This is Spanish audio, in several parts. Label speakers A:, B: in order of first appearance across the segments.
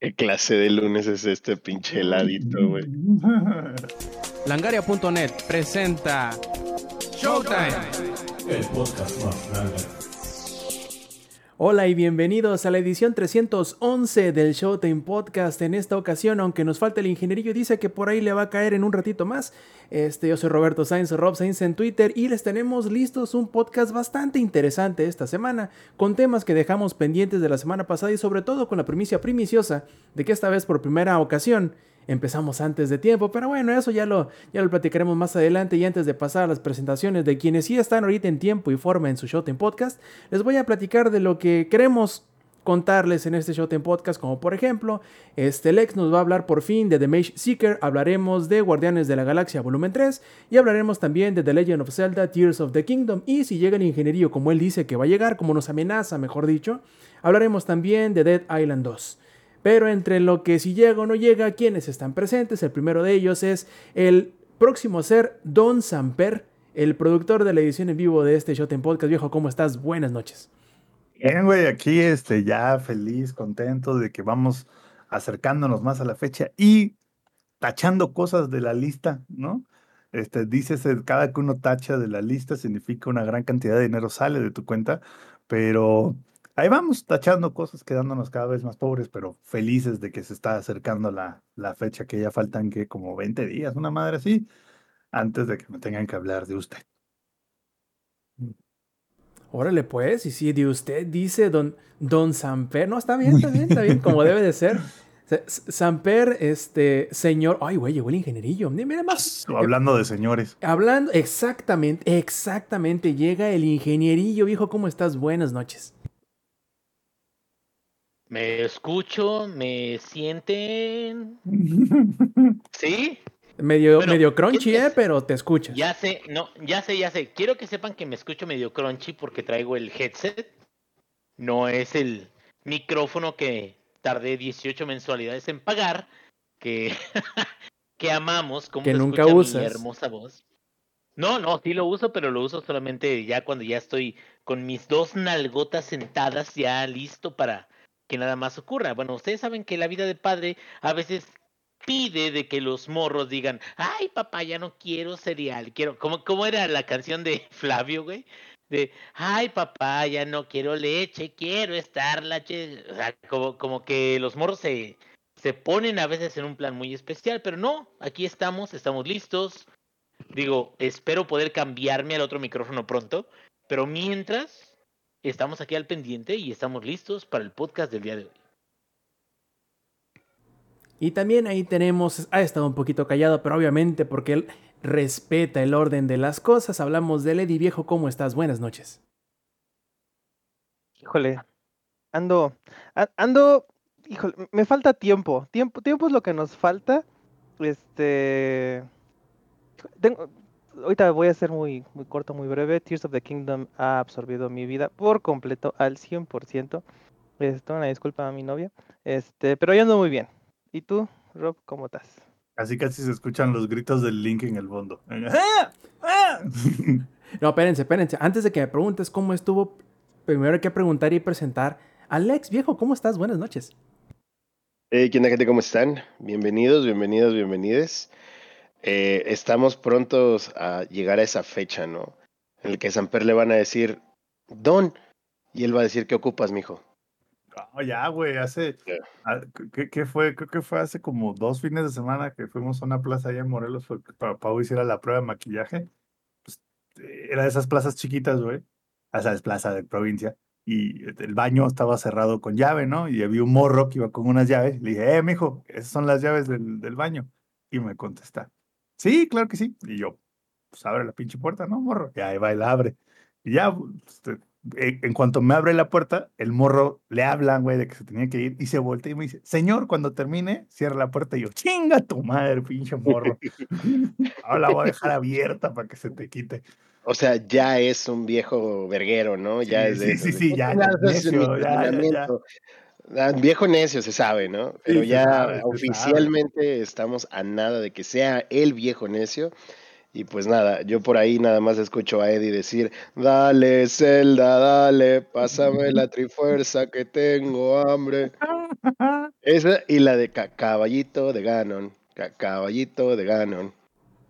A: ¿Qué clase de lunes es este pinche heladito, güey?
B: Langaria.net presenta Showtime.
C: El podcast más grande.
D: Hola y bienvenidos a la edición 311 del Showtime Podcast. En esta ocasión, aunque nos falta el ingenierillo, dice que por ahí le va a caer en un ratito más. Este, yo soy Roberto Sainz, Rob Sainz en Twitter, y les tenemos listos un podcast bastante interesante esta semana, con temas que dejamos pendientes de la semana pasada y sobre todo con la primicia primiciosa de que esta vez por primera ocasión empezamos antes de tiempo, pero bueno, eso ya lo, ya lo platicaremos más adelante y antes de pasar a las presentaciones de quienes sí están ahorita en tiempo y forma en su Showtime Podcast, les voy a platicar de lo que queremos contarles en este Showtime Podcast, como por ejemplo, este Lex nos va a hablar por fin de The Mage Seeker, hablaremos de Guardianes de la Galaxia Volumen 3 y hablaremos también de The Legend of Zelda Tears of the Kingdom y si llega el ingeniería como él dice que va a llegar, como nos amenaza, mejor dicho, hablaremos también de Dead Island 2. Pero entre lo que si llega o no llega, quienes están presentes, el primero de ellos es el próximo ser Don Samper, el productor de la edición en vivo de este Shot en Podcast. Viejo, ¿cómo estás? Buenas noches.
E: Bien, güey, aquí este, ya feliz, contento de que vamos acercándonos más a la fecha y tachando cosas de la lista, ¿no? Este, dices, cada que uno tacha de la lista significa una gran cantidad de dinero sale de tu cuenta, pero ahí vamos tachando cosas, quedándonos cada vez más pobres, pero felices de que se está acercando la, la fecha, que ya faltan que como 20 días, una madre así, antes de que me tengan que hablar de usted.
D: Órale, pues, y si de usted dice don, don Samper, no, está bien, está bien, está bien, como debe de ser. Samper, este, señor, ay, güey, llegó el ingenierillo. Mira más.
E: Hablando de señores.
D: Hablando, exactamente, exactamente, llega el ingenierillo, viejo, ¿cómo estás? Buenas noches.
F: Me escucho, me sienten. ¿Sí?
D: Medio, medio crunchy,
F: ¿qué-
D: eh, pero te escuchas.
F: Ya sé, no, ya sé, ya sé. Quiero que sepan que me escucho medio crunchy porque traigo el headset. No es el micrófono que tardé 18 mensualidades en pagar. Que, que amamos. Como
D: Que nunca
F: escucha mi
D: usas.
F: hermosa voz. No, no, sí lo uso, pero lo uso solamente ya cuando ya estoy con mis dos nalgotas sentadas, ya listo para que nada más ocurra. Bueno, ustedes saben que la vida de padre a veces pide de que los morros digan, ay papá, ya no quiero cereal, quiero, ¿cómo, cómo era la canción de Flavio, güey? De, ay papá, ya no quiero leche, quiero estar la che-". O sea, como, como que los morros se, se ponen a veces en un plan muy especial, pero no, aquí estamos, estamos listos. Digo, espero poder cambiarme al otro micrófono pronto, pero mientras estamos aquí al pendiente y estamos listos para el podcast del día de hoy.
D: Y también ahí tenemos, ha estado un poquito callado, pero obviamente porque él respeta el orden de las cosas. Hablamos de Lady Viejo, ¿cómo estás? Buenas noches.
G: Híjole, ando, ando, híjole, me falta tiempo, tiempo, tiempo es lo que nos falta. Este, tengo, ahorita voy a ser muy, muy corto, muy breve. Tears of the Kingdom ha absorbido mi vida por completo al 100%. Esto, una disculpa a mi novia. Este, pero yo ando muy bien. ¿Y tú, Rob, cómo estás?
E: Casi casi se escuchan los gritos del Link en el fondo.
D: No, espérense, espérense. Antes de que me preguntes cómo estuvo, primero hay que preguntar y presentar. Alex, viejo, ¿cómo estás? Buenas noches.
A: Hey, ¿qué onda, gente? ¿Cómo están? Bienvenidos, bienvenidos, bienvenides. Eh, estamos prontos a llegar a esa fecha, ¿no? En el que Samper le van a decir, Don, y él va a decir, ¿qué ocupas, mijo?
E: No, ya, güey, hace, ah, ¿qué, qué fue? Creo que fue hace como dos fines de semana que fuimos a una plaza allá en Morelos fue que para Pau hiciera la prueba de maquillaje. Pues, eh, era de esas plazas chiquitas, güey. O sea, es plaza de provincia. Y el baño estaba cerrado con llave, ¿no? Y había un morro que iba con unas llaves. Le dije, eh, mijo, esas son las llaves del, del baño. Y me contesta, sí, claro que sí. Y yo, pues abre la pinche puerta, ¿no, morro? Y ahí va y la abre. Y ya, este, en cuanto me abre la puerta, el morro le hablan, güey, de que se tenía que ir y se voltea y me dice, señor, cuando termine, cierra la puerta. Y yo, chinga tu madre, pinche morro. Ahora la voy a dejar abierta para que se te quite.
A: O sea, ya es un viejo verguero, ¿no? Ya
E: Sí,
A: es de
E: sí, sí, sí,
A: "No
E: ya, ya, ya, ya,
A: Viejo necio se sabe, ¿no? Pero ya
E: sabe,
A: oficialmente estamos a nada de que sea el viejo necio. Y pues nada, yo por ahí nada más escucho a Eddie decir, dale, Zelda, dale, pásame la trifuerza que tengo hambre. Esa y la de ca- caballito de Ganon. ca- caballito de Ganon.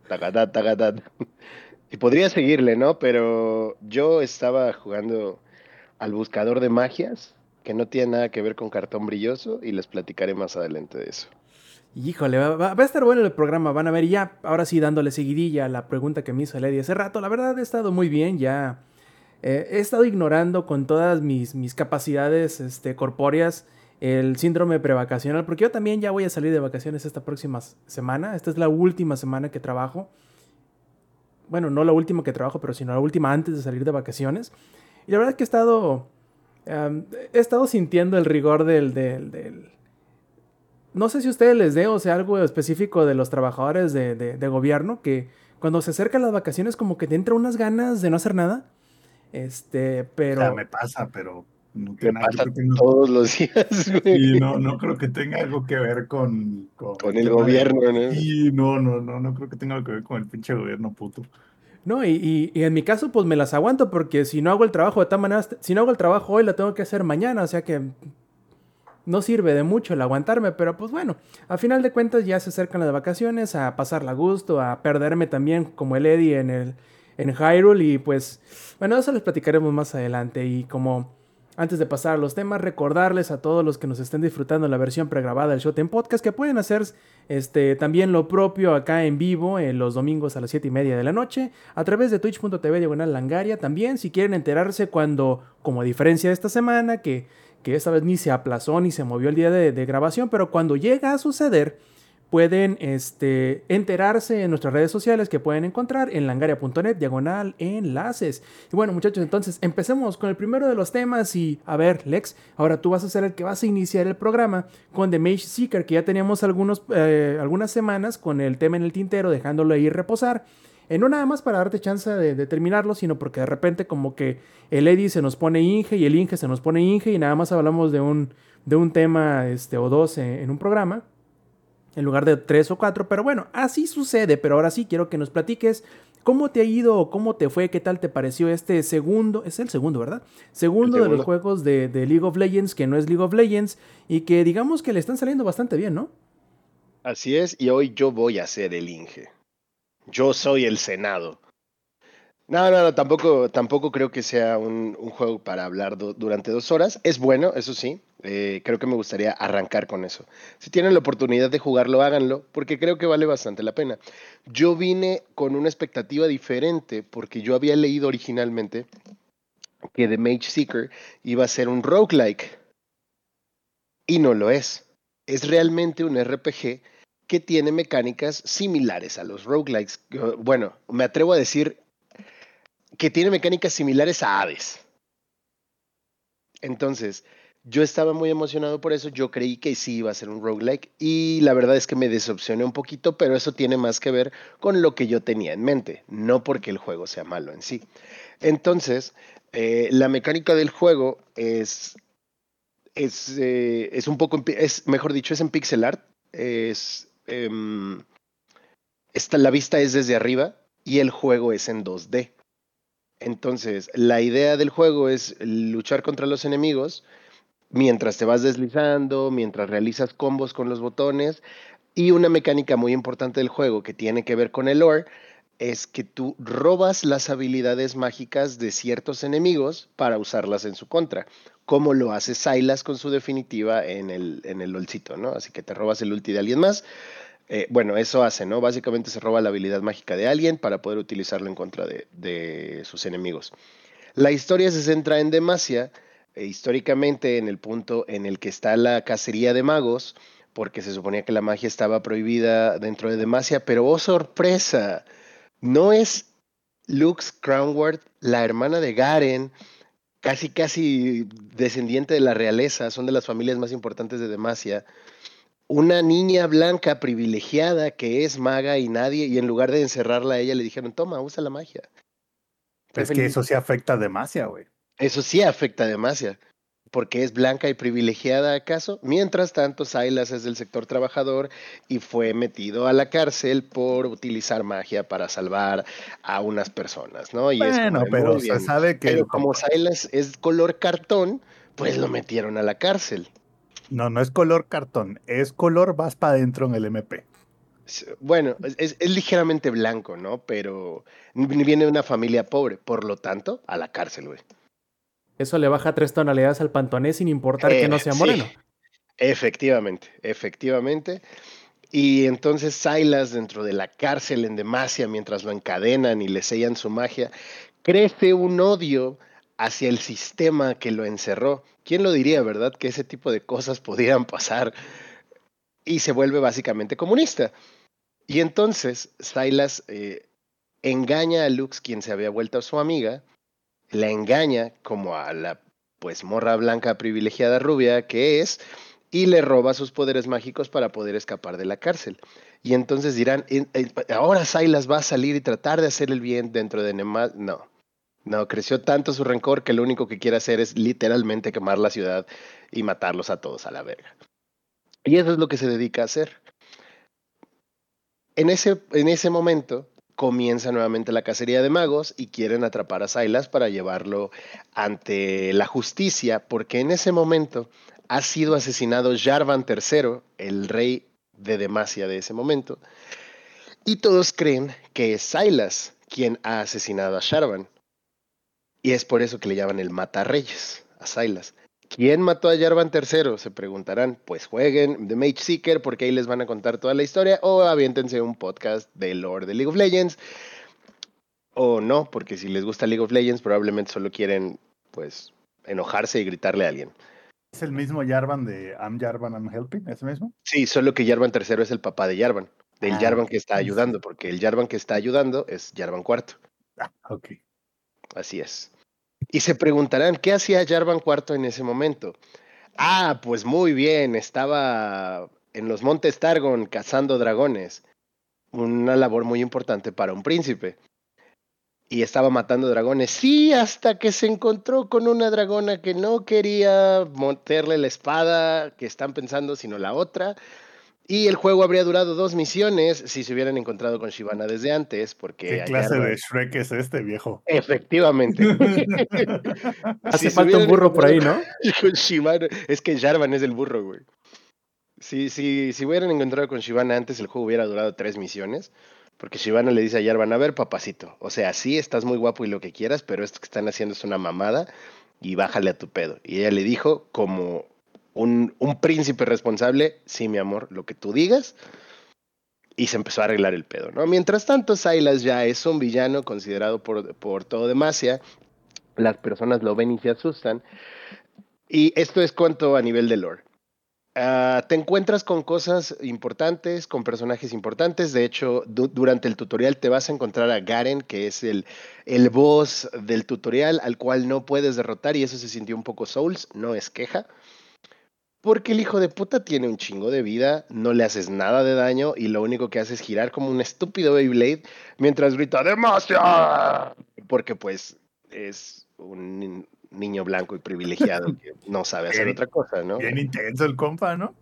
A: Tacatá, tacatá. Y podría seguirle, ¿no? Pero yo estaba jugando al buscador de magias, que no tiene nada que ver con cartón brilloso, y les platicaré más adelante de eso.
D: Híjole, va, a estar bueno el programa. Van a ver ya, ahora sí, dándole seguidilla a la pregunta que me hizo Lady hace rato. La verdad, he estado muy bien. Ya eh, he estado ignorando con todas mis, mis capacidades este, corpóreas el síndrome prevacacional, porque yo también ya voy a salir de vacaciones esta próxima semana. Esta es la última semana que trabajo. Bueno, no la última que trabajo, pero sino la última antes de salir de vacaciones. Y la verdad que he estado. He estado sintiendo el rigor del, del, del- no sé si a ustedes les dé o sea algo específico de los trabajadores de, de- de gobierno que cuando se acercan las vacaciones como que te entra unas ganas de no hacer nada. Este, pero...
E: O sea, me pasa, pero no tiene nada
A: pasa
E: que no-
A: todos los días, güey.
E: Y no, no creo que tenga algo que ver con... Con,
A: Con el gobierno, ¿no?
E: Sí, no, no, no, no creo que tenga algo que ver con el pinche gobierno puto.
D: No, y, en mi caso pues me las aguanto porque si no hago el trabajo de tal manera, si no hago el trabajo hoy, lo tengo que hacer mañana, o sea que no sirve de mucho el aguantarme, pero pues bueno, a final de cuentas ya se acercan las vacaciones, a pasarla a gusto, a perderme también como el Eddie en el en Hyrule y pues bueno, eso les platicaremos más adelante y como antes de pasar a los temas, recordarles a todos los que nos estén disfrutando la versión pregrabada del Showtime Podcast que pueden hacer este, también lo propio acá en vivo en los domingos a las 7 y media de la noche a través de twitch.tv diagonal langaria. También si quieren enterarse cuando, como a diferencia de esta semana, que, que esta vez ni se aplazó ni se movió el día de, de grabación, pero cuando llega a suceder, pueden este, enterarse en nuestras redes sociales que pueden encontrar en langaria.net diagonal enlaces. Y bueno muchachos, entonces empecemos con el primero de los temas y a ver Lex, ahora tú vas a ser el que vas a iniciar el programa con The Mage Seeker, que ya teníamos algunos, eh, algunas semanas con el tema en el tintero, dejándolo ahí reposar. Eh, no nada más para darte chance de, terminarlo, sino porque de repente como que el Eddie se nos pone Inge y el Inge se nos pone Inge y nada más hablamos de un, de un tema este, o dos en un programa en lugar de tres o cuatro. Pero bueno, así sucede. Pero ahora sí quiero que nos platiques cómo te ha ido cómo te fue, qué tal te pareció este segundo, es el segundo, ¿verdad? Segundo,
A: El
D: de los
A: segundo.
D: juegos de, de League of Legends, que no es League of Legends, y que digamos que le están saliendo bastante bien, ¿no?
A: Así es, y hoy yo voy a ser el Inge. Yo soy el Senado. No, no, no, tampoco, tampoco creo que sea un, juego para hablar durante dos horas. Es bueno, eso sí. eh, creo que me gustaría arrancar con eso. Si tienen la oportunidad de jugarlo, háganlo, porque creo que vale bastante la pena. Yo vine con una expectativa diferente, porque yo había leído originalmente que The Mage Seeker iba a ser un roguelike. Y no lo es. Es realmente un RPG que tiene mecánicas similares a los roguelikes. Bueno, me atrevo a decir que tiene mecánicas similares a Hades. Entonces, yo estaba muy emocionado por eso, yo creí que sí iba a ser un roguelike y la verdad es que me decepcioné un poquito, pero eso tiene más que ver con lo que yo tenía en mente, no porque el juego sea malo en sí. Entonces, eh, la mecánica del juego es, es, eh, es un poco, es, mejor dicho, es en pixel art, es, esta, la vista es desde arriba y el juego es en 2D. Entonces, la idea del juego es luchar contra los enemigos mientras te vas deslizando, mientras realizas combos con los botones. Y una mecánica muy importante del juego que tiene que ver con el lore es que tú robas las habilidades mágicas de ciertos enemigos para usarlas en su contra, como lo hace Sylas con su definitiva en el, en el LOLcito, ¿no? Así que te robas el ulti de alguien más. Eh, bueno, eso hace, ¿no? Básicamente se roba la habilidad mágica de alguien para poder utilizarlo en contra de, sus enemigos. La historia se centra en Demacia, eh, históricamente en el punto en el que está la cacería de magos, porque se suponía que la magia estaba prohibida dentro de Demacia, pero oh sorpresa, no es Lux Crownworth, la hermana de Garen, casi casi descendiente de la realeza, son de las familias más importantes de Demacia. Una niña blanca privilegiada que es maga y nadie, y en lugar de encerrarla a ella le dijeron, toma, usa la magia.
E: Es que eso sí afecta demasiado, güey.
A: Eso sí afecta a Demacia, porque es blanca y privilegiada acaso. Mientras tanto, Silas es del sector trabajador y fue metido a la cárcel por utilizar magia para salvar a unas personas, ¿no? Y es
E: Bueno, pero se sabe que
A: Pero como Silas es color cartón, pues lo metieron a la cárcel.
E: No, no es color cartón, es color vas para adentro en el MP.
A: Bueno, es, es ligeramente blanco, ¿no? Pero viene de una familia pobre, por lo tanto, a la cárcel, güey.
D: Eso le baja tres tonalidades al pantonés sin importar que
A: Eh,
D: no sea
A: sí.
D: moreno.
A: Efectivamente, efectivamente. Y entonces Silas, dentro de la cárcel en Demacia, mientras lo encadenan y le sellan su magia, crece un odio hacia el sistema que lo encerró. ¿Quién lo diría, verdad? Que ese tipo de cosas podían pasar. Y se vuelve básicamente comunista. Y entonces Silas eh, engaña a Lux, quien se había vuelto su amiga, la engaña como a la pues morra blanca privilegiada rubia que es, y le roba sus poderes mágicos para poder escapar de la cárcel. Y entonces dirán, "En- en- ahora Silas va a salir y tratar de hacer el bien dentro de Nema. No, no, creció tanto su rencor que lo único que quiere hacer es literalmente quemar la ciudad y matarlos a todos a la verga. Y eso es lo que se dedica a hacer. En ese, en ese momento comienza nuevamente la cacería de magos y quieren atrapar a Silas para llevarlo ante la justicia, porque en ese momento ha sido asesinado Jarvan III, el rey de Demacia de ese momento, y todos creen que es Silas quien ha asesinado a Jarvan. Y es por eso que le llaman el Matarreyes a Silas. ¿Quién mató a Jarvan III? Se preguntarán. Pues jueguen The Mage Seeker porque ahí les van a contar toda la historia o aviéntense un podcast de lore de League of Legends. O no, porque si les gusta League of Legends probablemente solo quieren pues enojarse y gritarle a alguien.
E: ¿Es el mismo Jarvan de I'm Jarvan, I'm Helping? ¿Es el mismo?
A: Sí, solo que Jarvan III es el papá de Jarvan. Del
E: Ah,
A: Jarvan que está ayudando, porque el Jarvan que está ayudando es Jarvan IV.
E: Ah, ok.
A: Así es. Y se preguntarán, ¿qué hacía Jarvan IV en ese momento? Ah, pues muy bien, estaba en los Montes Targon cazando dragones. Una labor muy importante para un príncipe. Y estaba matando dragones. Sí, hasta que se encontró con una dragona que no quería montarle la espada que están pensando, sino la otra. Y el juego habría durado dos misiones si se hubieran encontrado con Shivana desde antes, porque...
E: ¿Qué clase de Shrek es este viejo?
A: Efectivamente.
D: Hace
A: Si
D: falta un
A: hubieran
D: burro por ahí, ¿no?
A: con Shivana. Es que Jarvan es el burro, güey. Si, si, si hubieran encontrado con Shivana antes, el juego hubiera durado tres misiones. Porque Shivana le dice a Jarvan, a ver, papacito, o sea, sí, estás muy guapo y lo que quieras, pero esto que están haciendo es una mamada y bájale a tu pedo. Y ella le dijo, como un, príncipe responsable, sí, mi amor, lo que tú digas. Y se empezó a arreglar el pedo, ¿no? Mientras tanto, Silas ya es un villano considerado por, por todo Demacia. Las personas lo ven y se asustan. Y esto es cuanto a nivel de lore. Ah, te encuentras con cosas importantes, con personajes importantes. De hecho, du- durante el tutorial te vas a encontrar a Garen, que es el, el boss del tutorial, al cual no puedes derrotar, y eso se sintió un poco Souls, no es queja. Porque el hijo de puta tiene un chingo de vida, no le haces nada de daño y lo único que hace es girar como un estúpido Beyblade mientras grita ¡Demasiado! Porque pues es un ni- niño blanco y privilegiado que no sabe hacer
E: Bien-
A: otra cosa, ¿no?
E: Bien intenso el compa, ¿no?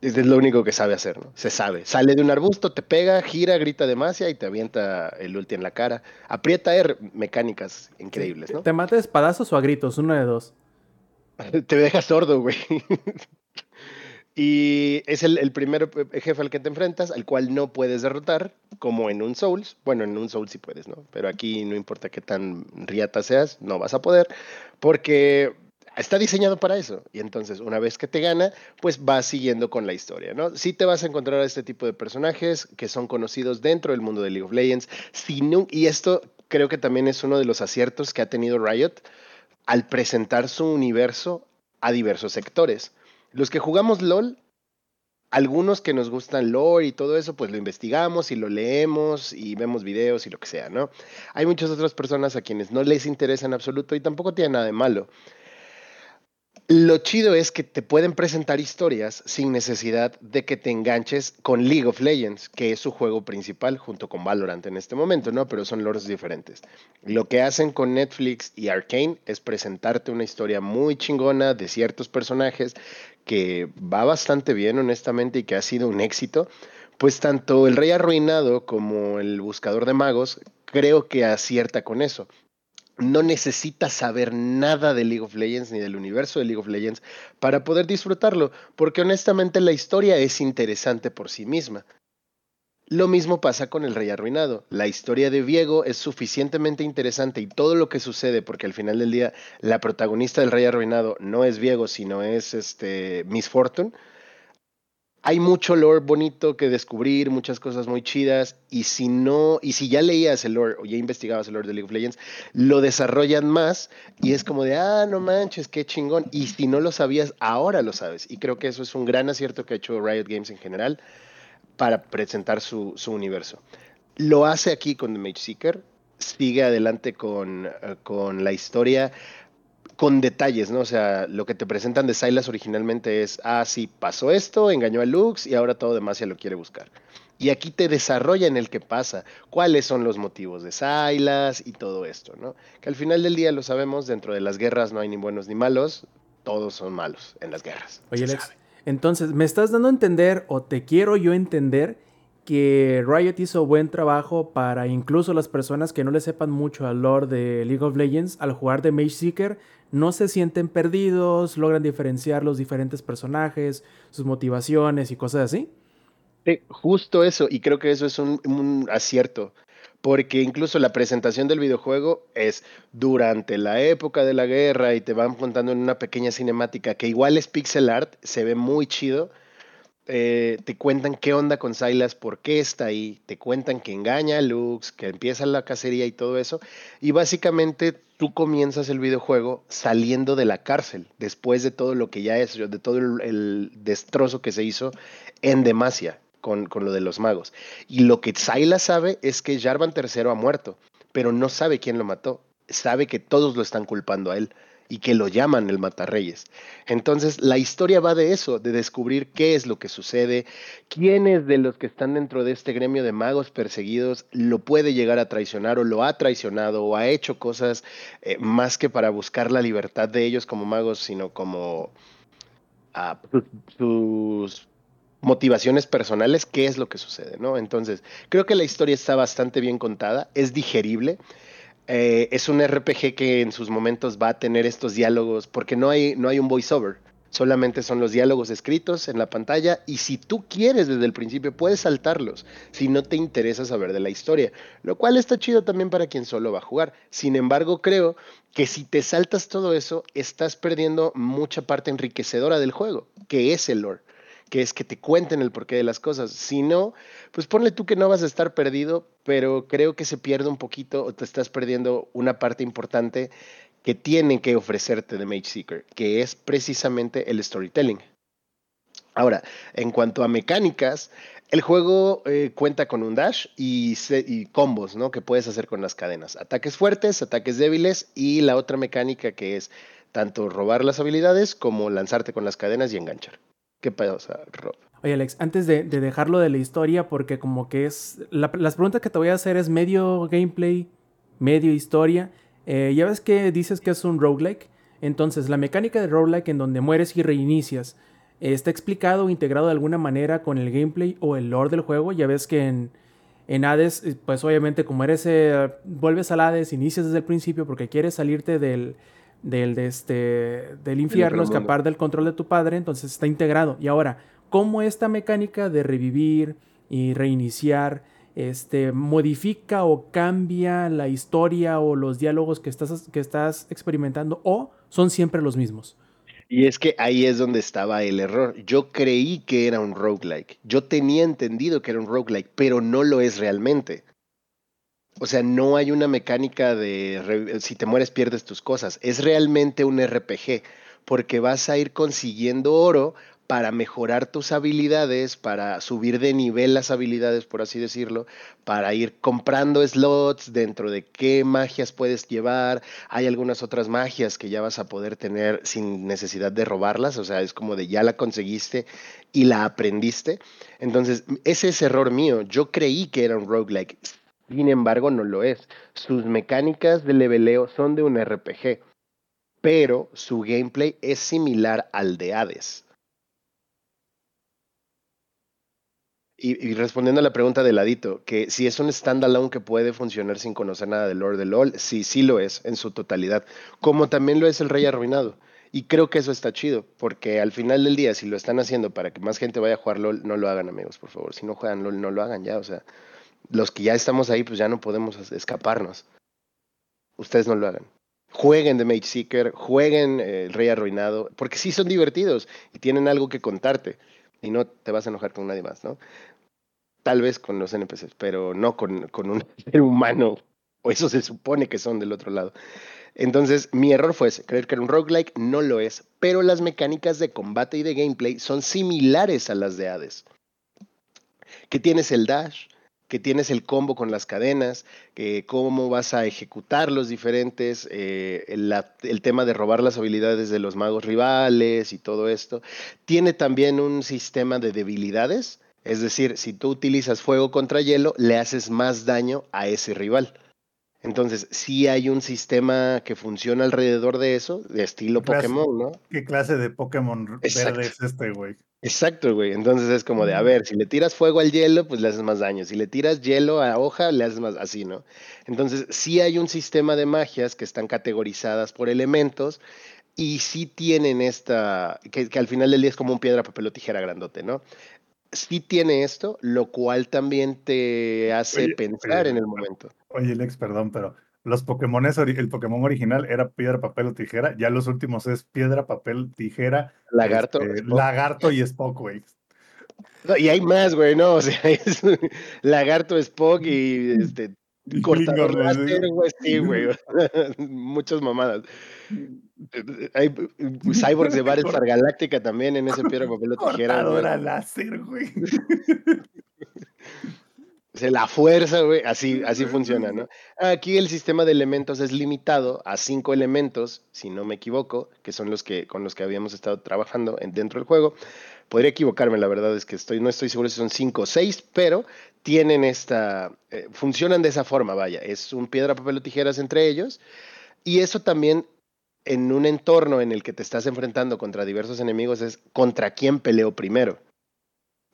A: Es es lo único que sabe hacer, ¿no? Se sabe. Sale de un arbusto, te pega, gira, grita demasiado y te avienta el ulti en la cara. Aprieta R, mecánicas increíbles, ¿no?
D: ¿Te mata de espadazos o a gritos? Uno de dos.
A: Te deja sordo, güey. y es el, el primer jefe al que te enfrentas, al cual no puedes derrotar, como en un Souls. Bueno, en un Souls sí puedes, ¿no? Pero aquí no importa qué tan riata seas, no vas a poder, porque está diseñado para eso. Y entonces, una vez que te gana, pues vas siguiendo con la historia, ¿no? Sí te vas a encontrar a este tipo de personajes que son conocidos dentro del mundo de League of Legends. Si no- y esto creo que también es uno de los aciertos que ha tenido Riot al presentar su universo a diversos sectores. Los que jugamos LOL, algunos que nos gustan lore y todo eso, pues lo investigamos y lo leemos y vemos videos y lo que sea, ¿no? Hay muchas otras personas a quienes no les interesa en absoluto y tampoco tiene nada de malo. Lo chido es que te pueden presentar historias sin necesidad de que te enganches con League of Legends, que es su juego principal junto con Valorant en este momento, ¿no? Pero son lores diferentes. Lo que hacen con Netflix y Arcane es presentarte una historia muy chingona de ciertos personajes que va bastante bien, honestamente, y que ha sido un éxito. Pues tanto El Rey Arruinado como El Buscador de Magos creo que acierta con eso. No necesitas saber nada de League of Legends ni del universo de League of Legends para poder disfrutarlo, porque honestamente la historia es interesante por sí misma. Lo mismo pasa con el Rey Arruinado. La historia de Viego es suficientemente interesante y todo lo que sucede, porque al final del día la protagonista del Rey Arruinado no es Viego, sino es este Miss Fortune hay mucho lore bonito que descubrir, muchas cosas muy chidas, y si no, y si ya leías el lore o ya investigabas el lore de League of Legends, lo desarrollan más y es como de, ah, no manches, qué chingón. Y si no lo sabías, ahora lo sabes. Y creo que eso es un gran acierto que ha hecho Riot Games en general para presentar su, su universo. Lo hace aquí con The Mage Seeker, sigue adelante con, eh, con la historia con detalles, ¿no? O sea, lo que te presentan de Silas originalmente es, ah, sí, pasó esto, engañó a Lux y ahora todo demás ya lo quiere buscar. Y aquí te desarrolla en el que pasa, cuáles son los motivos de Silas y todo esto, ¿no? Que al final del día lo sabemos, dentro de las guerras no hay ni buenos ni malos, todos son malos en las guerras.
D: Oye, Alex, entonces, ¿me estás dando a entender o te quiero yo entender que Riot hizo buen trabajo para incluso las personas que no le sepan mucho al lore de League of Legends, al jugar de Mage Seeker, no se sienten perdidos, logran diferenciar los diferentes personajes, sus motivaciones y cosas así.
A: Sí, justo eso, y creo que eso es un, acierto, porque incluso la presentación del videojuego es durante la época de la guerra y te van contando en una pequeña cinemática que igual es pixel art, se ve muy chido, eh, te cuentan qué onda con Silas, por qué está ahí, te cuentan que engaña a Lux, que empieza la cacería y todo eso, y básicamente tú comienzas el videojuego saliendo de la cárcel, después de todo lo que ya es, de todo el, destrozo que se hizo en Demacia con, con, lo de los magos. Y lo que Silas sabe es que Jarvan III ha muerto, pero no sabe quién lo mató, sabe que todos lo están culpando a él y que lo llaman el Matarreyes. Entonces, la historia va de eso, de descubrir qué es lo que sucede, quiénes de los que están dentro de este gremio de magos perseguidos lo puede llegar a traicionar o lo ha traicionado o ha hecho cosas eh, más que para buscar la libertad de ellos como magos, sino como ah, sus motivaciones personales, qué es lo que sucede, ¿no? Entonces, creo que la historia está bastante bien contada, es digerible. Eh, es un RPG que en sus momentos va a tener estos diálogos, porque no hay, no hay un voiceover, solamente son los diálogos escritos en la pantalla y si tú quieres desde el principio puedes saltarlos si no te interesa saber de la historia, lo cual está chido también para quien solo va a jugar. Sin embargo, creo que si te saltas todo eso, estás perdiendo mucha parte enriquecedora del juego, que es el lore que es que te cuenten el porqué de las cosas. Si no, pues ponle tú que no vas a estar perdido, pero creo que se pierde un poquito o te estás perdiendo una parte importante que tienen que ofrecerte de Mage Seeker, que es precisamente el storytelling. Ahora, en cuanto a mecánicas, el juego eh, cuenta con un dash y, y, combos, ¿no? Que puedes hacer con las cadenas. Ataques fuertes, ataques débiles y la otra mecánica que es tanto robar las habilidades como lanzarte con las cadenas y enganchar. ¿Qué pasa, Rob?
D: Oye, Alex, antes de, dejarlo de la historia, porque como que es. las preguntas que te voy a hacer es medio gameplay, medio historia. Eh, ya ves que dices que es un roguelike. Entonces, la mecánica de roguelike en donde mueres y reinicias, ¿está explicado o integrado de alguna manera con el gameplay o el lore del juego? Ya ves que en, en Hades, eh, pues obviamente, como eres. Eh, vuelves al Hades, inicias desde el principio porque quieres salirte del del, de este, del infierno, escapar del control de tu padre, entonces está integrado. Y ahora, ¿cómo esta mecánica de revivir y reiniciar este, modifica o cambia la historia o los diálogos que estás, que estás experimentando o son siempre los mismos?
A: Y es que ahí es donde estaba el error. Yo creí que era un roguelike. Yo tenía entendido que era un roguelike, pero no lo es realmente. O sea, no hay una mecánica de si te mueres pierdes tus cosas. Es realmente un RPG, porque vas a ir consiguiendo oro para mejorar tus habilidades, para subir de nivel las habilidades, por así decirlo, para ir comprando slots dentro de qué magias puedes llevar. Hay algunas otras magias que ya vas a poder tener sin necesidad de robarlas, o sea, es como de ya la conseguiste y la aprendiste. Entonces, ese es error mío. Yo creí que era un roguelike. Sin embargo, no lo es. Sus mecánicas de leveleo son de un RPG, pero su gameplay es similar al de Hades. Y, respondiendo a la pregunta de ladito, que si es un standalone que puede funcionar sin conocer nada del lore de LOL, sí, sí lo es en su totalidad, como también lo es el Rey Arruinado. Y creo que eso está chido, porque al final del día, si lo están haciendo para que más gente vaya a jugar LOL, no lo hagan, amigos, por favor. Si no juegan LOL, no lo hagan ya. O sea, los que ya estamos ahí, pues ya no podemos escaparnos. Ustedes no lo hagan. Jueguen The Mage Seeker, jueguen eh, El Rey Arruinado, porque sí son divertidos y tienen algo que contarte. Y no te vas a enojar con nadie más, ¿no? Tal vez con los NPCs, pero no con, con un ser humano. O eso se supone que son del otro lado. Entonces, mi error fue creer que era un roguelike, no lo es, pero las mecánicas de combate y de gameplay son similares a las de Hades. Que tienes el dash, que tienes el combo con las cadenas, que cómo vas a ejecutar los diferentes, eh, el tema de robar las habilidades de los magos rivales y todo esto. Tiene también un sistema de debilidades, es decir, si tú utilizas fuego contra hielo, le haces más daño a ese rival. Entonces, sí hay un sistema que funciona alrededor de eso, de estilo. Pokémon, ¿no?
E: ¿Qué clase de Pokémon
A: Exacto.
E: verde es este, güey?
A: Exacto, güey. Entonces es como de, a ver, si le tiras fuego al hielo, pues le haces más daño. Si le tiras hielo a hoja, le haces más así, ¿no? Entonces, sí hay un sistema de magias que están categorizadas por elementos y sí tienen esta, que, que al final del día es como un piedra, papel o tijera grandote, ¿no? Sí tiene esto, lo cual también te hace
E: Oye,
A: pensar en el momento.
E: Oye, Lex, perdón, pero los Pokémones, ori- el Pokémon original era piedra, papel o tijera, ya los últimos es piedra, papel, tijera,
A: Lagarto.
E: este, lagarto y Spock, güey.
A: No, y hay más, güey, no, o sea, es Lagarto, Spock y este
E: Y
A: cortador láser,
E: güey.
A: sí, güey, muchas mamadas. Hay cyborgs de Battlestar Galáctica también en ese piedra, papel o tijera.
E: Cortadora láser, güey.
A: La fuerza, güey, así, así funciona, ¿no? Aquí el sistema de elementos es limitado a cinco elementos, si no me equivoco, que son los que con los que habíamos estado trabajando en- dentro del juego. Podría equivocarme, la verdad es que estoy, no estoy seguro si son cinco o seis, pero tienen esta, eh, funcionan de esa forma, vaya. Es un piedra, papel o tijeras entre ellos. Y eso también en un entorno en el que te estás enfrentando contra diversos enemigos es contra quién peleo primero.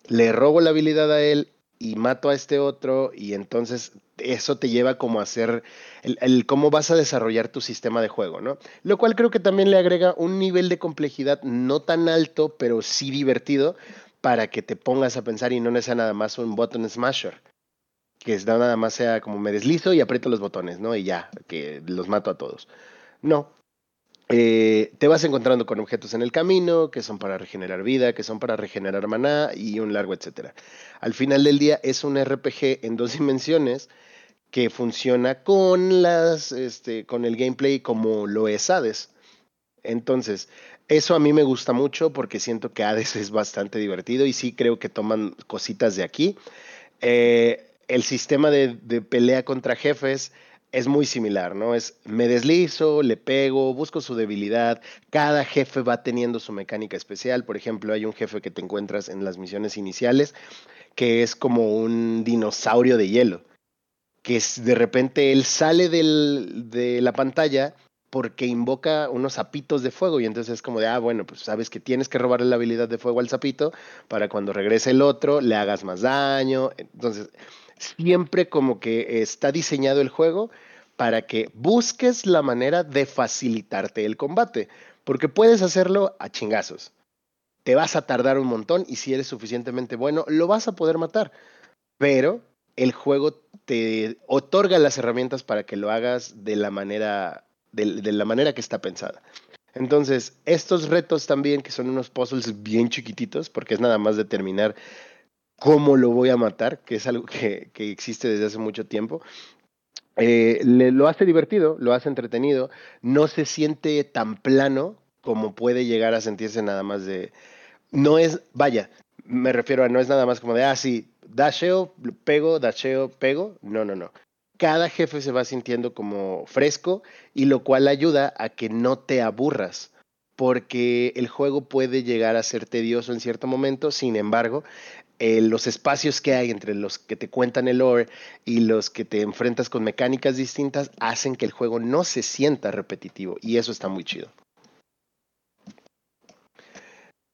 A: Le robo la habilidad a él y mato a este otro y entonces eso te lleva como a hacer el, cómo vas a desarrollar tu sistema de juego, ¿no? Lo cual creo que también le agrega un nivel de complejidad no tan alto, pero sí divertido para que te pongas a pensar y no sea nada más un button smasher. Que nada más sea como me deslizo y aprieto los botones, ¿no? Y ya, que los mato a todos. No. Eh, te vas encontrando con objetos en el camino que son para regenerar vida, que son para regenerar maná y un largo etcétera. Al final del día es un RPG en dos dimensiones que funciona con las este, con el gameplay como lo es Hades. Entonces, eso a mí me gusta mucho porque siento que Hades es bastante divertido y sí creo que toman cositas de aquí. Eh, el sistema de, de pelea contra jefes es muy similar, ¿no? Es me deslizo, le pego, busco su debilidad. Cada jefe va teniendo su mecánica especial. Por ejemplo, hay un jefe que te encuentras en las misiones iniciales que es como un dinosaurio de hielo. Que de repente él sale del, de la pantalla porque invoca unos zapitos de fuego y entonces es como de, ah, bueno, pues sabes que tienes que robarle la habilidad de fuego al zapito para cuando regrese el otro le hagas más daño. Entonces, siempre como que está diseñado el juego para que busques la manera de facilitarte el combate, porque puedes hacerlo a chingazos. Te vas a tardar un montón y si eres suficientemente bueno, lo vas a poder matar. Pero el juego te otorga las herramientas para que lo hagas de la manera, de, la manera que está pensada. Entonces, estos retos también, que son unos puzzles bien chiquititos, porque es nada más determinar cómo lo voy a matar, que es algo que, existe desde hace mucho tiempo. Eh, le, lo hace divertido, lo hace entretenido, no se siente tan plano como puede llegar a sentirse nada más de... No es, vaya, me refiero a no es nada más como de, ah, sí, dasheo, pego, dasheo, pego. No, no, no. Cada jefe se va sintiendo como fresco y lo cual ayuda a que no te aburras porque el juego puede llegar a ser tedioso en cierto momento, sin embargo, eh, los espacios que hay entre los que te cuentan el lore y los que te enfrentas con mecánicas distintas hacen que el juego no se sienta repetitivo y eso está muy chido.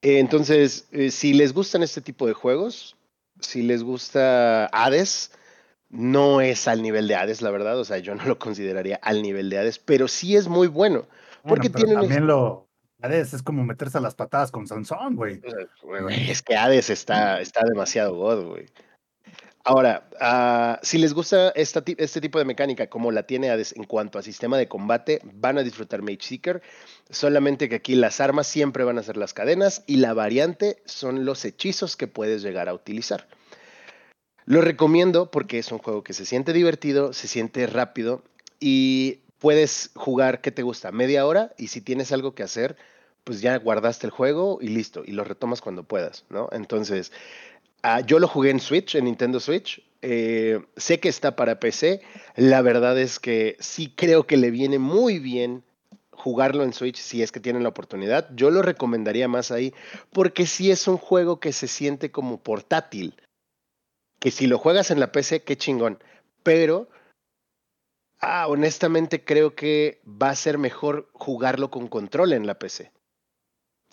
A: Eh, entonces, eh, si les gustan este tipo de juegos, Si les gusta Hades, no es al nivel de Hades, la verdad. O sea, yo no lo consideraría al nivel de Hades, pero sí es muy bueno. Porque
E: Bueno, pero
A: tiene un
E: también lo. Hades es como meterse a las patadas con Sansón, güey.
A: Güey, Es que Hades está, está demasiado god, güey. Ahora, ah, si les gusta esta este tipo de mecánica como la tiene Hades en cuanto a sistema de combate, van a disfrutar Mage Seeker. Solamente que aquí las armas siempre van a ser las cadenas y la variante son los hechizos que puedes llegar a utilizar. Lo recomiendo porque es un juego que se siente divertido, se siente rápido y puedes jugar, ¿qué te gusta? Media hora y si tienes algo que hacer, pues ya guardaste el juego y listo, y lo retomas cuando puedas, ¿no? Entonces, ah, yo lo jugué en Switch, en Nintendo Switch. eh, sé que está para PC. La verdad es que sí creo que le viene muy bien jugarlo en Switch si es que tienen la oportunidad. Yo lo recomendaría más ahí porque sí es un juego que se siente como portátil. Que si lo juegas en la PC, qué chingón. Pero, ah, honestamente creo que va a ser mejor jugarlo con control en la PC.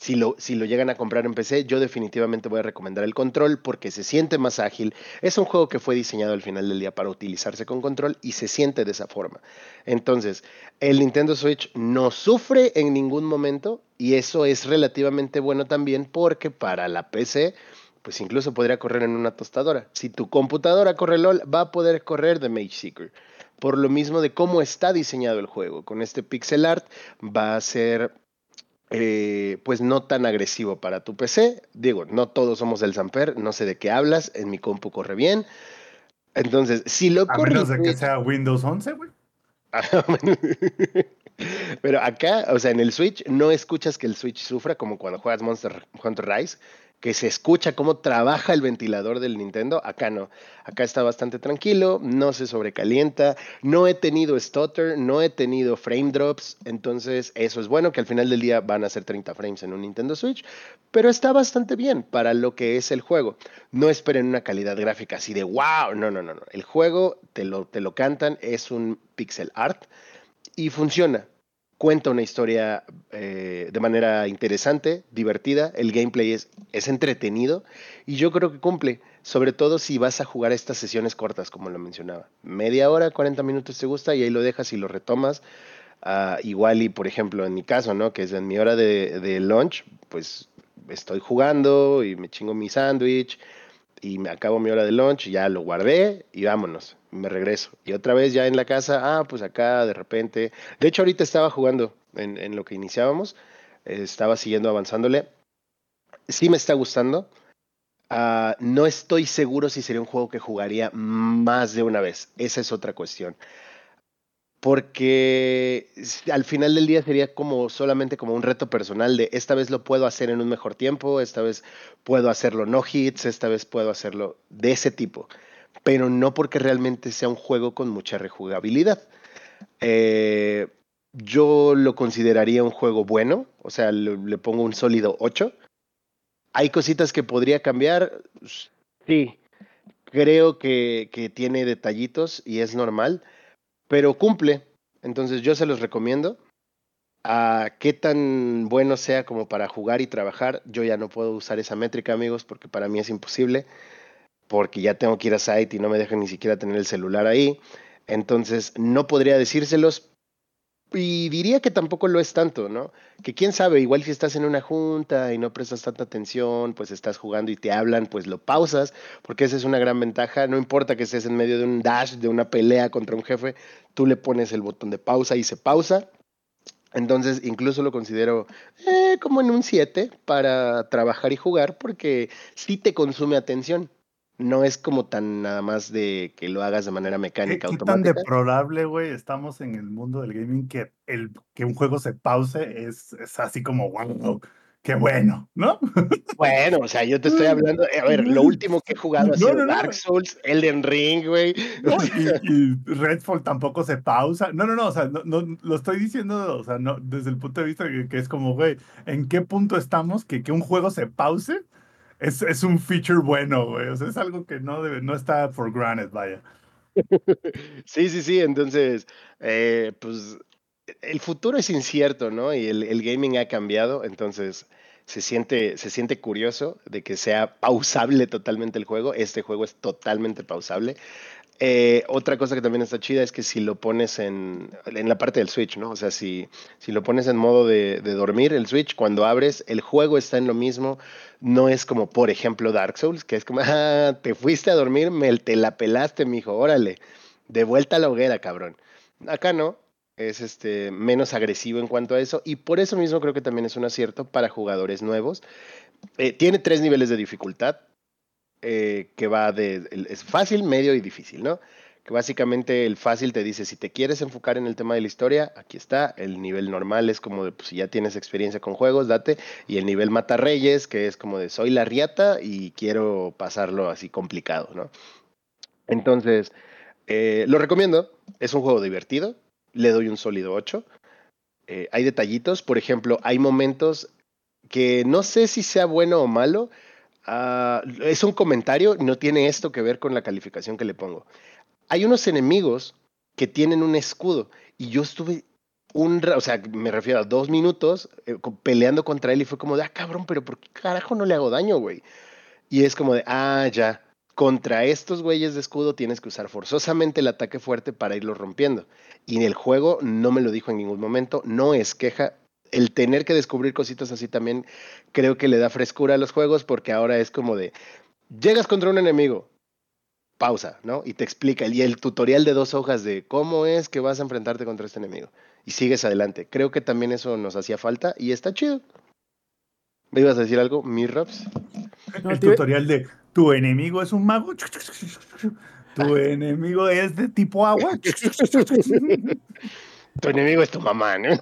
A: Si lo, si lo llegan a comprar en PC, yo definitivamente voy a recomendar el control porque se siente más ágil. Es un juego que fue diseñado al final del día para utilizarse con control y se siente de esa forma. Entonces, el Nintendo Switch no sufre en ningún momento y eso es relativamente bueno también porque para la PC, pues incluso podría correr en una tostadora. Si tu computadora corre LOL, va a poder correr de Mage Seeker. Por lo mismo de cómo está diseñado el juego. Con este pixel art va a ser eh, pues no tan agresivo para tu PC. Digo, no todos somos del Samper, no sé de qué hablas, en mi compu corre bien. Entonces, si lo
E: A
A: corre
E: menos de que sea Windows 11, güey.
A: Pero acá, o sea, en el Switch no escuchas que el Switch sufra como cuando juegas Monster Hunter Rise, que se escucha cómo trabaja el ventilador del Nintendo. Acá no. Acá está bastante tranquilo, no se sobrecalienta, no he tenido stutter, no he tenido frame drops, entonces eso es bueno que al final del día van a ser 30 frames en un Nintendo Switch, pero está bastante bien para lo que es el juego. No esperen una calidad gráfica así de wow, no, no, no, no. El juego te lo, te lo cantan, es un pixel art y funciona. Cuenta una historia eh, de manera interesante, divertida, el gameplay es, es entretenido y yo creo que cumple, sobre todo si vas a jugar estas sesiones cortas, como lo mencionaba. Media hora, 40 minutos te gusta y ahí lo dejas y lo retomas. Ah, igual y, por ejemplo, en mi caso, ¿no? Que es en mi hora de, de lunch, pues estoy jugando y me chingo mi sándwich y me acabo mi hora de lunch, ya lo guardé y vámonos, me regreso. Y otra vez ya en la casa, ah, pues acá de repente. De hecho, ahorita estaba jugando en, en lo que iniciábamos, estaba siguiendo avanzándole. Sí me está gustando. Ah, no estoy seguro si sería un juego que jugaría más de una vez. Esa es otra cuestión. Porque al final del día sería como solamente como un reto personal de esta vez lo puedo hacer en un mejor tiempo, esta vez puedo hacerlo no hits, esta vez puedo hacerlo de ese tipo, pero no porque realmente sea un juego con mucha rejugabilidad. Eh, yo lo consideraría un juego bueno, o sea, le, pongo un sólido 8. ¿Hay cositas que podría cambiar? Sí. Creo que tiene detallitos y es normal, pero cumple. Entonces yo se los recomiendo. A qué tan bueno sea como para jugar y trabajar, yo ya no puedo usar esa métrica, amigos, porque para mí es imposible, porque ya tengo que ir a site y no me dejan ni siquiera tener el celular ahí. Entonces no podría decírselos, y diría que tampoco lo es tanto, ¿no? Que quién sabe, igual si estás en una junta y no prestas tanta atención, pues estás jugando y te hablan, pues lo pausas, porque esa es una gran ventaja. No importa que estés en medio de un dash, de una pelea contra un jefe, tú le pones el botón de pausa y se pausa. Entonces, incluso lo considero eh, como en un 7 para trabajar y jugar, porque sí te consume atención. No es como tan nada más de que lo hagas de manera
E: ¿Qué,
A: mecánica
E: qué tan
A: automática.
E: deplorable, güey, estamos en el mundo del gaming que, el, que un juego se pause es, es así como, wow, qué bueno, ¿no?
A: Bueno, o sea, yo te estoy hablando, eh, a ver, lo último que he jugado ha sido
E: no, no.
A: Dark Souls, Elden Ring, güey.
E: Y, y Redfall tampoco se pausa. No, no, no, o sea, no, no, lo estoy diciendo, o sea, no, desde el punto de vista que, que es como, güey, ¿en qué punto estamos que, que un juego se pause? Es, es un feature bueno, güey. O sea, es algo que no debe, no está for granted, vaya.
A: Sí, sí, sí, entonces, eh, pues el futuro es incierto, ¿no? Y el, el gaming ha cambiado, entonces se siente, se siente curioso de que sea pausable totalmente el juego. Este juego es totalmente pausable. Eh, otra cosa que también está chida es que si lo pones en, en la parte del Switch, ¿no? O sea, si, si lo pones en modo de, de, dormir, el Switch, cuando abres, el juego está en lo mismo. No es como, por ejemplo, Dark Souls, que es como, ah, te fuiste a dormir, me, te la pelaste, mijo, órale. De vuelta a la hoguera, cabrón. Acá no, es este, menos agresivo en cuanto a eso y por eso mismo creo que también es un acierto para jugadores nuevos. Eh, tiene tres niveles de dificultad eh, que va de es fácil, medio y difícil, ¿no? Que básicamente el fácil te dice si te quieres enfocar en el tema de la historia, aquí está. El nivel normal es como de pues, si ya tienes experiencia con juegos, date. Y el nivel mata reyes, que es como de soy la riata y quiero pasarlo así complicado, ¿no? Entonces, eh, lo recomiendo. Es un juego divertido le doy un sólido 8. Eh, hay detallitos, por ejemplo, hay momentos que no sé si sea bueno o malo. Uh, es un comentario, no tiene esto que ver con la calificación que le pongo. Hay unos enemigos que tienen un escudo y yo estuve un, o sea, me refiero a dos minutos eh, peleando contra él y fue como de, ah, cabrón, pero ¿por qué carajo no le hago daño, güey? Y es como de, ah, ya, contra estos güeyes de escudo tienes que usar forzosamente el ataque fuerte para irlo rompiendo. Y en el juego no me lo dijo en ningún momento, no es queja. El tener que descubrir cositas así también creo que le da frescura a los juegos porque ahora es como de, llegas contra un enemigo, pausa, ¿no? Y te explica, y el tutorial de dos hojas de cómo es que vas a enfrentarte contra este enemigo. Y sigues adelante. Creo que también eso nos hacía falta y está chido. ¿Me ibas a decir algo, Mirraps?
E: el tutorial de tu enemigo es un mago. Tu enemigo es de tipo agua.
A: tu enemigo es tu mamá, ¿no?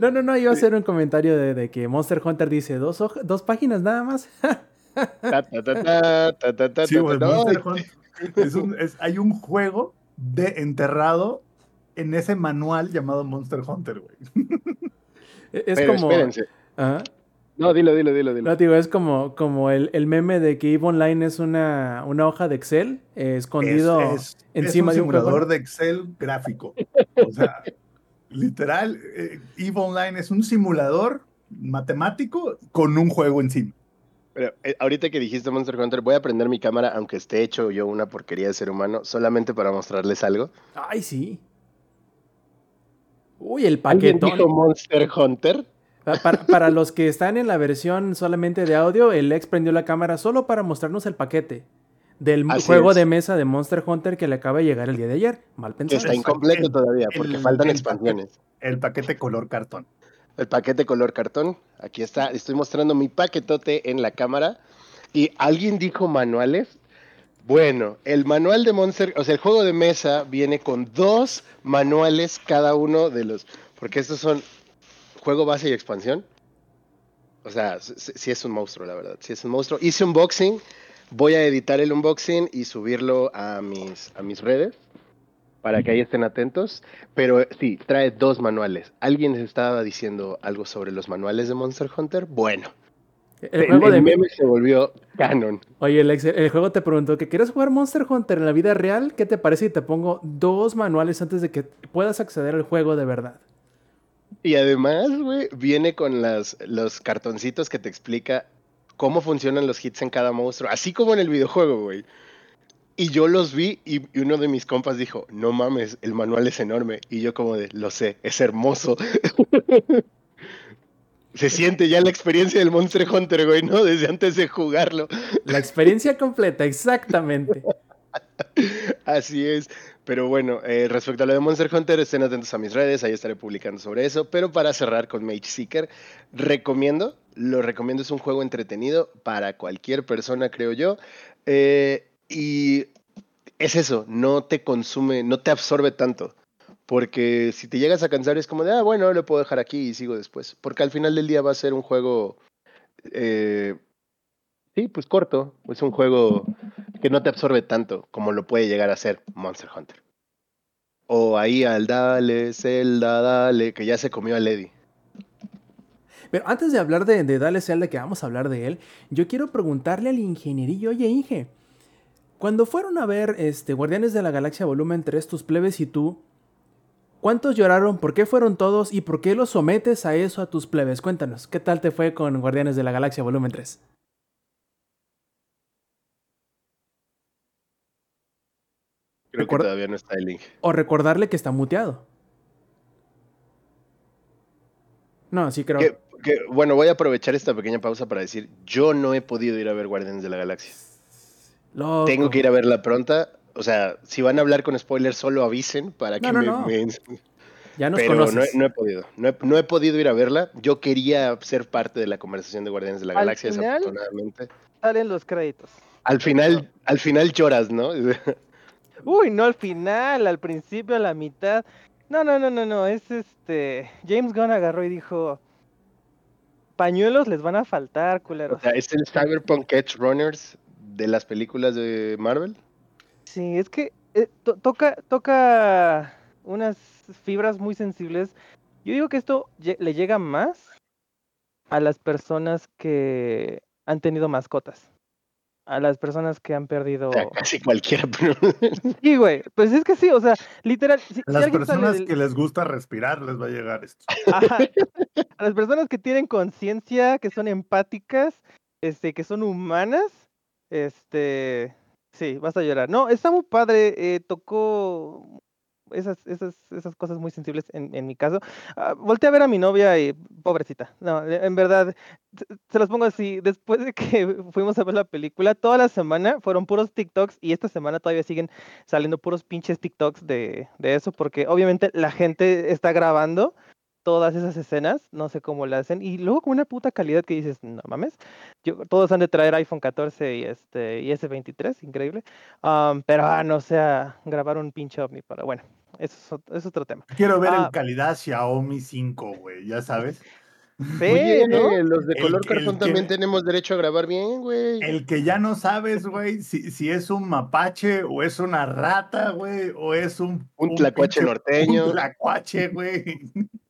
D: no, no, no, iba a hacer un comentario de, que Monster Hunter dice dos, dos páginas nada más.
E: hay un juego de enterrado en ese manual llamado Monster Hunter, güey.
D: Es como.
A: No, dilo, dilo, dilo, dilo.
D: No, digo, es como, como el, el meme de que EVE Online es una, una hoja de Excel eh, escondido encima
E: es un
D: de un
E: simulador de Excel gráfico. O sea, literal, eh, EVE Online es un simulador matemático con un juego encima.
A: Pero eh, ahorita que dijiste Monster Hunter, voy a prender mi cámara, aunque esté hecho yo una porquería de ser humano, solamente para mostrarles algo.
D: Ay, sí. Uy, el paquetón.
A: dijo Monster Hunter?
D: Para, los que están en la versión solamente de audio, el ex prendió la cámara solo para mostrarnos el paquete del juego de mesa de Monster Hunter que le acaba de llegar el día de ayer. Mal pensado.
A: Está incompleto todavía porque faltan expansiones.
E: el paquete color cartón.
A: El paquete color cartón. Aquí está. Estoy mostrando mi paquetote en la cámara. Y alguien dijo manuales. Bueno, el manual de Monster, o sea, el juego de mesa viene con dos manuales cada uno de los, porque estos son juego base y expansión. O sea, sí, es un monstruo, la verdad. Sí es un monstruo. Hice unboxing. Voy a editar el unboxing y subirlo a mis, a mis redes para que ahí estén atentos. Pero sí, trae dos manuales. ¿Alguien estaba diciendo algo sobre los manuales de Monster Hunter? Bueno. El, juego de meme se volvió canon.
D: Oye, el, el juego te preguntó que quieres jugar Monster Hunter en la vida real. ¿Qué te parece si te pongo dos manuales antes de que puedas acceder al juego de verdad?
A: Y además, güey, viene con las, los cartoncitos que te explica cómo funcionan los hits en cada monstruo, así como en el videojuego, güey. Y yo los vi y, uno de mis compas dijo, no mames, el manual es enorme. Y yo como de, lo sé, es hermoso. Se siente ya la experiencia del Monster Hunter, güey, ¿no? Desde antes de jugarlo.
D: La experiencia completa, exactamente.
A: Así es. Pero bueno, eh, respecto a lo de Monster Hunter, estén atentos a mis redes, ahí estaré publicando sobre eso. Pero para cerrar con Mage Seeker, recomiendo, lo recomiendo, es un juego entretenido para cualquier persona, creo yo. Eh, y es eso, no te consume, no te absorbe tanto. Porque si te llegas a cansar es como de, ah, bueno, lo puedo dejar aquí y sigo después. Porque al final del día va a ser un juego, eh, sí, pues corto. Es un juego que no te absorbe tanto como lo puede llegar a ser Monster Hunter. O ahí al Dale, Zelda, Dale, que ya se comió a Lady.
D: Pero antes de hablar de, de Dale Zelda, que vamos a hablar de él, yo quiero preguntarle al ingenierillo, oye Inge, cuando fueron a ver este, Guardianes de la Galaxia Volumen 3, tus plebes y tú, ¿Cuántos lloraron? ¿Por qué fueron todos? ¿Y por qué los sometes a eso a tus plebes? Cuéntanos, ¿qué tal te fue con Guardianes de la Galaxia Volumen 3?
A: Creo que todavía no está el link.
D: O recordarle que está muteado. No, sí creo.
A: Que- que, bueno, voy a aprovechar esta pequeña pausa para decir, yo no he podido ir a ver Guardianes de la Galaxia.
D: Loco.
A: Tengo que ir a verla pronta. O sea, si van a hablar con spoilers, solo avisen para que
D: No, no,
A: me,
D: no.
A: me-
D: Ya nos
A: Pero no,
D: conoces.
A: he- no he podido. No he, no he podido ir a verla. Yo quería ser parte de la conversación de Guardianes de la
G: Al
A: Galaxia,
G: final-
A: desafortunadamente.
G: Salen los créditos.
A: Al final, al final lloras, ¿no?
G: Uy, no al final, al principio, a la mitad. No, no, no, no, no. Es este. James Gunn agarró y dijo: Pañuelos les van a faltar,
A: O
G: culeros.
A: sea, es el Cyberpunk Edge Runners de las películas de Marvel.
G: Sí, es que eh, to- toca, toca unas fibras muy sensibles. Yo digo que esto le llega más a las personas que han tenido mascotas. A las personas que han perdido.
A: O sea, casi cualquiera. pero-
G: Sí, güey. Pues es que sí, o sea, literal. Si,
E: A las personas
G: del-
E: que les gusta respirar les va a llegar esto.
G: Ajá. A las personas que tienen conciencia, que son empáticas, este, que son humanas, este, sí, vas a llorar. No, está muy padre, eh, tocó esas, esas, esas cosas muy sensibles en, en mi caso. Ah, volteé a ver a mi novia y pobrecita. No, eh, en verdad, se los pongo así, después de que fuimos a ver la película, toda la semana fueron puros TikToks y esta semana todavía siguen saliendo puros pinches TikToks de, de eso, porque obviamente la gente está grabando todas esas escenas, no sé cómo la hacen, y luego con una puta calidad que dices, no mames, yo, todos han de traer iPhone 14 y este y S23, increíble, Am, pero ah, no sea grabar un pinche ovni para, bueno, eso es, ot- es otro tema.
E: Quiero ver
G: Ah.
E: en calidad Xiaomi 5, güey, ya sabes.
G: Sí,
A: Oye,
G: ¿no?
A: los de
E: El
A: color
E: que- el
A: cartón
E: que-
A: también tenemos derecho a grabar bien, güey.
E: El que ya no sabes, güey, si, si es un mapache o es una rata, güey, o es un...
A: Un tlacuache
E: pinche-
A: norteño.
E: Un tlacuache, güey.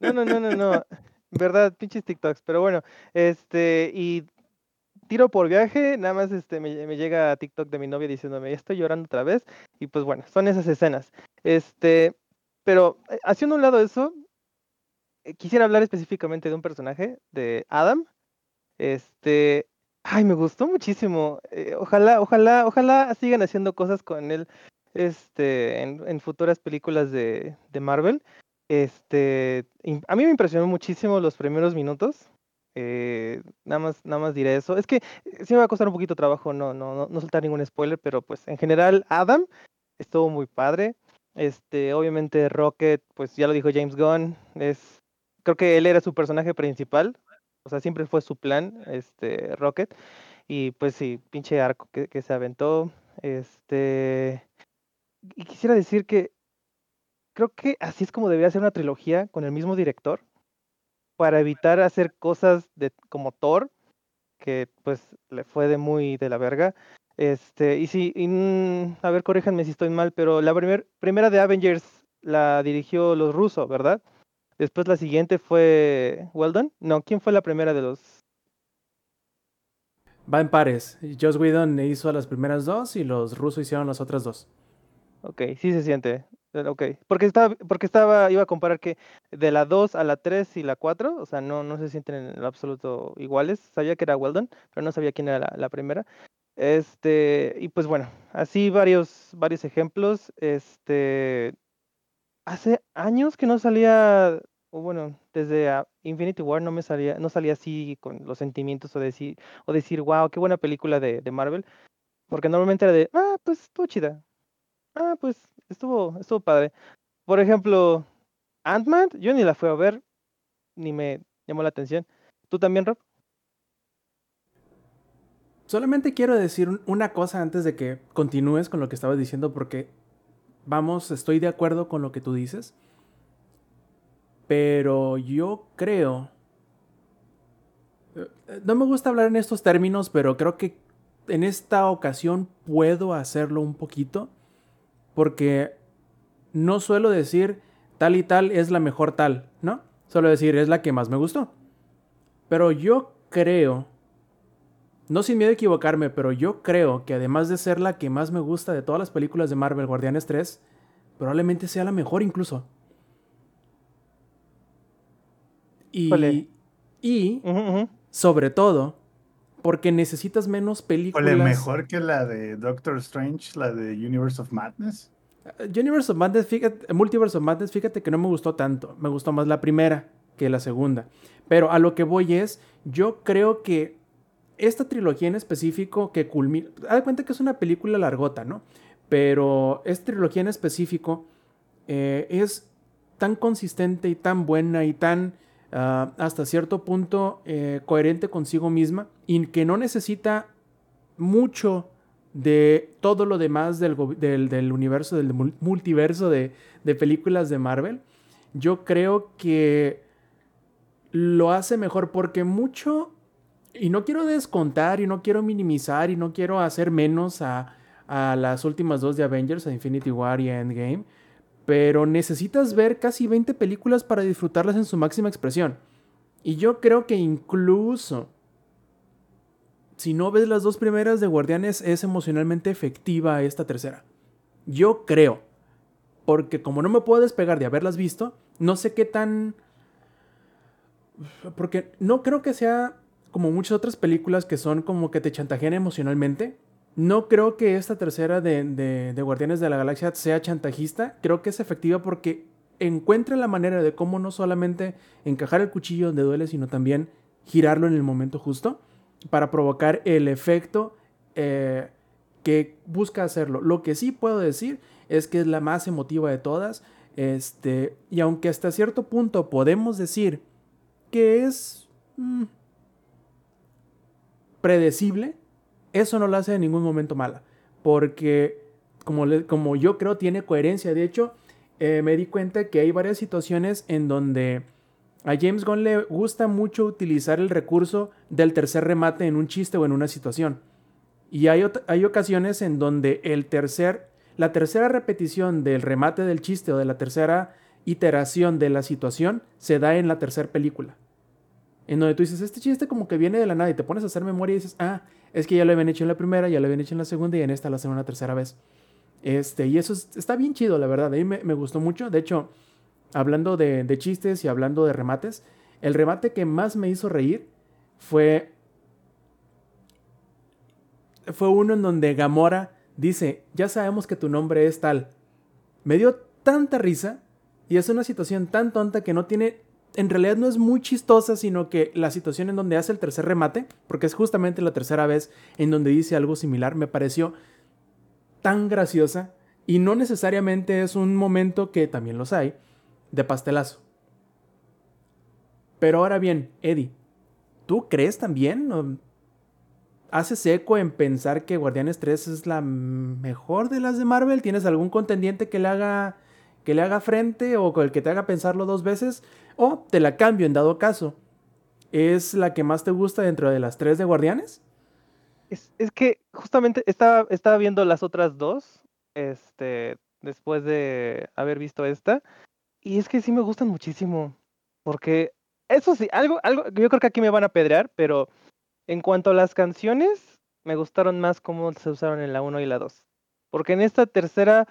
G: No, no, no, no, no. Verdad, pinches TikToks. Pero bueno, este, y tiro por viaje, nada más este me, llega TikTok de mi novia diciéndome, "Ya estoy llorando otra vez. Y pues bueno, son esas escenas. Este, pero eh, haciendo un lado eso, eh, quisiera hablar específicamente de un personaje, de Adam. Este, ay, me gustó muchísimo. eh, ojalá, ojalá, ojalá sigan haciendo cosas con él, este, en, futuras películas de Marvel. Este, a mí me impresionó muchísimo los primeros minutos. eh, nada más, nada más diré eso. Es que eh, sí me va a costar un poquito trabajo no, no, no, no soltar ningún spoiler, pero pues en general Adam estuvo muy padre. Este, obviamente Rocket, pues ya lo dijo James Gunn, es, creo que él era su personaje principal, o sea, siempre fue su plan, este, Rocket, y pues sí, pinche arco que, que se aventó, este, y quisiera decir que creo que así es como debería ser una trilogía con el mismo director, para evitar hacer cosas de, como Thor, que pues le fue de muy de la verga. Este, y sí, y, mm, a ver, corríjanme si estoy mal, pero la primer, primera de Avengers la dirigió los rusos, ¿verdad? Después la siguiente fue Weldon. No, ¿quién fue la primera de los?
D: Va en pares. Joss Whedon hizo las primeras dos y los rusos hicieron las otras dos.
G: Ok, sí se siente. Ok, porque estaba, porque estaba, iba a comparar que de la 2 a la 3 y la 4, o sea, no, no se sienten en el absoluto iguales. Sabía que era Weldon, pero no sabía quién era la, la primera. Este, y pues bueno, así varios, varios ejemplos. Este, hace años que no salía, o bueno, desde ah, Infinity War no me salía, no salía así con los sentimientos o decir, o decir, wow, qué buena película de, de Marvel. Porque normalmente era de, ah, pues estuvo chida. Ah, pues estuvo, estuvo padre. Por ejemplo, Ant-Man, yo ni la fui a ver, ni me llamó la atención. ¿Tú también, Rob?
D: Solamente quiero decir un- una cosa antes de que continúes con lo que estabas diciendo porque, vamos, estoy de acuerdo con lo que tú dices. Pero yo creo... eh, No me gusta hablar en estos términos, pero creo que en esta ocasión puedo hacerlo un poquito. Porque no suelo decir tal y tal es la mejor tal, ¿no? Suelo decir es la que más me gustó. Pero yo creo no sin miedo a equivocarme, pero yo creo que además de ser la que más me gusta de todas las películas de Marvel Guardianes 3, probablemente sea la mejor incluso. Y, y sobre todo, porque necesitas menos películas.
E: Ole, mejor que la de Doctor Strange, la de Universe of Madness.
D: Universe of Madness, fíjate, Multiverse of Madness, fíjate que no me gustó tanto. Me gustó más la primera que la segunda. Pero a lo que voy es, yo creo que esta trilogía en específico que culmina. Haz de cuenta que es una película largota, ¿no? Pero esta trilogía en específico eh, es tan consistente y tan buena y tan ah, hasta cierto punto eh, coherente consigo misma y que no necesita mucho de todo lo demás del, universo, del mul- multiverso de, películas de Marvel, yo creo que lo hace mejor porque mucho, y no quiero descontar y no quiero minimizar y no quiero hacer menos a, a las últimas dos de Avengers, a Infinity War y Endgame, pero necesitas ver casi 20 películas para disfrutarlas en su máxima expresión. Y yo creo que incluso si no ves las dos primeras de Guardianes, es emocionalmente efectiva esta tercera. Yo creo. Porque como no me puedo despegar de haberlas visto, no sé qué tan... Porque no creo que sea como muchas otras películas que son como que te chantajean emocionalmente. No creo que esta tercera de, de- Guardianes de la Galaxia sea chantajista. Creo que es efectiva porque encuentra la manera de cómo no solamente encajar el cuchillo donde duele, sino también girarlo en el momento justo para provocar el efecto eh, que busca hacerlo. Lo que sí puedo decir es que es la más emotiva de todas. Este, y aunque hasta cierto punto podemos decir que es mm, predecible, eso no la hace en ningún momento mala. Porque, como, como yo creo, tiene coherencia. De hecho, eh, me di cuenta que hay varias situaciones en donde a James Gunn le gusta mucho utilizar el recurso del tercer remate en un chiste o en una situación. Y hay, hay ocasiones en donde el tercer, la tercera repetición del remate del chiste o de la tercera iteración de la situación se da en la tercera película. En donde tú dices, este chiste como que viene de la nada y te pones a hacer memoria y dices, ah, es que ya lo habían hecho en la primera, ya lo habían hecho en la segunda y en esta lo hacen una tercera vez. Este, y eso es- está bien chido, la verdad. A mí me, me gustó mucho. De hecho, hablando de, de chistes y hablando de remates, el remate que más me hizo reír fue. Fue uno en donde Gamora dice: Ya sabemos que tu nombre es tal. Me dio tanta risa y es una situación tan tonta que no tiene. En realidad no es muy chistosa, sino que la situación en donde hace el tercer remate, porque es justamente la tercera vez en donde dice algo similar, me pareció tan graciosa y no necesariamente es un momento que también los hay de pastelazo. Pero ahora bien, Eddie, ¿tú crees también? ¿Haces eco en pensar que Guardianes 3 es la mejor de las de Marvel? ¿Tienes algún contendiente que le haga que le haga frente o el que te haga pensarlo dos veces? O te la cambio en dado caso. ¿Es la que más te gusta dentro de las tres de Guardianes?
G: Es, es que justamente estaba, estaba viendo las otras dos, este, después de haber visto esta, y es que sí me gustan muchísimo, porque eso sí, algo, algo, yo creo que aquí me van a pedrear, pero en cuanto a las canciones, me gustaron más cómo se usaron en la 1 y la 2, porque en esta tercera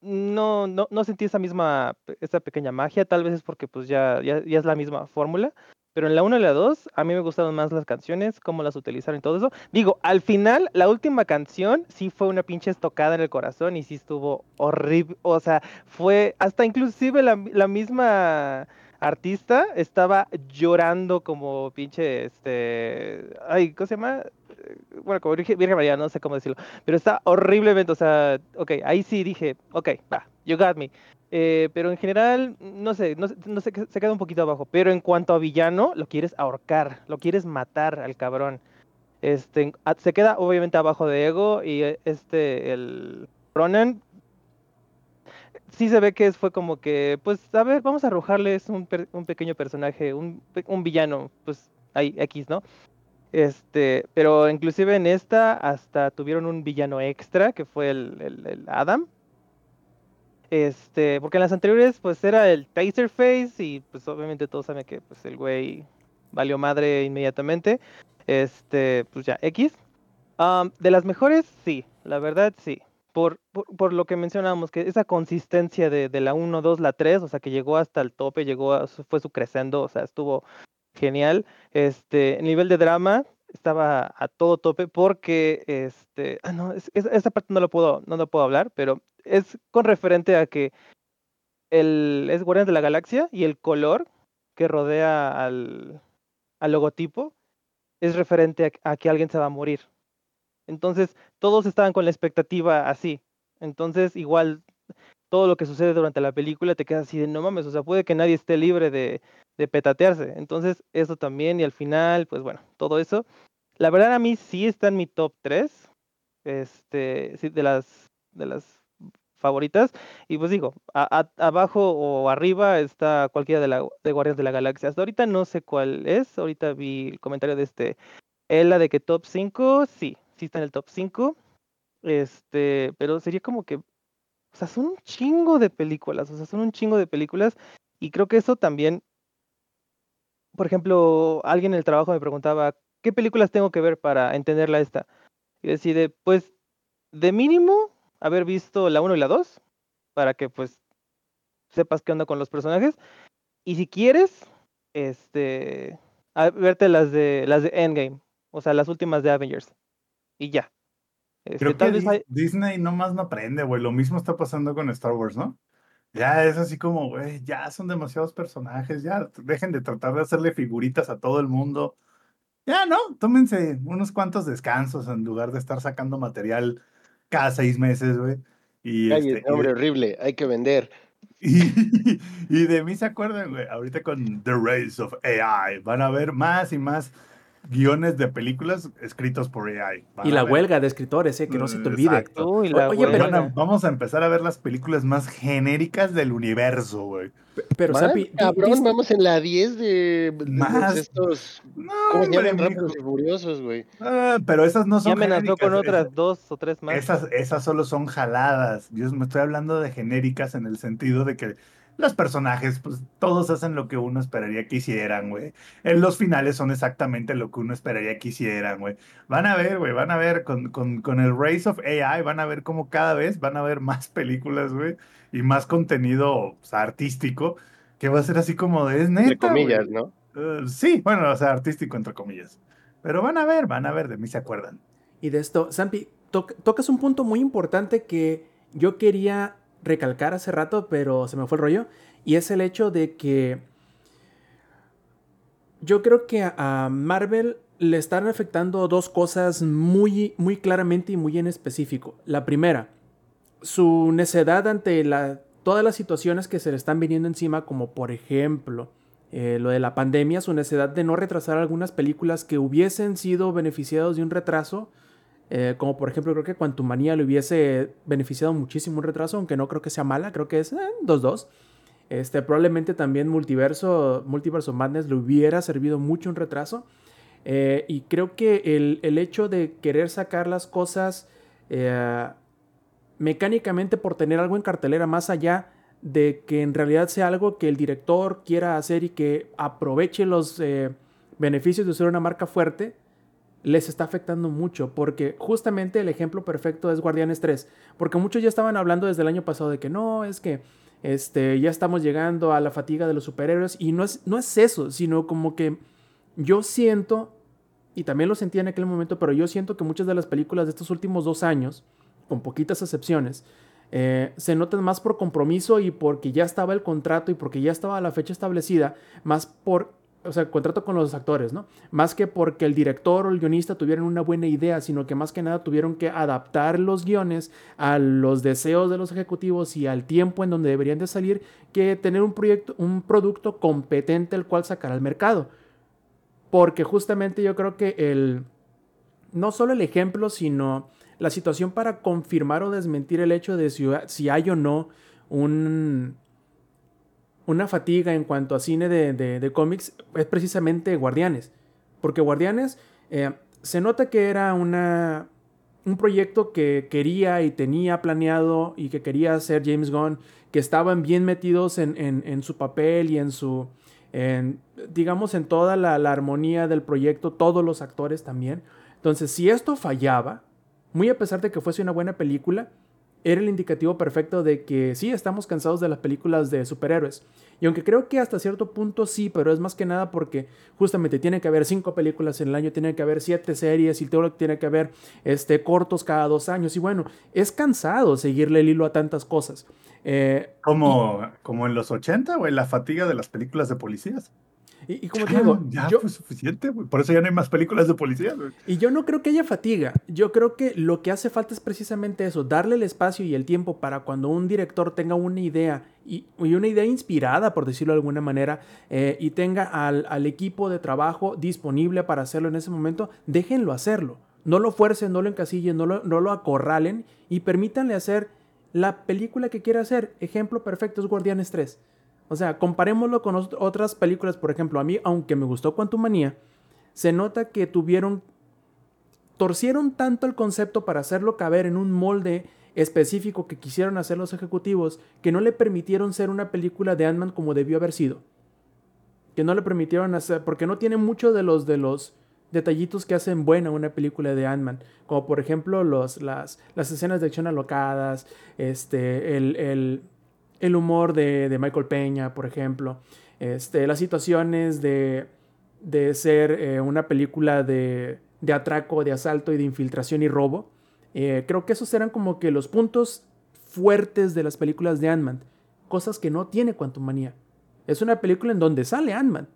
G: no, no, no sentí esa misma, esa pequeña magia, tal vez es porque pues ya, ya, ya es la misma fórmula, pero en la 1 y la 2, a mí me gustaron más las canciones, cómo las utilizaron y todo eso. Digo, al final, la última canción sí fue una pinche estocada en el corazón y sí estuvo horrible. O sea, fue hasta inclusive la, la misma artista estaba llorando como pinche, este, ay, ¿cómo se llama? Bueno, como Virgen Virgen María, no sé cómo decirlo, pero está horriblemente, o sea, ok, ahí sí dije, ok, va, you got me. Eh, pero en general, no sé, no, no sé, se queda un poquito abajo. Pero en cuanto a villano, lo quieres ahorcar, lo quieres matar al cabrón. Este, se queda obviamente abajo de Ego y este, el Ronan, sí se ve que fue como que, pues, a ver, vamos a arrojarles un, per- un pequeño personaje, un, un villano, pues, ahí, X, ¿no? Este, pero inclusive en esta hasta tuvieron un villano extra, que fue el, el- Adam. Este, porque en las anteriores pues era el Taserface y pues obviamente todos saben que pues el güey valió madre inmediatamente. Este, pues ya, X. De las mejores, sí, la verdad sí. Por, por, por lo que mencionábamos, que esa consistencia de, la 1, 2, la 3, o sea, que llegó hasta el tope, llegó a, fue su crescendo, o sea, estuvo genial. Este, el nivel de drama estaba a todo tope porque, este, ah, no, es- es- esa parte no lo puedo, no lo puedo hablar, pero es con referente a que el, es Guardianes de la Galaxia y el color que rodea al, al logotipo es referente a que alguien se va a morir. Entonces, todos estaban con la expectativa así. Entonces, igual, todo lo que sucede durante la película te queda así de no mames, o sea, puede que nadie esté libre de, de petatearse. Entonces, eso también, y al final, pues bueno, todo eso. La verdad, a mí sí está en mi top 3 este, de las, de las favoritas. Y pues digo, a- abajo o arriba está cualquiera de, la, de Guardianes de la Galaxia. Hasta ahorita no sé cuál es. Ahorita vi el comentario de este Ella de que top 5, sí, sí en el top 5. Este, pero sería como que, o sea, son un chingo de películas, o sea, son un chingo de películas. Y creo que eso también, por ejemplo, alguien en el trabajo me preguntaba, ¿qué películas tengo que ver para entenderla esta? Y decide, pues, de mínimo, haber visto la 1 y la 2, para que pues sepas qué onda con los personajes. Y si quieres, este, a- verte las de las de Endgame, o sea, las últimas de Avengers. Y ya. Este,
E: Creo que
G: vez hay-
E: Disney nomás no aprende, güey. Lo mismo está pasando con Star Wars, ¿no? Ya es así como, güey, ya son demasiados personajes, ya dejen de tratar de hacerle figuritas a todo el mundo. Ya, ¿no? Tómense unos cuantos descansos en lugar de estar sacando material cada seis meses, güey. Y,
A: Cállate,
E: este,
A: hombre, horrible, hay que vender.
E: y, y de mí se acuerdan, güey. Ahorita con The Race of AI van a ver más y más guiones de películas escritos por AI. Van
D: Y la huelga de escritores, eh, que no se te olvide.
E: Exacto.
G: Uy, la
D: Oye, pero-
E: a- vamos a empezar a ver las películas más genéricas del universo, güey.
D: Pero,
A: cabrón,
D: diste-
A: vamos en la 10 de, de
E: Más.
A: estos.
E: No,
A: ¿Cómo se
E: hombre,
A: llaman?
E: mijo.
A: Rápidos y furiosos, güey.
E: Ah, pero esas no son
G: Ya amenazó con otras
E: esas-
G: dos o tres más.
E: Esas, esas solo son jaladas. Yo me estoy hablando de genéricas en el sentido de que los personajes, pues todos hacen lo que uno esperaría que hicieran, güey. En los finales son exactamente lo que uno esperaría que hicieran, güey. Van a ver, güey, van a ver con, con, con el Race of AI, van a ver cómo cada vez van a ver más películas, güey, y más contenido o sea, artístico, que va a ser así como de, es neta,
A: Entre comillas,
E: güey".
A: ¿no?
E: Eh, sí, bueno, o sea, artístico entre comillas. Pero van a ver, van a ver, de mí se acuerdan.
D: Y de esto, Sampi, toc- tocas un punto muy importante que yo quería recalcar hace rato, pero se me fue el rollo. Y es el hecho de que yo creo que a, Marvel le están afectando dos cosas muy, muy claramente y muy en específico. La primera, su necedad ante la, todas las situaciones que se le están viniendo encima, como por ejemplo eh, lo de la pandemia, su necedad de no retrasar algunas películas que hubiesen sido beneficiados de un retraso, eh, como por ejemplo creo que Quantumania le hubiese beneficiado muchísimo un retraso, aunque no creo que sea mala, creo que es eh, 2-2. Este, probablemente también Multiverso, Multiverso Madness le hubiera servido mucho un retraso. Eh, y creo que el, el hecho de querer sacar las cosas eh, mecánicamente por tener algo en cartelera más allá de que en realidad sea algo que el director quiera hacer y que aproveche los eh, beneficios de ser una marca fuerte, les está afectando mucho, porque justamente el ejemplo perfecto es Guardianes 3, porque muchos ya estaban hablando desde el año pasado de que no, es que este, ya estamos llegando a la fatiga de los superhéroes, y no es, no es eso, sino como que yo siento, y también lo sentía en aquel momento, pero yo siento que muchas de las películas de estos últimos dos años, con poquitas excepciones, eh, se notan más por compromiso y porque ya estaba el contrato y porque ya estaba la fecha establecida, más por, o sea, contrato con los actores, ¿no? Más que porque el director o el guionista tuvieran una buena idea, sino que más que nada tuvieron que adaptar los guiones a los deseos de los ejecutivos y al tiempo en donde deberían de salir, que tener un proyecto, un producto competente el cual sacar al mercado. Porque justamente yo creo que el, no solo el ejemplo, sino la situación para confirmar o desmentir el hecho de si hay o no un, una fatiga en cuanto a cine de, de, cómics es precisamente Guardianes. Porque Guardianes eh, se nota que era una, un proyecto que quería y tenía planeado y que quería hacer James Gunn, que estaban bien metidos en, en, en su papel y en su, en, digamos, en toda la, la armonía del proyecto, todos los actores también. Entonces, si esto fallaba, muy a pesar de que fuese una buena película, era el indicativo perfecto de que sí, estamos cansados de las películas de superhéroes. Y aunque creo que hasta cierto punto sí, pero es más que nada porque justamente tiene que haber cinco películas en el año, tiene que haber siete series y todo tiene que haber este, cortos cada dos años. Y bueno, es cansado seguirle el hilo a tantas cosas. Eh,
E: Como, como en los 80, güey, la fatiga de las películas de policías.
D: Y, y como te digo,
E: ya
D: yo,
E: fue suficiente. Por eso ya no hay más películas de policías, güey.
D: Y yo no creo que haya fatiga. Yo creo que lo que hace falta es precisamente eso, darle el espacio y el tiempo para cuando un director tenga una idea y, y una idea inspirada, por decirlo de alguna manera, eh, y tenga al, al equipo de trabajo disponible para hacerlo en ese momento, déjenlo hacerlo. No lo fuercen, no lo encasillen, no lo, no lo acorralen y permítanle hacer la película que quiera hacer. Ejemplo perfecto es Guardianes 3. O sea, comparémoslo con ot- otras películas, por ejemplo, a mí, aunque me gustó Quantumania, se nota que tuvieron torcieron tanto el concepto para hacerlo caber en un molde específico que quisieron hacer los ejecutivos que no le permitieron ser una película de Ant-Man como debió haber sido. Que no le permitieron hacer, porque no tiene muchos de los de los detallitos que hacen buena una película de Ant-Man, como por ejemplo los, las, las escenas de acción alocadas, este, el, el, el humor de, de Michael Peña, por ejemplo, este, las situaciones de, de ser eh, una película de, de atraco, de asalto y de infiltración y robo. Eh, creo que esos eran como que los puntos fuertes de las películas de Ant-Man. Cosas que no tiene Quantum Manía. Es una película en donde sale Ant-Man.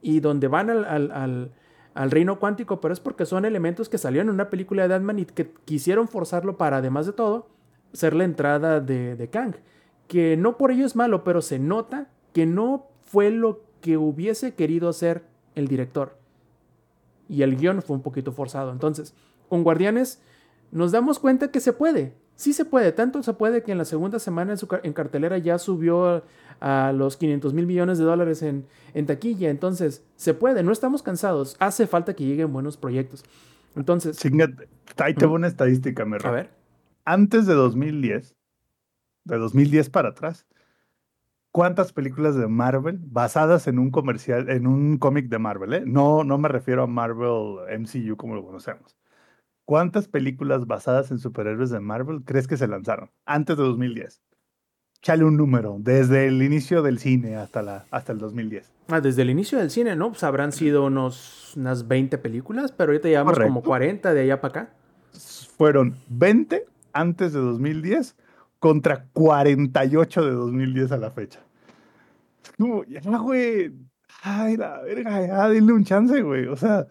D: Y donde van al, al, al, al reino cuántico, pero es porque son elementos que salieron en una película de Ant-Man y que quisieron forzarlo para, además de todo, ser la entrada de, de Kang. Que no por ello es malo, pero se nota que no fue lo que hubiese querido hacer el director. Y el guion fue un poquito forzado. Entonces, con Guardianes nos damos cuenta que se puede. Sí se puede. Tanto se puede que en la segunda semana en, su, en cartelera ya subió a, los 500 mil millones de dólares en, en taquilla. Entonces, se puede. No estamos cansados. Hace falta que lleguen buenos proyectos. Entonces,
E: Chingate, ahí te una estadística, me
D: a ver.
E: Antes de 2010, de 2010 para atrás, ¿cuántas películas de Marvel basadas en un comercial, en un cómic de Marvel, eh? No, no me refiero a Marvel MCU como lo conocemos. ¿Cuántas películas basadas en superhéroes de Marvel crees que se lanzaron antes de 2010? Chale un número, desde el inicio del cine hasta, la, hasta el 2010.
D: Ah, desde el inicio del cine, ¿no? Pues habrán sido unos, unas 20 películas, pero ahorita llevamos como
E: Correcto.
D: 40 de allá para acá.
E: Fueron 20 antes de 2010 contra 48 de 2010 a la fecha. Como, ya, güey. Ay, la verga, ya, un chance, güey. O sea,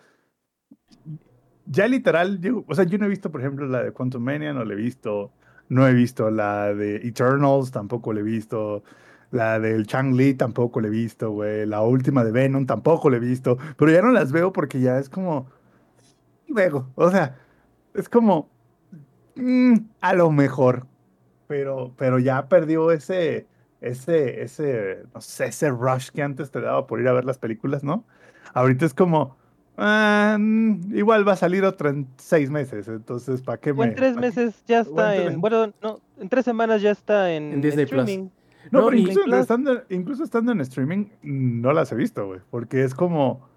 E: ya literal, o sea, yo no he visto, por ejemplo, la de Quantum Mania, no la he visto. No he visto la de Eternals, tampoco la he visto. La del Chang-Li tampoco la he visto, güey. La última de Venom tampoco la he visto. Pero ya no las veo porque ya es como. Luego, o sea, es como. mm, a lo mejor. Pero, pero ya perdió ese. Ese, ese, no sé, ese rush que antes te daba por ir a ver las películas, ¿no? Ahorita es como. ah, mm, igual va a salir otra en seis meses, entonces, ¿para qué
G: O
E: me.?
G: en tres meses ya está
E: en.
G: Bueno, no, en tres semanas ya está en,
D: En Disney Plus.
G: streaming.
E: No,
D: No,
E: pero incluso,
G: Plus.
E: estando, incluso estando en streaming, no las he visto, güey. Porque es como.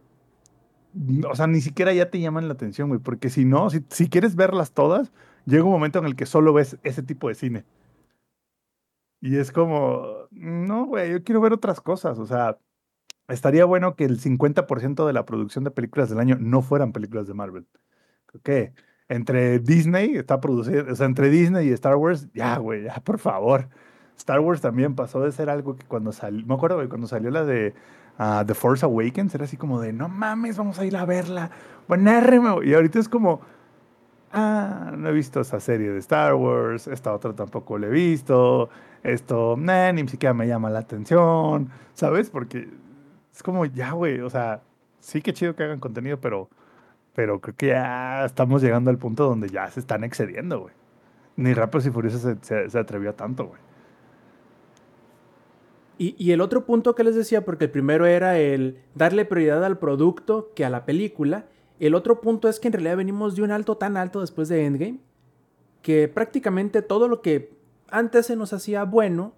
E: O sea, ni siquiera ya te llaman la atención, güey. Porque si no, si, si quieres verlas todas, llega un momento en el que solo ves ese tipo de cine. Y es como. No, güey, yo quiero ver otras cosas. O sea, estaría bueno que el 50% de la producción de películas del año no fueran películas de Marvel. Creo que entre Disney está produciendo, o sea, entre Disney y Star Wars, ya, güey, ya, por favor. Star Wars también pasó de ser algo que cuando salió, me acuerdo, güey, cuando salió la de ah, The Force Awakens, era así como de, no mames, vamos a ir a verla, buenérrimo. Y ahorita es como, ah, no he visto esa serie de Star Wars, esta otra tampoco la he visto, esto, nah, ni siquiera me llama la atención, ¿sabes? Porque es como, ya, güey, o sea, sí que chido que hagan contenido, pero, pero creo que ya estamos llegando al punto donde ya se están excediendo, güey. Ni Rápidos y Furiosos se, atrevió a tanto, güey.
D: Y el otro punto que les decía, porque el primero era el darle prioridad al producto que a la película. El otro punto es que en realidad venimos de un alto tan alto después de Endgame que prácticamente todo lo que antes se nos hacía bueno,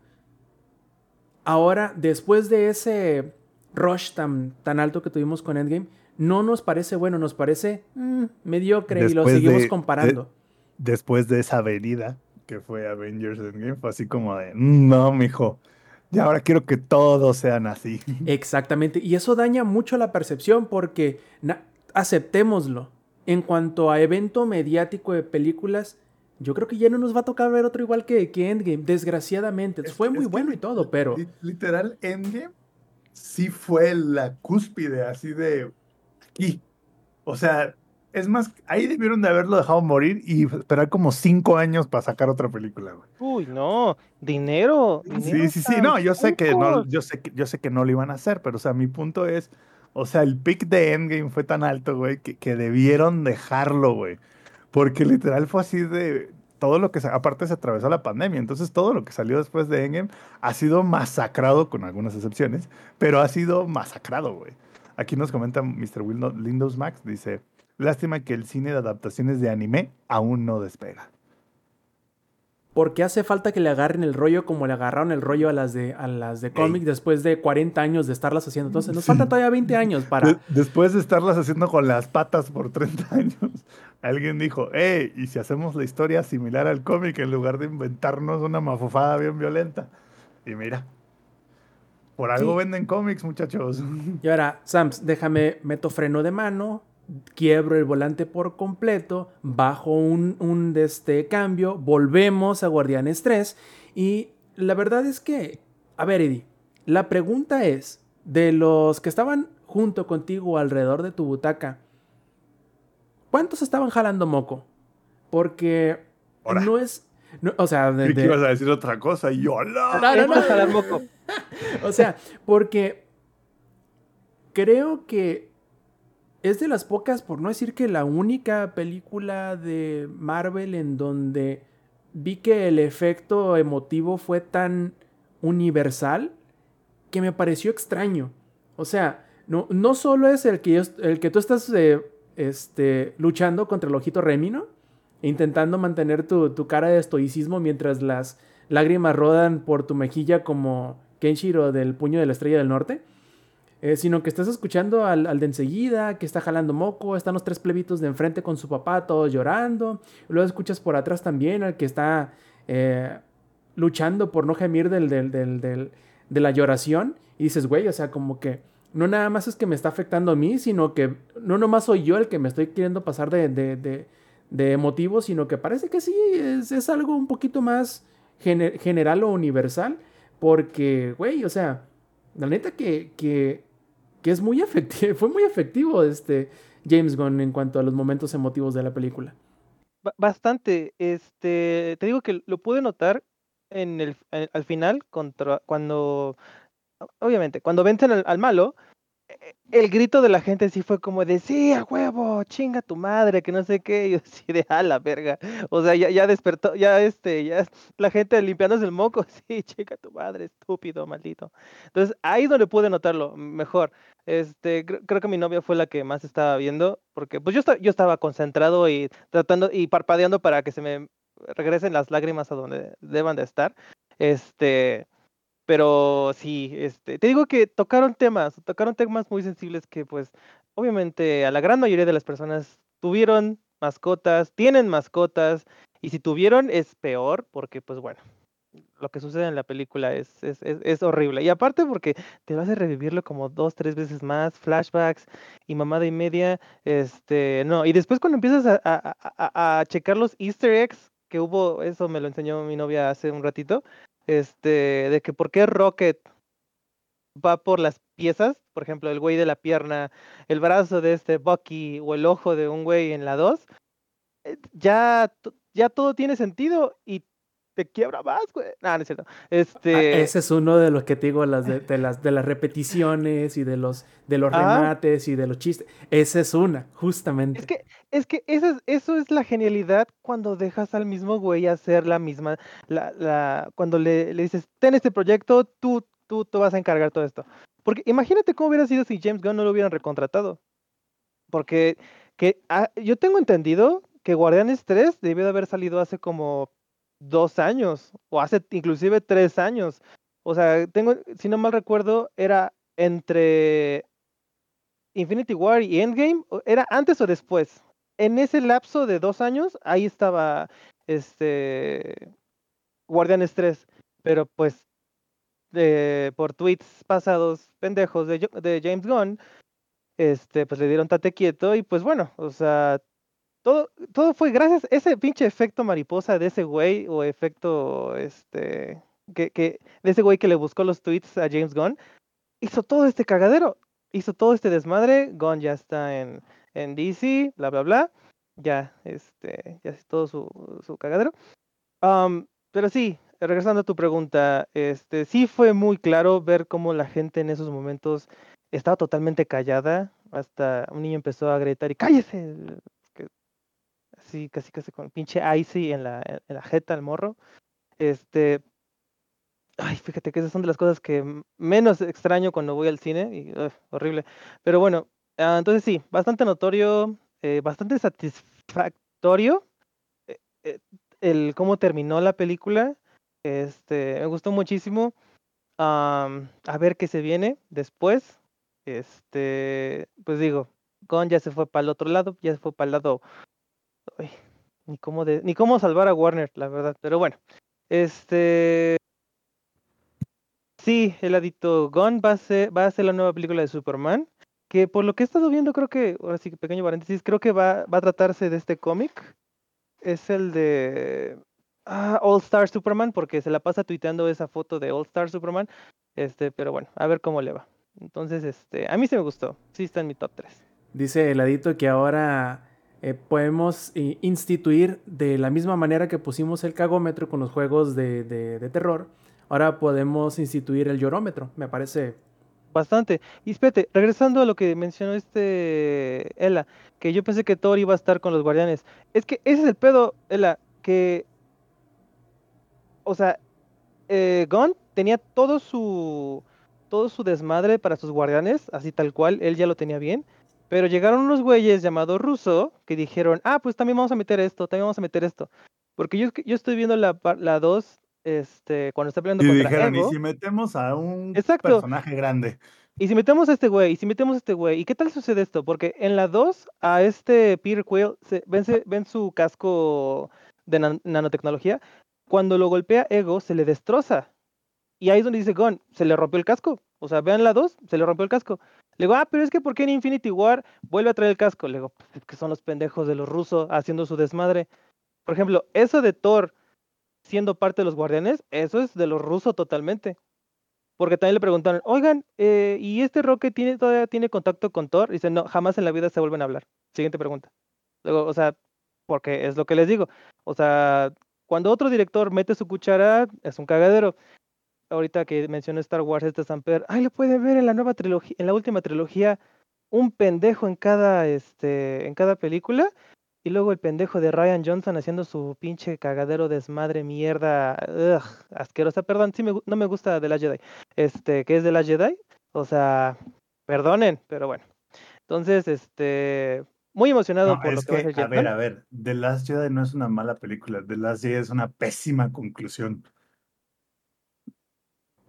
D: ahora después de ese rush tan, tan alto que tuvimos con Endgame, no nos parece bueno, nos parece mm, mediocre y lo seguimos
E: de-
D: comparando.
E: Después de esa avenida que fue Avengers Endgame fue así como de, no, mijo, y ahora quiero que todos sean así.
D: Exactamente. Y eso daña mucho la percepción porque aceptémoslo. En cuanto a evento mediático de películas, yo creo que ya no nos va a tocar ver otro igual que, que Endgame, desgraciadamente.
E: Es-
D: Fue muy
E: que
D: bueno y todo, pero
E: li- Literal, Endgame sí fue la cúspide, así de aquí. O sea, es más, ahí debieron de haberlo dejado morir y esperar como cinco años para sacar otra película, güey.
G: Uy, no, dinero.
E: Sí,
G: dinero
E: sí, sí, no, yo sé que no, yo sé que, yo sé que no lo iban a hacer, pero o sea, mi punto es, o sea, el pick de Endgame fue tan alto, güey, que, que debieron dejarlo, güey. Porque literal fue así de todo lo que, aparte se atravesó la pandemia, entonces todo lo que salió después de Endgame ha sido masacrado, con algunas excepciones, pero ha sido masacrado, güey. Aquí nos comenta Mr. Windows, Windows Max, dice, lástima que el cine de adaptaciones de anime aún no despega.
D: Porque hace falta que le agarren el rollo como le agarraron el rollo a las de, a las de cómic después de 40 años de estarlas haciendo. Entonces nos
E: Sí.
D: faltan todavía 20 años para...
E: De- después de estarlas haciendo con las patas por 30 años, alguien dijo, hey, ¿y si hacemos la historia similar al cómic en lugar de inventarnos una mafufada bien violenta? Y mira, por algo
D: Sí.
E: venden cómics, muchachos.
D: Y ahora, Sams, déjame, meto freno de mano, quiebro el volante por completo, bajo un, un de este cambio, volvemos a Guardianes 3 y la verdad es que, a ver, Eddie, la pregunta es, de los que estaban junto contigo alrededor de tu butaca, ¿cuántos estaban jalando moco? Porque
E: Ahora.
D: no es... no, o sea, de-
E: que
D: de-
E: ibas a decir otra cosa y yo, ¡Hola!
D: No, no, no.
G: Jalar moco.
D: O sea, porque creo que es de las pocas, por no decir que la única película de Marvel en donde vi que el efecto emotivo fue tan universal que me pareció extraño. O sea, no, no solo es el que, yo- el que tú estás eh, este, luchando contra el ojito Remino, intentando mantener tu, tu cara de estoicismo mientras las lágrimas rodan por tu mejilla como Kenshiro del puño de la estrella del norte, eh, sino que estás escuchando al, al de enseguida, que está jalando moco, están los tres plebitos de enfrente con su papá, todos llorando, luego escuchas por atrás también al que está eh, luchando por no gemir del, del, del- de la lloración, y dices, güey, o sea, como que no nada más es que me está afectando a mí, sino que no nomás soy yo el que me estoy queriendo pasar de, de, de- de emotivo, sino que parece que sí, es, es algo un poquito más gene- general o universal, porque, güey, o sea, la neta que, que, que es muy efectivo, fue muy efectivo este James Gunn en cuanto a los momentos emotivos de la película.
G: Ba- Bastante. Este, te digo que lo pude notar en el, al final, contra, cuando, obviamente, cuando vencen al, al malo, el grito de la gente sí fue como de, sí, a huevo, chinga tu madre, que no sé qué, y yo así de, a la verga. O sea, ya, ya despertó, ya este, ya la gente limpiándose el moco, sí, chinga tu madre, estúpido, maldito. Entonces, ahí es donde pude notarlo mejor. Este, cre- creo que mi novia fue la que más estaba viendo, porque pues yo, esta- yo estaba concentrado y tratando y parpadeando para que se me regresen las lágrimas a donde deban de estar. Este, pero sí, este, te digo que tocaron temas, tocaron temas muy sensibles que pues obviamente a la gran mayoría de las personas tuvieron mascotas, tienen mascotas y si tuvieron es peor porque pues bueno, lo que sucede en la película es, es, es, es horrible. Y aparte porque te lo hace revivirlo como dos, tres veces más, flashbacks y mamada y media, este, no, y después cuando empiezas a, a, a- a- a checar los easter eggs que hubo, eso me lo enseñó mi novia hace un ratito, este, de que por qué Rocket va por las piezas, por ejemplo, el güey de la pierna, el brazo de este Bucky o el ojo de un güey en la 2, eh, ya, ya todo tiene sentido y te quiebra más, güey. No, no es cierto.
D: Ah,
G: Este,
D: ese es uno de los que te digo, las de, de las, de las repeticiones y de los, de los
G: Ah.
D: remates y de los chistes. Esa es una, justamente.
G: Es que, es que eso es, eso es la genialidad cuando dejas al mismo güey hacer la misma, la, la, cuando le, le dices, ten este proyecto, tú, tú, tú vas a encargar todo esto. Porque imagínate cómo hubiera sido si James Gunn no lo hubieran recontratado. Porque que, ah, yo tengo entendido que Guardianes 3 debió de haber salido hace como dos años, o hace inclusive tres años. O sea, tengo, si no mal recuerdo, era entre Infinity War y Endgame, ¿era antes o después? en ese lapso de dos años, ahí estaba este Guardianes 3, pero pues por tweets pasados pendejos de, de James Gunn, este, pues le dieron tate quieto y pues bueno, o sea, todo, todo fue gracias a ese pinche efecto mariposa de ese güey o efecto, este, que, que, de ese güey que le buscó los tweets a James Gunn, hizo todo este cagadero, hizo todo este desmadre, Gunn ya está en, en DC, bla, bla, bla, ya, este, ya es todo su, su cagadero. Am, pero sí, regresando a tu pregunta, este, sí fue muy claro ver cómo la gente en esos momentos estaba totalmente callada, hasta un niño empezó a gritar y cállese, casi casi con pinche icy en la, en jeta al morro. Este, ay, fíjate que esas son de las cosas que menos extraño cuando voy al cine y horrible. Pero bueno, ah, entonces sí, bastante notorio, eh, bastante satisfactorio eh, eh, el cómo terminó la película. Este, me gustó muchísimo. A ver qué se viene después. Este, pues digo, Gon ya se fue para el otro lado, ya se fue para el lado. Ni cómo ni cómo salvar a Warner, la verdad. Pero bueno, este. Sí, el adicto Gon va a ser, va a ser la nueva película de Superman. Que por lo que he estado viendo, creo que, ahora sí que pequeño paréntesis, creo que va, va a tratarse de este cómic. Es el de ah, All Star Superman, porque se la pasa tuiteando esa foto de All Star Superman. Este, pero bueno, a ver cómo le va. Entonces, este, a mí sí me gustó. Sí está en mi top 3.
D: Dice el adito que ahora eh, podemos eh, instituir de la misma manera que pusimos el cagómetro con los juegos de, de- terror. Ahora podemos instituir el llorómetro. Me parece.
G: Bastante. Y espérate, regresando a lo que mencionó este Ella, que yo pensé que Thor iba a estar con los guardianes. Es que ese es el pedo, Ella, que. O sea, eh, Gon tenía todo su. Todo su desmadre para sus guardianes, así tal cual, él ya lo tenía bien. Pero llegaron unos güeyes llamados Russo que dijeron, ah, pues también vamos a meter esto, también vamos a meter esto. Porque yo, yo estoy viendo la 2, la dos, este, cuando está peleando
E: Y
G: contra
E: dijeron,
G: Ego.
E: y si metemos a un
G: Exacto.
E: personaje grande.
G: Y si metemos a este güey, y si metemos a este güey, ¿y qué tal sucede esto? Porque en la 2, a este Peter Quill, se, ven, se- ven su casco de nan- nanotecnología, cuando lo golpea Ego, se le destroza. Y ahí es donde dice Gon, se le rompió el casco. O sea, vean la 2, se le rompió el casco. Le digo, ah, pero es que ¿por qué en Infinity War vuelve a traer el casco? Le digo, "Pues es que son los pendejos de los rusos haciendo su desmadre. Por ejemplo, eso de Thor siendo parte de los guardianes, eso es de los rusos totalmente. Porque también le preguntaron, oigan, eh, ¿y este Rocket tiene, todavía tiene contacto con Thor? Y dice, no, jamás en la vida se vuelven a hablar. Siguiente pregunta. Luego, o sea, porque es lo que les digo. O sea, cuando otro director mete su cuchara, es un cagadero. Ahorita que mencioné Star Wars, este Samper, ay, lo pueden ver en la nueva trilogía, en la última trilogía, un pendejo en cada, este, en cada película. Y luego el pendejo de Ryan Johnson haciendo su pinche cagadero desmadre, mierda, ugh, asquerosa. Perdón, sí me, no me gusta de la Jedi. Este, que es de la Jedi. O sea, perdonen, pero bueno. Entonces, este, muy emocionado
E: No,
G: por lo
E: es
G: que va a
E: que,
G: ser
E: a ver, a ver, The Last Jedi no es una mala película, The Last Jedi es una pésima conclusión.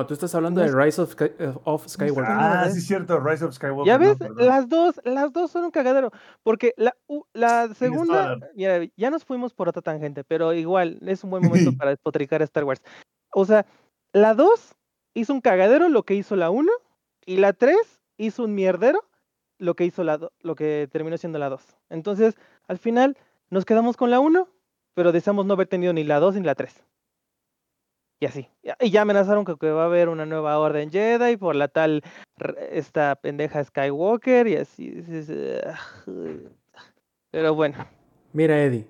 D: Tú estás hablando de Rise of, Sky- eh, of Skywalker.
E: Ah, sí, cierto, Rise of Skywalker.
G: Ya
E: no,
G: ves,
E: perdón.
G: las dos, las dos son un cagadero. Porque la, u- la segunda, mira, ya nos fuimos por otra tangente, pero igual es un buen momento para despotricar a Star Wars. O sea, la 2 hizo un cagadero lo que hizo la 1, y la 3 hizo un mierdero lo que hizo la do- lo que terminó siendo la 2. Entonces, al final, nos quedamos con la 1, pero deseamos no haber tenido ni la 2 ni la 3. Y así. Y ya amenazaron que, que va a haber una nueva orden Jedi por la tal esta pendeja Skywalker y así. Pero bueno,
D: Mira, Eddie.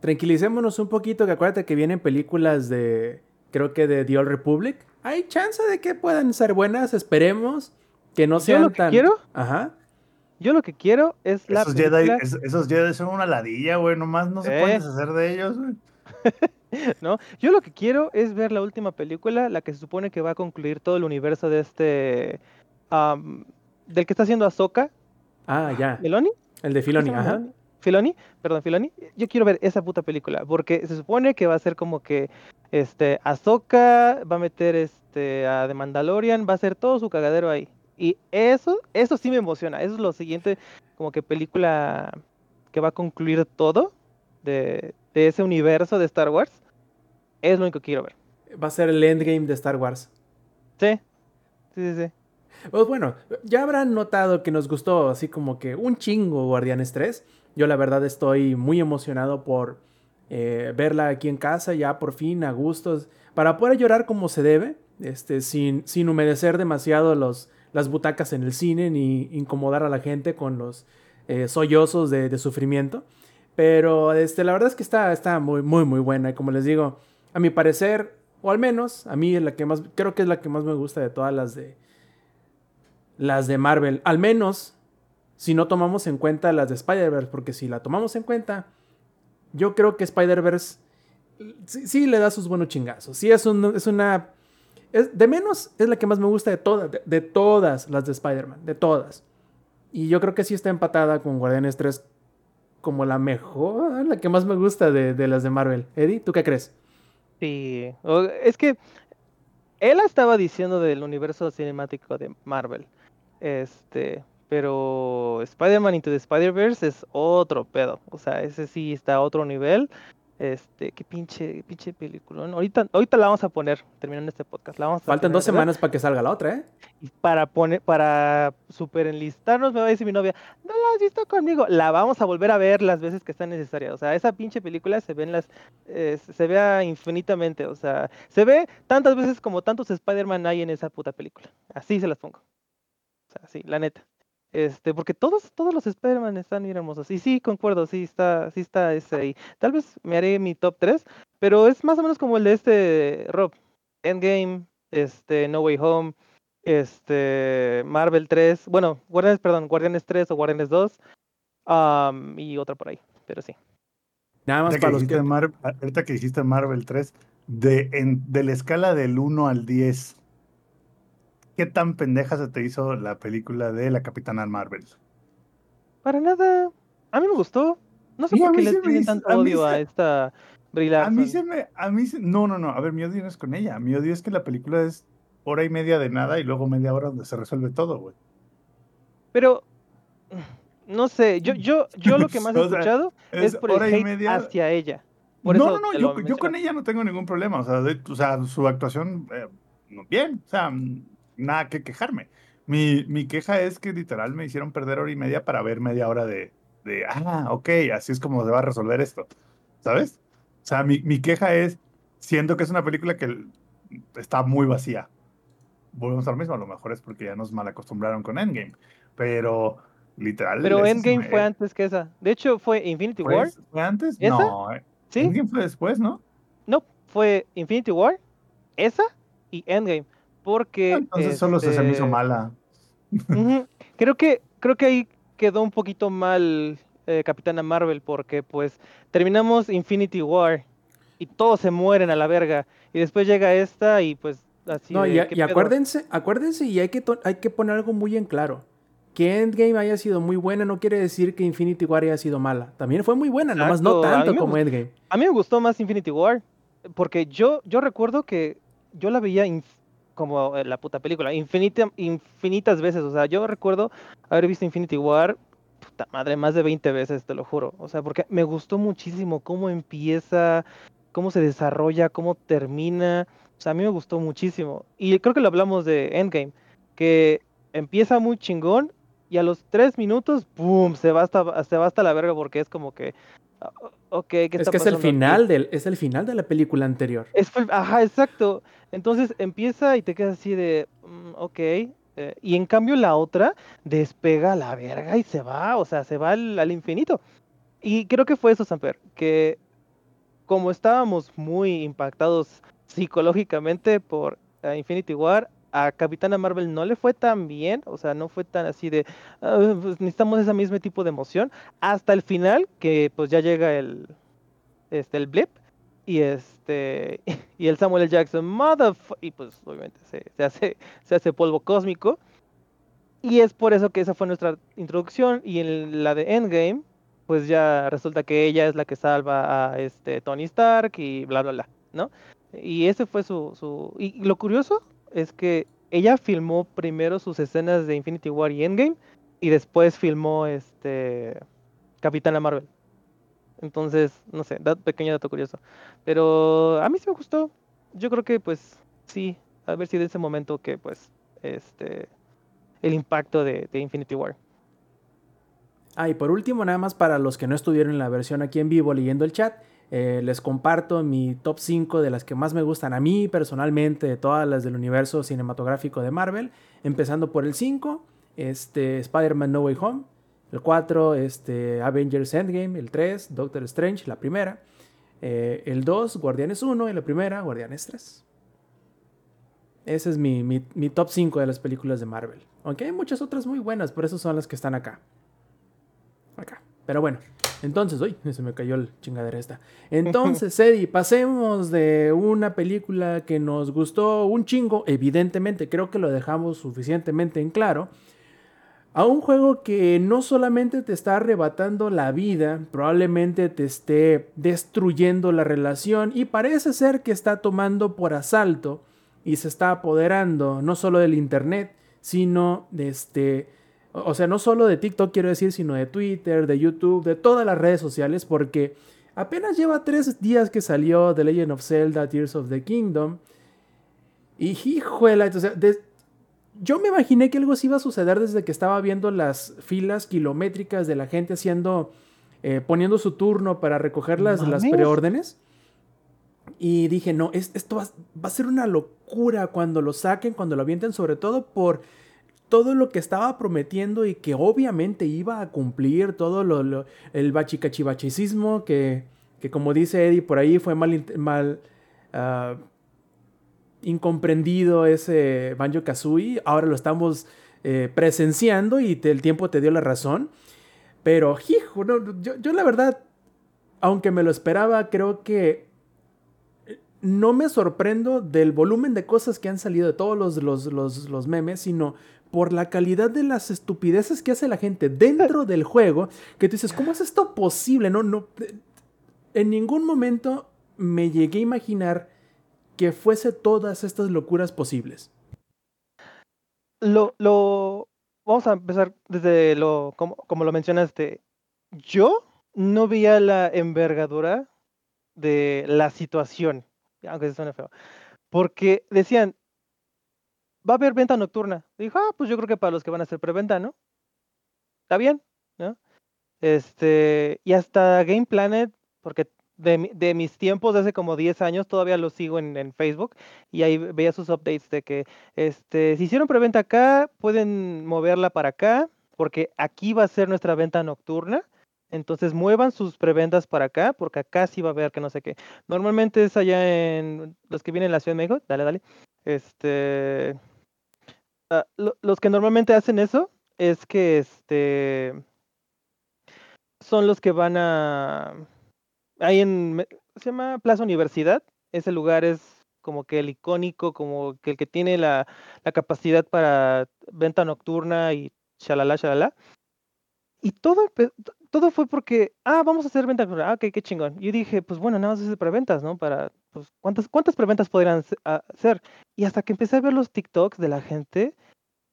D: Tranquilicémonos un poquito, que acuérdate que vienen películas de. Creo que de The Old Republic. Hay chance de que puedan ser buenas, esperemos. Que no
G: Yo
D: sean
G: lo que
D: tan.
G: quiero-
D: Ajá.
G: yo lo que quiero es la
E: Esos Jedi,
G: película,
E: es- esos Jedi son una ladilla, güey, nomás no se
G: Eh.
E: pueden deshacer de ellos, güey.
G: ¿no? Yo lo que quiero es ver la última película, la que se supone que va a concluir todo el universo de este am, del que está haciendo Ahsoka,
D: Ah, ya.
G: Meloni.
D: El de Filoni,
G: ¿Cómo se llama
D: ajá.
G: Filoni, perdón, Filoni. Yo quiero ver esa puta película porque se supone que va a ser como que este Ahsoka va a meter este a The Mandalorian, va a ser todo su cagadero ahí. Y eso, eso sí me emociona. Eso es lo siguiente como que película que va a concluir todo de, de ese universo de Star Wars, es lo único que quiero ver.
D: Va a ser el endgame de Star Wars.
G: Sí, sí, sí. sí.
D: Pues bueno, ya habrán notado que nos gustó así como que un chingo Guardianes 3. Yo la verdad estoy muy emocionado por eh, verla aquí en casa, ya por fin, a gustos, para poder llorar como se debe, este, sin, sin humedecer demasiado los, las butacas en el cine ni incomodar a la gente con los eh, sollozos de, de, sufrimiento. Pero este, la verdad es que está, está muy, muy, muy buena. Y como les digo, a mi parecer, o al menos a mí es la que más, creo que es la que más me gusta de todas las de, las de Marvel. Al menos si no tomamos en cuenta las de Spider-Verse, porque si la tomamos en cuenta, yo creo que Spider-Verse sí, le da sus buenos chingazos. Sí, es, es una... Es, de menos es la que más me gusta de todas, de, de todas las de Spider-Man, de todas. Y yo creo que sí está empatada con Guardianes 3 como la mejor, la que más me gusta de, de las de Marvel. Eddie, ¿tú qué crees?
G: Sí, es que él estaba diciendo del universo cinemático de Marvel. Este, pero Spider-Man Into the Spider-Verse es otro pedo. O sea, ese sí está a otro nivel. Este, qué pinche, pinche película. Ahorita, ahorita la vamos a poner, terminando este podcast. La vamos a
D: Faltan dos semanas para que salga la otra, ¿eh?
G: Y para poner, para super enlistarnos, me va a decir mi novia, no la has visto conmigo. La vamos a volver a ver las veces que está necesaria. O sea, esa pinche película se ve en las, eh, se vea infinitamente. O sea, se ve tantas veces como tantos Spider-Man hay en esa puta película. Así se las pongo. O sea, sí, la neta. Este, porque todos, todos los Spider-Man están bien hermosos. Y sí, concuerdo, sí está, sí está ese ahí. Tal vez me haré mi top 3, pero es más o menos como el de este Rob. Endgame, este, No Way Home, este, Marvel 3, bueno, Guardianes, perdón, Guardianes 3 o Guardianes 2, um, y otra por ahí, pero sí.
E: Nada más ahorita para que los que... Mar ahorita que dijiste Marvel 3, de, en, de la escala del 1 al 10, ¿Qué tan pendeja se te hizo la película de la Capitana Marvel?
G: Para nada. A mí me gustó. No sé sí, por qué le tienen tanto a odio se... a esta Brie
E: A mí se me. A mí se... No, no, no. A ver, mi odio no es con ella. Mi odio es que la película es hora y media de nada y luego media hora donde se resuelve todo, güey.
G: Pero. No sé, yo, yo, yo lo que más he sea, escuchado es, es por el hate media... hacia ella. Por
E: no, no, no, yo, yo, con ella no tengo ningún problema. O sea, de, o sea su actuación, eh, bien. O sea, nada que quejarme. Mi, mi, queja es que literal me hicieron perder hora y media para ver media hora de, de, ah, ok, así es como se va a resolver esto, ¿sabes? O sea, mi, mi queja es, siento que es una película que está muy vacía. Volvemos a lo mismo, a lo mejor es porque ya nos mal acostumbraron con Endgame, pero literal.
G: Pero Endgame me... fue antes que esa. De hecho, fue Infinity
E: ¿Fue,
G: War.
E: ¿Fue antes?
G: ¿Esa?
E: No.
G: ¿Sí?
E: Endgame fue después, ¿no?
G: No, fue Infinity War, esa y Endgame. Porque.
E: Entonces este... solo se, se me hizo mala.
G: Uh -huh. Creo que, creo que ahí quedó un poquito mal eh, Capitana Marvel, porque pues terminamos Infinity War y todos se mueren a la verga. Y después llega esta y pues así.
D: No,
G: de,
D: y, y acuérdense, acuérdense, y hay que, hay que poner algo muy en claro. Que Endgame haya sido muy buena no quiere decir que Infinity War haya sido mala. También fue muy buena, Exacto. nomás no tanto como Endgame.
G: A mí me gustó más Infinity War, porque yo, yo recuerdo que yo la veía como la puta película, infinita, infinitas veces. O sea, yo recuerdo haber visto Infinity War, puta madre, más de 20 veces, te lo juro. O sea, porque me gustó muchísimo cómo empieza, cómo se desarrolla, cómo termina. O sea, a mí me gustó muchísimo. Y creo que lo hablamos de Endgame, que empieza muy chingón y a los tres minutos, ¡pum! Se va hasta, se va hasta la verga porque es como que. Okay, ¿qué
D: es que es el final del, es el final de la película anterior.
G: Es, ajá, exacto. Entonces empieza y te quedas así de, mm, ok. Eh, y en cambio la otra despega a la verga y se va, o sea, se va al, al infinito. Y creo que fue eso, Samper, que como estábamos muy impactados psicológicamente por uh, Infinity War, a Capitana Marvel no le fue tan bien, o sea, no fue tan así de, uh, pues necesitamos ese mismo tipo de emoción, hasta el final, que pues ya llega el, este, el blip, y este, y el Samuel L. Jackson, motherfucker, y pues obviamente se, se, hace, se hace polvo cósmico, y es por eso que esa fue nuestra introducción, y en la de Endgame, pues ya resulta que ella es la que salva a este Tony Stark y bla bla bla, ¿no? Y ese fue su, su... y lo curioso es que ella filmó primero sus escenas de Infinity War y Endgame y después filmó este Capitana Marvel. Entonces, no sé, da, pequeño dato curioso. Pero a mí sí me gustó. Yo creo que pues sí, a ver si de ese momento que pues este el impacto de, de Infinity War.
D: Ah, y por último, nada más para los que no estuvieron en la versión aquí en vivo leyendo el chat, eh, les comparto mi top 5 de las que más me gustan a mí personalmente, de todas las del universo cinematográfico de Marvel, empezando por el 5, este, Spider-Man No Way Home, el 4, este, Avengers Endgame, el 3, Doctor Strange, la primera, eh, el 2, Guardianes 1 y la primera, Guardianes 3. Ese es mi, mi, mi top 5 de las películas de Marvel. Aunque hay muchas otras muy buenas, por eso son las que están acá. Acá. Pero bueno, entonces, uy, se me cayó el chingadera esta. Entonces, Eddie, pasemos de una película que nos gustó un chingo, evidentemente, creo que lo dejamos suficientemente en claro, a un juego que no solamente te está arrebatando la vida, probablemente te esté destruyendo la relación y parece ser que está tomando por asalto y se está apoderando no solo del internet, sino de este o sea, no solo de TikTok quiero decir, sino de Twitter, de YouTube, de todas las redes sociales, porque apenas lleva tres días que salió The Legend of Zelda Tears of the Kingdom. Y hijuela, o sea, yo me imaginé que algo así iba a suceder desde que estaba viendo las filas kilométricas de la gente haciendo, eh, poniendo su turno para recoger las, las preórdenes. Y dije, no, esto va, va, a ser una locura cuando lo saquen, cuando lo avienten, sobre todo por todo lo que estaba prometiendo y que obviamente iba a cumplir, todo lo, el bachicachivachicismo que, que como dice Eddie por ahí fue mal, mal uh, incomprendido ese Banjo Kazooie, ahora lo estamos eh, presenciando y el tiempo te dio la razón. Pero, hijo, no, yo, yo, la verdad, aunque me lo esperaba, creo que no me sorprendo del volumen de cosas que han salido de todos los, los, los, los memes, sino por la calidad de las estupideces que hace la gente dentro del juego, que tú dices, ¿cómo es esto posible? No, no, en ningún momento me llegué a imaginar que fuese todas estas locuras posibles.
G: Lo, lo, vamos a empezar desde lo, como, como lo mencionaste, yo no veía la envergadura de la situación, aunque se suene feo, porque decían, va a haber venta nocturna. Dijo, ah, pues yo creo que para los que van a hacer preventa, ¿no? Está bien, ¿no? Este, y hasta Game Planet, porque de, de, mis tiempos de hace como 10 años, todavía lo sigo en, en, Facebook y ahí veía sus updates de que este, si hicieron preventa acá, pueden moverla para acá, porque aquí va a ser nuestra venta nocturna. Entonces muevan sus preventas para acá, porque acá sí va a haber que no sé qué. Normalmente es allá en los que vienen en la Ciudad de México. Dale, dale. Este, Ah, los que normalmente hacen eso es que este son los que van a ahí en se llama Plaza Universidad. Ese lugar es como que el icónico como que el que tiene la, la capacidad para venta nocturna y shalala shalala. Y todo todo fue porque ah vamos a hacer venta nocturna ah ok qué chingón. Yo dije pues bueno nada más es preventas no para pues cuántas cuántas preventas podrían hacer y hasta que empecé a ver los TikToks de la gente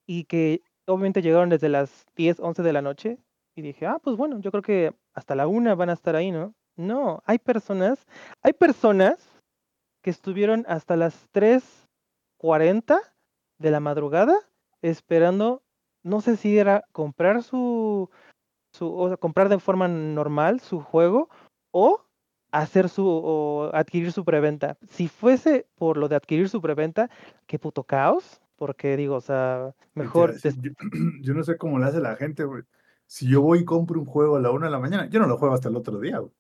G: y que obviamente llegaron desde las 10, 11 de la noche y dije, ah, pues bueno, yo creo que hasta la una van a estar ahí, ¿no? No, hay personas, hay personas que estuvieron hasta las 3.40 de la madrugada esperando, no sé si era comprar su, su o sea, comprar de forma normal su juego o hacer su o adquirir su preventa. Si fuese por lo de adquirir su preventa, qué puto caos porque digo, o sea, mejor...
E: Yo, yo, no sé cómo le hace la gente, güey. Si yo voy y compro un juego a la una de la mañana, yo no lo juego hasta el otro día, güey.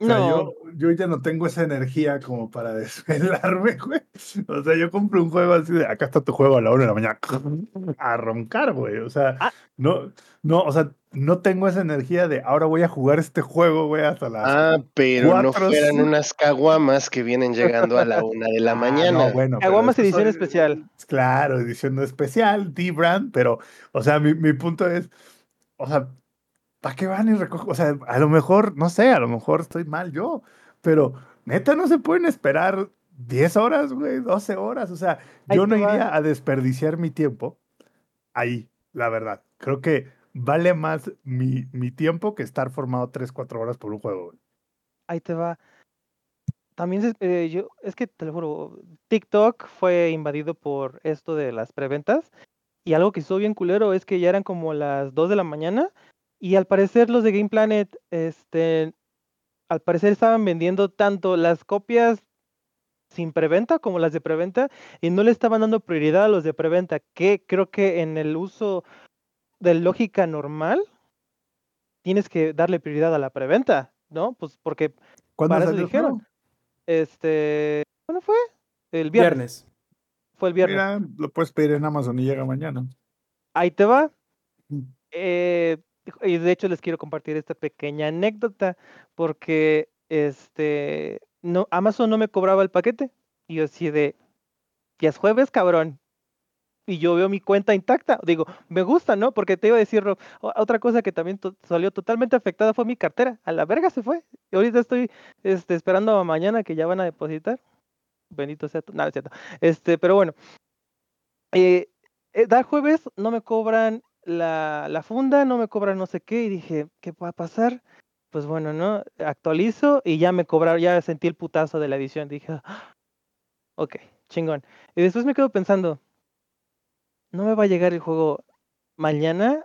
E: O sea, no. yo, yo ya no tengo esa energía como para desvelarme, güey. O sea, yo compro un juego así de, acá está tu juego a la una de la mañana, a roncar, güey. O sea, ah. no, no, o sea, no tengo esa energía de ahora voy a jugar este juego, güey, hasta las.
A: Ah, pero cuatro, no fueran unas caguamas que vienen llegando a la una de la mañana.
G: Ah, no, bueno, caguamas edición especial.
E: Claro, edición especial, D-Brand, pero, o sea, mi, mi punto es, o sea, ¿para qué van y recogen? O sea, a lo mejor, no sé, a lo mejor estoy mal yo, pero neta no se pueden esperar 10 horas, güey, 12 horas. O sea, yo no iría a desperdiciar mi tiempo ahí, la verdad. Creo que vale más mi, mi tiempo que estar formado 3, 4 horas por un juego. güey.
G: Ahí te va. También eh, yo, es que te lo juro, TikTok fue invadido por esto de las preventas y algo que estuvo bien culero es que ya eran como las 2 de la mañana y al parecer los de Game Planet, este, al parecer estaban vendiendo tanto las copias sin preventa como las de preventa y no le estaban dando prioridad a los de preventa, que creo que en el uso de lógica normal tienes que darle prioridad a la preventa, ¿no? Pues porque
E: ¿Cuándo
G: Para eso
E: salió
G: dijeron. este, ¿cuándo fue? El viernes.
D: Viernes.
G: Fue el viernes.
E: Mira, lo puedes pedir en Amazon y llega mañana.
G: Ahí te va.
E: Mm.
G: Eh, y de hecho les quiero compartir esta pequeña anécdota porque este no Amazon no me cobraba el paquete y yo así de ya es jueves, cabrón. Y yo veo mi cuenta intacta. Digo, me gusta, ¿no? Porque te iba a decir, otra cosa que también salió totalmente afectada fue mi cartera. A la verga se fue. Y ahorita estoy este, esperando a mañana que ya van a depositar. Bendito sea no es cierto. Este, pero bueno. Eh, eh, da jueves, no me cobran la, la funda, no me cobran no sé qué. Y dije, ¿qué va a pasar? Pues bueno, ¿no? Actualizo y ya me cobraron, ya sentí el putazo de la edición. Dije, "Ah, ok, chingón. Y después me quedo pensando, no me va a llegar el juego mañana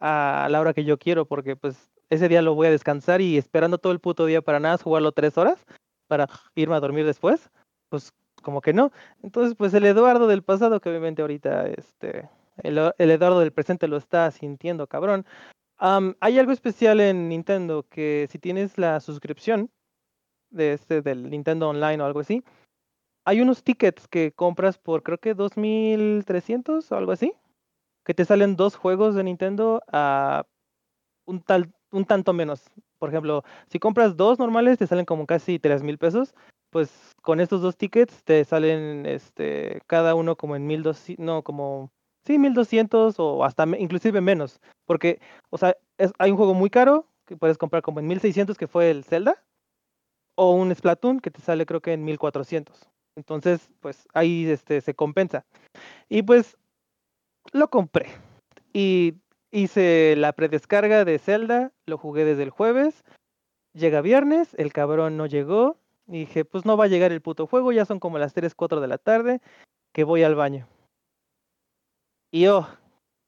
G: a la hora que yo quiero, porque pues ese día lo voy a descansar y esperando todo el puto día para nada, jugarlo tres horas para irme a dormir después, pues como que no. Entonces, pues el Eduardo del pasado, que obviamente ahorita este, el, el Eduardo del presente lo está sintiendo, cabrón. hay algo especial en Nintendo que si tienes la suscripción de este del Nintendo Online o algo así, hay unos tickets que compras por creo que 2300 o algo así, que te salen dos juegos de Nintendo a un tal un tanto menos. Por ejemplo, si compras dos normales te salen como casi 3000 pesos, pues con estos dos tickets te salen este cada uno como en 1200, no, como sí, 1200 o hasta inclusive menos, porque o sea, es, hay un juego muy caro que puedes comprar como en 1600 que fue el Zelda o un Splatoon que te sale creo que en 1400. Entonces, pues ahí este, se compensa. Y pues lo compré. Y hice la predescarga de Zelda, lo jugué desde el jueves. Llega viernes, el cabrón no llegó. Y dije, pues no va a llegar el puto juego, ya son como las 3, 4 de la tarde, que voy al baño. Y oh,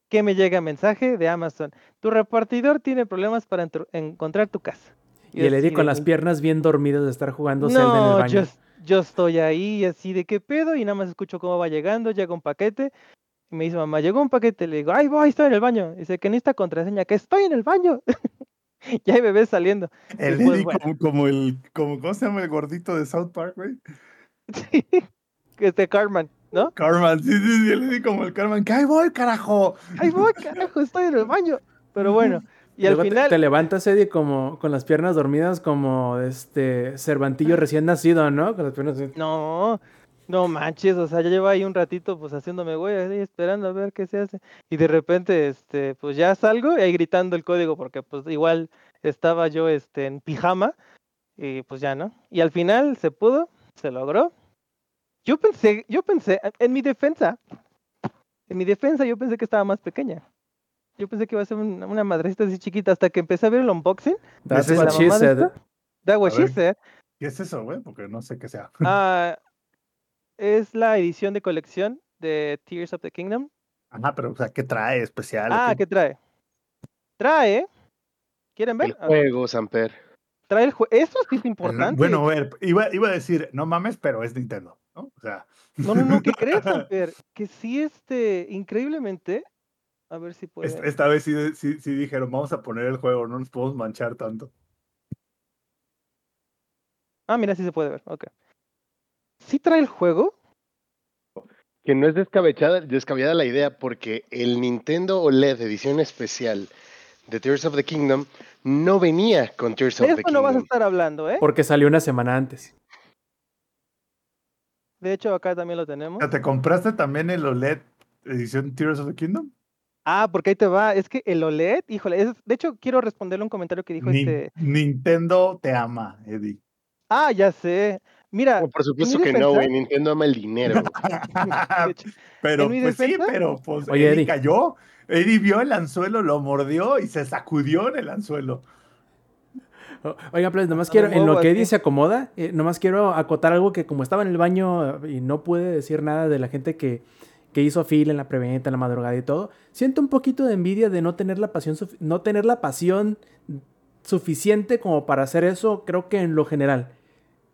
G: que me llega mensaje de Amazon. Tu repartidor tiene problemas para encontrar tu casa.
D: Y el Eddie con
G: de,
D: las piernas bien dormidas de estar jugando Zelda en el
G: no,
D: baño.
G: yo, yo estoy ahí así de qué pedo y nada más escucho cómo va llegando, llega un paquete y me dice mamá, llegó un paquete, le digo, ay voy, estoy en el baño. Dice que necesita contraseña, que estoy en el baño. y ahí me ves saliendo.
E: El
G: Después,
E: Eddie
G: bueno.
E: como, como el, como, ¿cómo se llama el gordito de South Park, güey?
G: este Carman, ¿no?
E: Carmen, sí, sí, sí, el Eddie como el Carmen, que ahí voy, carajo.
G: Ay voy, carajo, estoy en el baño. Pero bueno, y al
D: Luego te-
G: final,
D: te, levantas, Eddie, como con las piernas dormidas como este Cervantillo recién nacido, ¿no? Con las piernas
G: no, no manches, o sea, ya lleva ahí un ratito pues haciéndome güey, ahí esperando a ver qué se hace. Y de repente, este, pues ya salgo y ahí gritando el código porque pues igual estaba yo este, en pijama y pues ya, ¿no? Y al final se pudo, se logró. Yo pensé, yo pensé, en mi defensa, en mi defensa yo pensé que estaba más pequeña. Yo pensé que iba a ser un- una madrecita así chiquita hasta que empecé a ver el unboxing.
D: That's what she said.
G: what she.
E: ¿Qué es eso, güey? Porque no sé qué sea.
G: Ah, es la edición de colección de Tears of the Kingdom.
E: Ajá, pero, o sea, ¿qué trae especial?
G: Ah,
E: ¿Qué-
G: ¿qué trae? Trae. ¿Quieren ver?
A: El juego, Samper.
G: Trae el juego. Eso sí es importante.
E: Bueno, a ver, iba, iba a decir, no mames, pero es Nintendo, ¿no? O sea,
G: No, no, no, ¿qué crees, Samper? Que sí, este, increíblemente. A ver si puede.
E: es- esta vez sí, sí, sí dijeron, vamos a poner el juego, no nos podemos manchar tanto.
G: Ah, mira, sí se puede ver. Ok. Sí trae el juego.
A: Que no es descabellada, descabellada la idea porque el Nintendo OLED edición especial de Tears of the Kingdom no venía con Tears
G: De
A: of the
G: esto no vas a
A: Kingdom.
G: estar hablando, ¿eh?
D: Porque salió una semana antes.
G: De hecho, acá también lo tenemos.
E: ¿Te compraste también el OLED edición Tears of the Kingdom?
G: Ah, porque ahí te va. Es que el OLED, híjole, es- de hecho, quiero responderle un comentario que dijo
E: Ni-
G: este.
E: Nintendo te ama, Eddie.
G: Ah, ya sé. Mira,
A: No, por supuesto que no, güey. Nintendo ama el dinero.
G: hecho,
E: pero pues sí, pero pues
D: Oye,
E: Eddie
D: Eddie.
E: cayó. Eddie vio el anzuelo, lo mordió y se sacudió en el anzuelo.
D: O- Oigan, pues nomás
G: No
D: quiero, en lo que
G: aquí.
D: Eddie se acomoda, eh, nomás quiero acotar algo que como estaba en el baño y no pude decir nada de la gente que, que hizo fila en la preventa, en la madrugada y todo, siento un poquito de envidia de no tener la pasión, no tener la pasión suficiente como para hacer eso, creo que en lo general.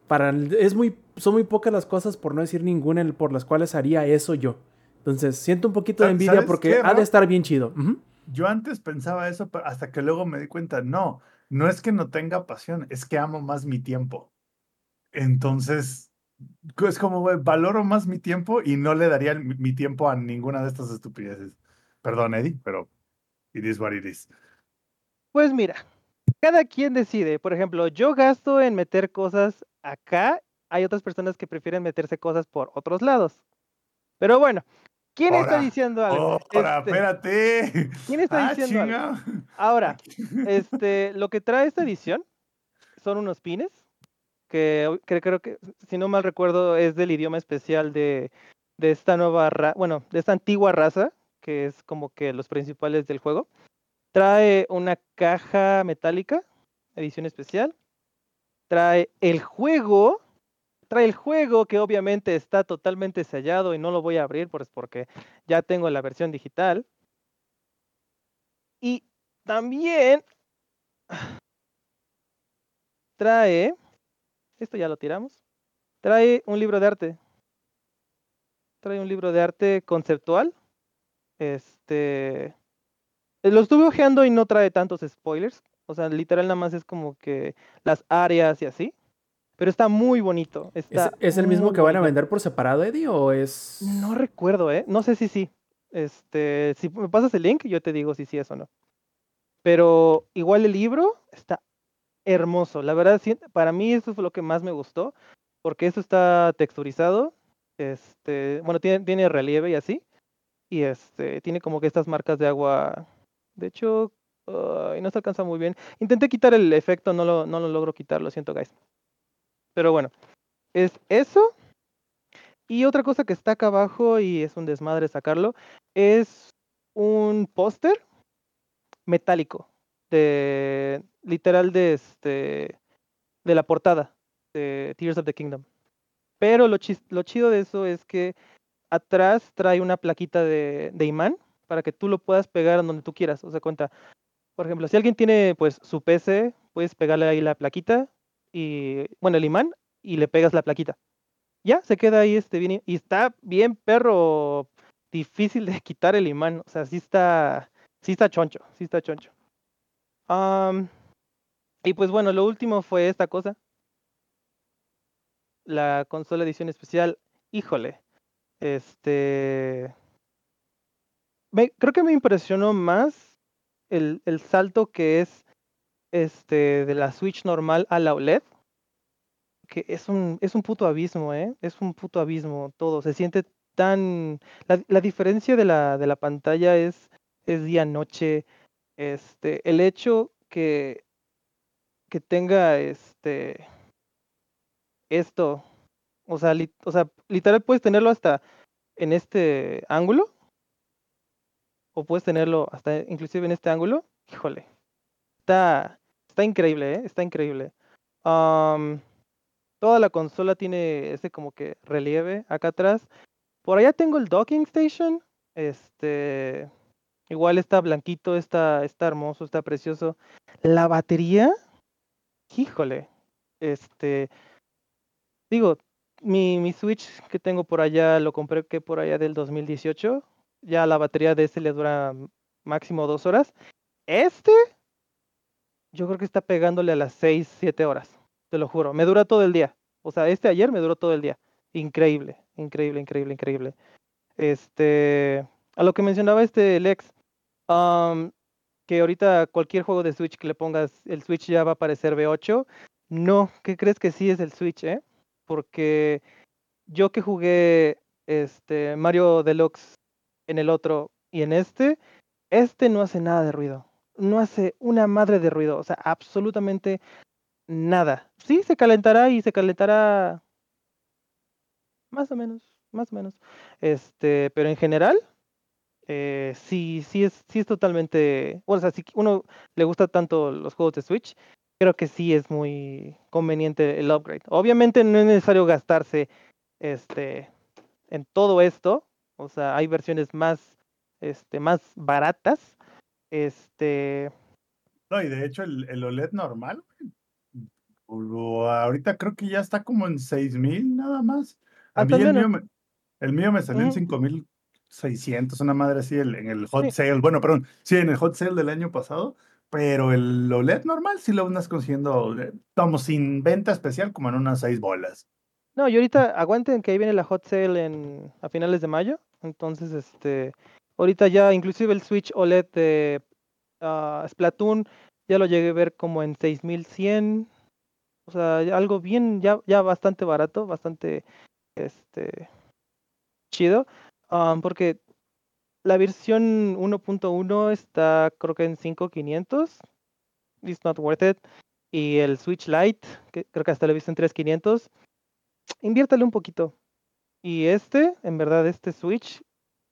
D: Para, es muy, son muy pocas las cosas, por no decir ninguna, por las cuales haría eso yo. Entonces, siento un poquito de
E: ¿Sabes
D: envidia
E: qué,
D: porque ha de estar bien chido.
E: Yo antes pensaba eso, pero hasta que luego me di cuenta, no, no es que no tenga pasión, es que amo más mi tiempo. Entonces, es como, güey, valoro más mi tiempo y no le daría mi, mi tiempo a ninguna de estas estupideces. Perdón, Eddie, pero it is what it is.
G: Pues mira, cada quien decide. Por ejemplo, yo gasto en meter cosas acá. Hay otras personas que prefieren meterse cosas por otros lados. Pero bueno, ¿quién está diciendo algo?
E: Ahora,
G: Este,
E: espérate.
G: ¿Quién está
E: Ah,
G: diciendo algo? Ahora, este, lo que trae esta edición son unos pines que, creo que, si no mal recuerdo, es del idioma especial de, de esta nueva, ra- bueno, de esta antigua raza, que es como que los principales del juego. Trae una caja metálica, edición especial. Trae el juego, trae el juego que obviamente está totalmente sellado y no lo voy a abrir pues porque ya tengo la versión digital. Y también trae, esto ya lo tiramos, trae un libro de arte. Trae un libro de arte conceptual. Este, lo estuve ojeando y no trae tantos spoilers. O sea, literal nada más es como que las áreas y así. Pero está muy bonito.
D: ¿Es,
G: Está
D: es el mismo que van a vender por separado, Eddie, o es...?
G: No recuerdo, ¿eh? No sé si sí. Este, si me pasas el link, yo te digo si sí es o no. Pero igual el libro está hermoso. La verdad, para mí eso fue lo que más me gustó, porque esto está texturizado. Este, bueno, tiene, tiene relieve y así. Y este, tiene como que estas marcas de agua. De hecho, ay, no se alcanza muy bien. Intenté quitar el efecto, no lo, no lo logro quitar, lo siento, guys. Pero bueno, es eso. Y otra cosa que está acá abajo y es un desmadre sacarlo, es un póster metálico de literal de este de la portada de Tears of the Kingdom. Pero lo, lo chido de eso es que atrás trae una plaquita de, de imán para que tú lo puedas pegar donde tú quieras. O sea, cuenta, por ejemplo, si alguien tiene pues su PC, puedes pegarle ahí la plaquita y, bueno, el imán y le pegas la plaquita. Ya, se queda ahí este bien, y está bien perro difícil de quitar el imán. O sea, sí está, sí está choncho, sí está choncho. Y pues bueno, lo último fue esta cosa. La consola edición especial. Híjole. Este. me- creo que me impresionó más el, el salto que es este de la Switch normal a la OLED. Que es un, es un puto abismo, ¿eh? Es un puto abismo todo. Se siente tan. La, la diferencia de la, de la pantalla es, es día-noche. Este, el hecho que, que tenga este esto, o sea, o sea, literal puedes tenerlo hasta en este ángulo, o puedes tenerlo hasta inclusive en este ángulo. Híjole, está, está increíble, ¿eh? Está increíble. Toda la consola tiene ese como que relieve acá atrás. Por allá tengo el docking station. Este, igual está blanquito, está, está hermoso, está precioso. La batería, híjole, este, digo, mi, mi Switch que tengo por allá lo compré que por allá del 2018. Ya la batería de este le dura máximo dos horas. Este, yo creo que está pegándole a las 6, 7 horas. Te lo juro. Me dura todo el día. O sea, este ayer me duró todo el día. Increíble, increíble, increíble, increíble. Este, a lo que mencionaba este Lex, am, que ahorita cualquier juego de Switch que le pongas, el Switch ya va a aparecer V8. No, ¿qué crees que sí es el Switch, eh? Porque yo que jugué este Mario Deluxe en el otro y en este, este no hace nada de ruido. No hace una madre de ruido. O sea, absolutamente nada. Sí, se calentará y se calentará más o menos, más o menos. Este, pero en general, eh, sí, sí es, sí es totalmente, bueno, o sea, si uno le gusta tanto los juegos de Switch, creo que sí es muy conveniente el upgrade. Obviamente no es necesario gastarse este en todo esto, o sea, hay versiones más este más baratas. Este,
E: No, y de hecho el, el OLED normal, ahorita creo que ya está como en 6000 nada más. A mí
G: Hasta
E: el mío, me, el mío me salió en
G: Ujú.
E: 5600, una madre así el- en el hot
G: Sí.
E: sale. Bueno, perdón, sí, en el hot sale del año pasado, pero el OLED normal sí lo andas consiguiendo, eh, vamos, sin venta especial, como en unas 6 bolas.
G: No, y ahorita aguanten que ahí viene la hot sale en, a finales de mayo. Entonces, este, ahorita ya inclusive el Switch OLED de ah, Splatoon ya lo llegué a ver como en 6100. O sea, algo bien, ya, ya bastante barato, bastante este chido. ah, porque la versión 1.1 está creo que en 5500. It's not worth it. Y el Switch Lite, que creo que hasta lo he visto en 3500 inviértale un poquito. Y este, en verdad, este Switch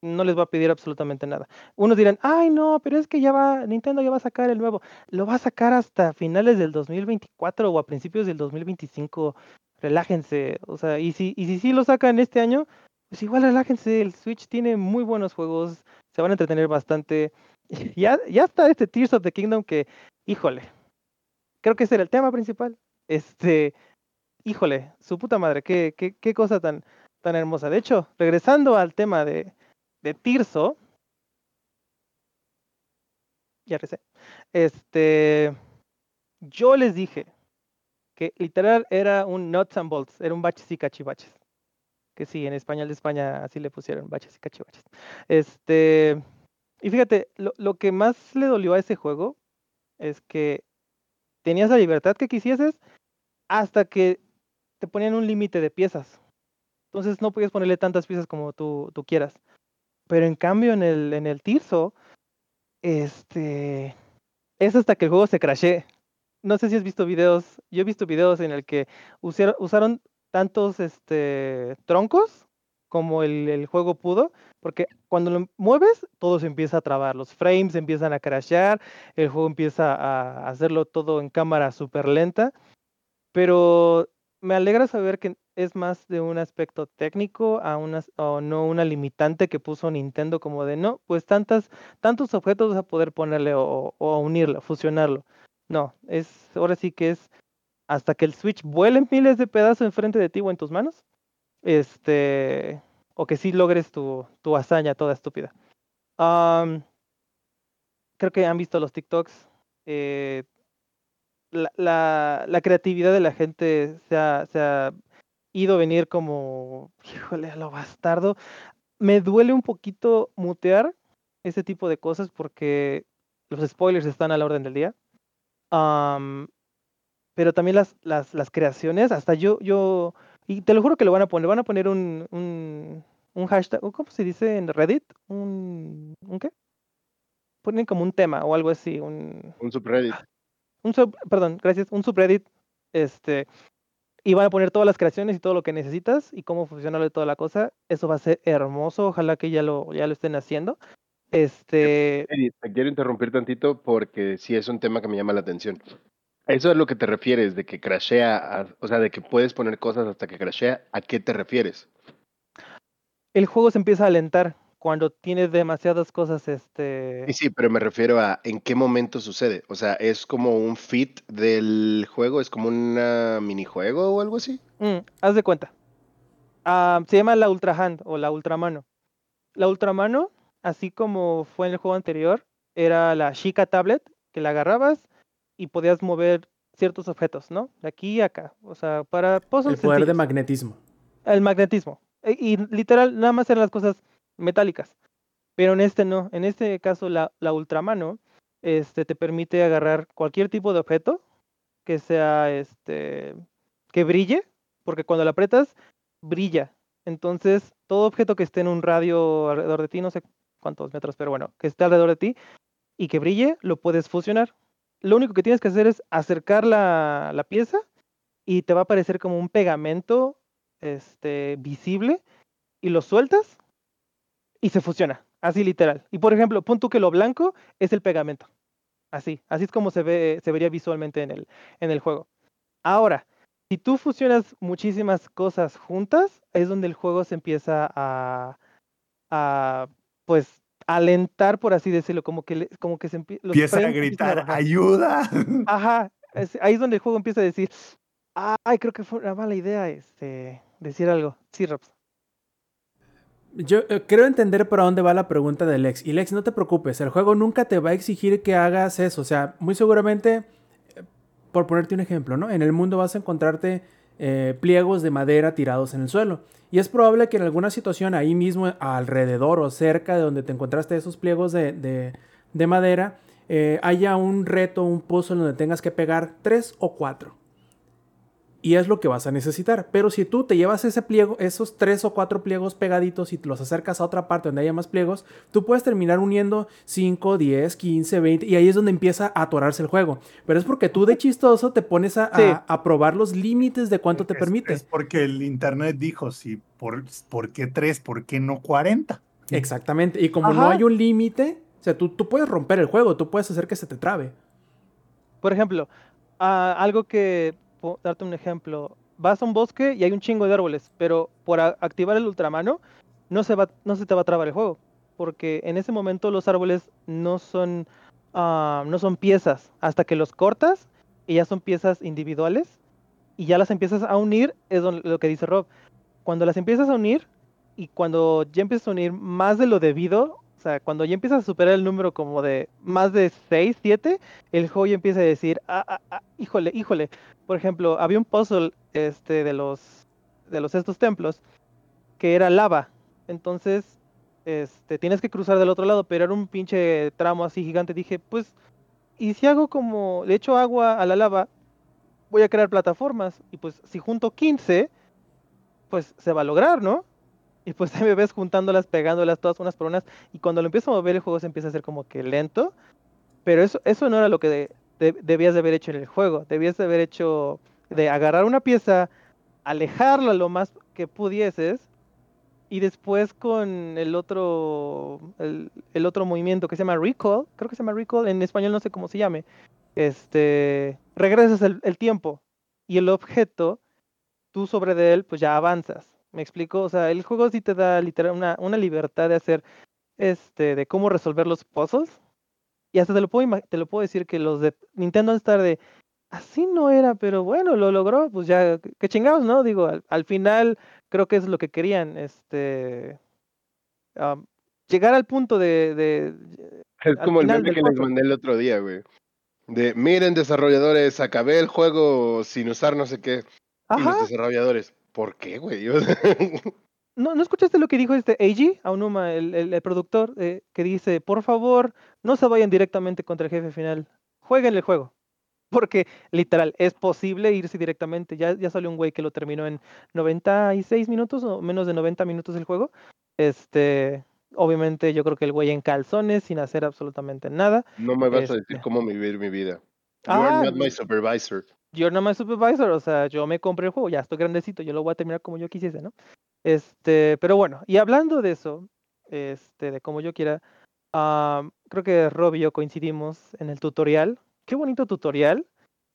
G: no les va a pedir absolutamente nada. Unos dirán, ay no, pero es que ya va, Nintendo ya va a sacar el nuevo. Lo va a sacar hasta finales del 2024 o a principios del 2025. Relájense. O sea, y si, y si sí lo sacan este año, pues igual relájense. El Switch tiene muy buenos juegos. Se van a entretener bastante. Ya, ya está este Tears of the Kingdom que, híjole, creo que ese era el tema principal. Este, híjole, su puta madre, qué, qué, qué cosa tan, tan hermosa. De hecho, regresando al tema de, de Tirso, ya recé, este, yo les dije que literal era un nuts and bolts, era un baches y cachivaches. Que sí, en español de España así le pusieron, baches y cachivaches. Este, y fíjate, lo, lo que más le dolió a ese juego es que tenías la libertad que quisieses hasta que te ponían un límite de piezas. Entonces no podías ponerle tantas piezas como tú, tú quieras. Pero en cambio en el, en el Tirso, este, es hasta que el juego se crashee. No sé si has visto videos, yo he visto videos en el que usaron, usaron tantos este, troncos como el, el juego pudo, porque cuando lo mueves todo se empieza a trabar, los frames empiezan a crashear, el juego empieza a hacerlo todo en cámara súper lenta, pero me alegra saber que es más de un aspecto técnico a una, o no una limitante que puso Nintendo como de no, pues tantas, tantos objetos vas a poder ponerle o, o unirlo, fusionarlo. No, es ahora sí que es hasta que el Switch vuele miles de pedazos enfrente de ti o en tus manos, este, o que sí logres tu, tu hazaña toda estúpida. Creo que han visto los TikToks. eh, la, la, creatividad de la gente se ha ido a venir como, híjole, a lo bastardo. Me duele un poquito mutear ese tipo de cosas porque los spoilers están a la orden del día. Am, pero también las, las, las creaciones, hasta yo, yo, y te lo juro que lo van a poner, van a poner un, un, un hashtag, ¿o ¿cómo se dice en Reddit? ¿Un, ¿un qué? Ponen como un tema o algo así, un,
A: Un subreddit.
G: un sub, perdón, gracias, un subreddit, este, y van a poner todas las creaciones y todo lo que necesitas y cómo funcionarle toda la cosa. Eso va a ser hermoso, ojalá que ya lo, ya lo estén haciendo. Este,
A: te quiero interrumpir tantito porque sí es un tema que me llama la atención. Eso es lo que te refieres, de que crashea, a- o sea, de que puedes poner cosas hasta que crashea, ¿a qué te refieres?
G: el juego se empieza a alentar cuando tienes demasiadas cosas, este,
A: Sí, sí, pero me refiero a en qué momento sucede. O sea, ¿es como un fit del juego? ¿Es como un minijuego o algo así?
G: Mm, haz de cuenta. Ah, se llama la Ultra Hand o la Ultramano. La Ultramano, así como fue en el juego anterior, era la Chica Tablet que la agarrabas y podías mover ciertos objetos, ¿no? De aquí a acá. O sea, para
D: El poder de magnetismo.
G: El magnetismo. E- Y, literal, nada más eran las cosas metálicas. Pero en este no. En este caso, la, la Ultramano este, te permite agarrar cualquier tipo de objeto que sea este que brille, porque cuando la apretas, brilla. Entonces, todo objeto que esté en un radio alrededor de ti, no sé cuántos metros, pero bueno, que esté alrededor de ti y que brille, lo puedes fusionar. Lo único que tienes que hacer es acercar la, la pieza y te va a aparecer como un pegamento este, visible y lo sueltas y se fusiona, así literal. Y por ejemplo, pon tú que lo blanco es el pegamento. Así, así es como se ve, se vería visualmente en el, en el juego. Ahora, si tú fusionas muchísimas cosas juntas, es donde el juego se empieza a, a pues, alentar, por así decirlo, como que, como que se empie- los
E: Empieza a gritar. ¡ayuda!
G: Ajá, es- ahí es donde el juego empieza a decir, ay, creo que fue una mala idea este, decir algo. Sí, Raps.
D: Yo eh, creo entender por dónde va la pregunta de Lex. Y Lex, no te preocupes, el juego nunca te va a exigir que hagas eso. O sea, muy seguramente, eh, por ponerte un ejemplo, ¿no? En el mundo vas a encontrarte eh, pliegos de madera tirados en el suelo. Y es probable que en alguna situación ahí mismo, alrededor o cerca de donde te encontraste esos pliegos de, de- de madera, eh, haya un reto, un puzzle donde tengas que pegar tres o cuatro. Y es lo que vas a necesitar. Pero si tú te llevas ese pliego, esos tres o cuatro pliegos pegaditos y te los acercas a otra parte donde haya más pliegos, tú puedes terminar uniendo 5, 10, 15, 20 y ahí es donde empieza a atorarse el juego. Pero es porque tú de chistoso te pones a, a-
G: Sí.
D: a probar los límites de cuánto te
E: Es-
D: permite.
E: Es porque el internet dijo, sí, por, ¿por qué tres? ¿Por qué no 40?
D: Exactamente. Y como no hay un límite, o sea, tú, tú puedes romper el juego, tú puedes hacer que se te trabe.
G: Por ejemplo, ah, algo que, darte un ejemplo, vas a un bosque y hay un chingo de árboles, pero por activar el ultramano no se, va, no se te va a trabar el juego, porque en ese momento los árboles no son, ah, no son piezas, hasta que los cortas y ya son piezas individuales y ya las empiezas a unir, es lo que dice Rob. Cuando las empiezas a unir y cuando ya empiezas a unir más de lo debido, sea, cuando ya empiezas a superar el número como de más de 6, 7, el juego ya empieza a decir, ah, ah, ah, híjole, híjole. Por ejemplo, había un puzzle este, de los de los estos templos que era lava. Entonces, este, tienes que cruzar del otro lado, pero era un pinche tramo así gigante. Dije, pues, ¿y si hago como, le echo agua a la lava, voy a crear plataformas? Y pues, si junto 15, pues se va a lograr, ¿no? Y pues ahí me ves juntándolas, pegándolas todas unas por unas. Y cuando lo empiezo a mover, el juego se empieza a hacer como que lento. Pero eso, eso no era lo que de- de- debías de haber hecho en el juego. Debías de haber hecho de agarrar una pieza, alejarla lo más que pudieses. Y después con el otro, el, otro movimiento que se llama Recall, creo que se llama Recall, en español no sé cómo se llame, este, regresas el, tiempo y el objeto, tú sobre él, pues ya avanzas. ¿Me explico? O sea, el juego sí te da literal una, una libertad de hacer, este, de cómo resolver los puzzles. Y hasta te lo puedo, te lo puedo decir que los de Nintendo estar de, así no era, pero bueno, lo logró, pues ya, qué chingados, ¿no? Digo, al, al final creo que es lo que querían, este, llegar al punto de, de
A: Es como el meme que les mandé el otro día, güey. De, miren desarrolladores, acabé el juego sin usar no sé qué. Y
G: Ajá,
A: los desarrolladores, ¿por qué, güey?
G: ¿No, ¿No escuchaste lo que dijo este Eiji Aonuma, el, el, el productor, eh, que dice, por favor, no se vayan directamente contra el jefe final, jueguen el juego? Porque literal, es posible irse directamente. Ya, ya salió un güey que lo terminó en 96 minutos o menos de 90 minutos el juego. Este, obviamente yo creo que el güey en calzones, sin hacer absolutamente nada.
A: no me vas a decir
G: Este.
A: cómo vivir mi vida. You
G: Ah,
A: are not my supervisor.
G: You're not my supervisor, o sea, yo me compré el juego, ya estoy grandecito, yo lo voy a terminar como yo quisiese, ¿no? Este, pero bueno, y hablando de eso, este, de como yo quiera, ah, creo que Rob y yo coincidimos en el tutorial. Qué bonito tutorial,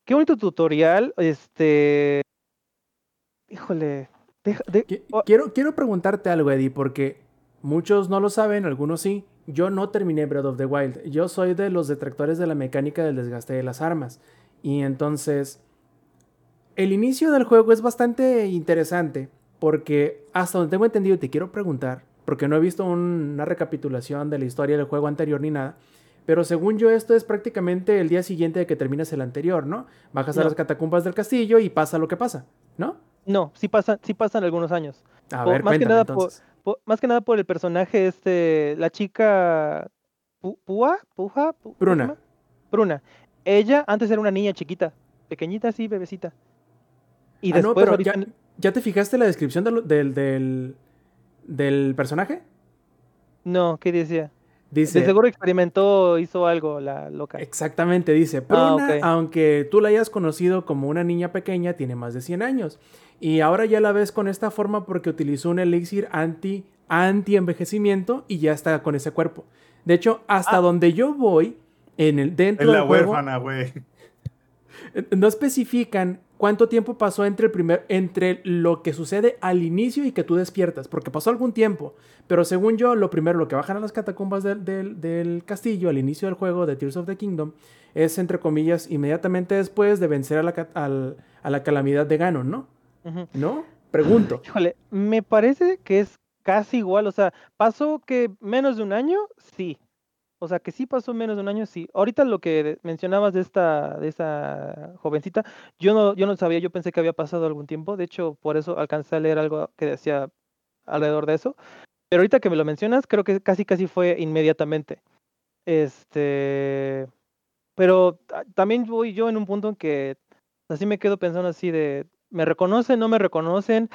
G: qué bonito tutorial, este, híjole, deja- de- oh,
D: Quiero, quiero preguntarte algo, Eddie, porque muchos no lo saben, algunos sí. Yo no terminé Breath of the Wild. Yo soy de los detractores de la mecánica del desgaste de las armas. Y entonces, el inicio del juego es bastante interesante, porque hasta donde tengo entendido, te quiero preguntar, porque no he visto un- una recapitulación de la historia del juego anterior ni nada. Pero según yo, esto es prácticamente el día siguiente de que terminas el anterior, ¿no? Bajas a las catacumbas del castillo y pasa lo que pasa, ¿no?
G: no, sí pasan, sí pasan algunos años.
D: A ver,
G: más que nada por- más que nada por el personaje este, la chica Púa, Puja, Pu- ¿cómo se
D: Bruna.
G: Bruna. Ella antes era una niña chiquita, pequeñita así, bebecita. Y
D: Ah, no,
G: después
D: pero
G: ahorita
D: ya, ¿ya te fijaste la descripción del, del, del, del personaje?
G: no, ¿qué decía?
D: Dice,
G: De seguro experimentó, hizo algo la loca.
D: Exactamente, dice,
G: Ah,
D: Pruna, aunque tú la hayas conocido como una niña pequeña, tiene más de 100 años. Y ahora ya la ves con esta forma porque utilizó un elixir anti, anti-envejecimiento y ya está con ese cuerpo. De hecho, hasta
G: Ah.
D: donde yo voy, en el, dentro
E: Es la
D: del juego,
E: huérfana, güey.
D: no especifican cuánto tiempo pasó entre el primer, entre lo que sucede al inicio y que tú despiertas, porque pasó algún tiempo. Pero según yo, lo primero, lo que bajan a las catacumbas del, del- del castillo al inicio del juego de Tears of the Kingdom es, entre comillas, inmediatamente después de vencer a la, al- a la calamidad de Ganon, ¿no? ¿No? Pregunto.
G: Híjole, me parece que es casi igual, o sea, pasó que menos de un año, sí. O sea, que sí pasó menos de un año, sí. Ahorita lo que mencionabas de esta, de esa jovencita, yo no, yo no sabía, yo pensé que había pasado algún tiempo. De hecho, por eso alcancé a leer algo que decía alrededor de eso. Pero ahorita que me lo mencionas, creo que casi casi fue inmediatamente. Este, pero ta- también voy yo en un punto en que así me quedo pensando así de, ¿me reconocen, no me reconocen?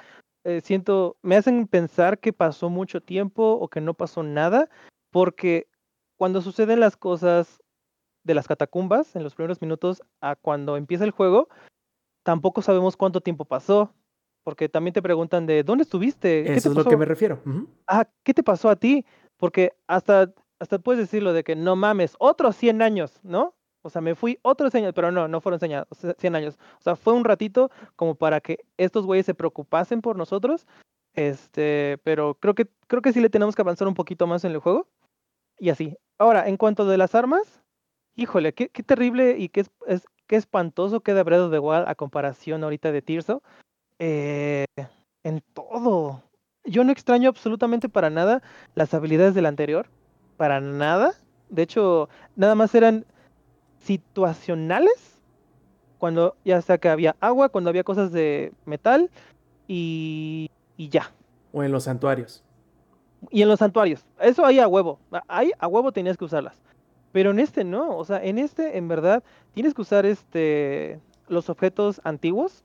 G: Eh, siento, me hacen pensar que pasó mucho tiempo o que no pasó nada, porque cuando suceden las cosas de las catacumbas en los primeros minutos a cuando empieza el juego, tampoco sabemos cuánto tiempo pasó, porque también te preguntan de, ¿dónde estuviste? ¿Qué
D: Eso
G: te
D: es lo
G: pasó?
D: que me refiero.
G: Ah, ¿qué te pasó a ti? Porque hasta, hasta puedes decirlo de que no mames, otros 100 años, ¿no? O sea, me fui otros 100 años, pero no, no fueron 100 años, o sea, 100 años. O sea, fue un ratito como para que estos güeyes se preocupasen por nosotros. Este, pero creo que, creo que sí le tenemos que avanzar un poquito más en el juego. Y así. Ahora, en cuanto de las armas, híjole, qué, qué terrible y qué, es, qué espantoso queda Breath of the Wild a comparación ahorita de Tirso. Eh, en todo. Yo no extraño absolutamente para nada las habilidades del anterior. Para nada. De hecho, nada más eran situacionales. Cuando ya sea que había agua, cuando había cosas de metal y, y ya.
D: O en los santuarios.
G: Y en los santuarios. Eso ahí a huevo. Ahí a huevo tenías que usarlas. Pero en este no. O sea, en este, en verdad, tienes que usar este los objetos antiguos.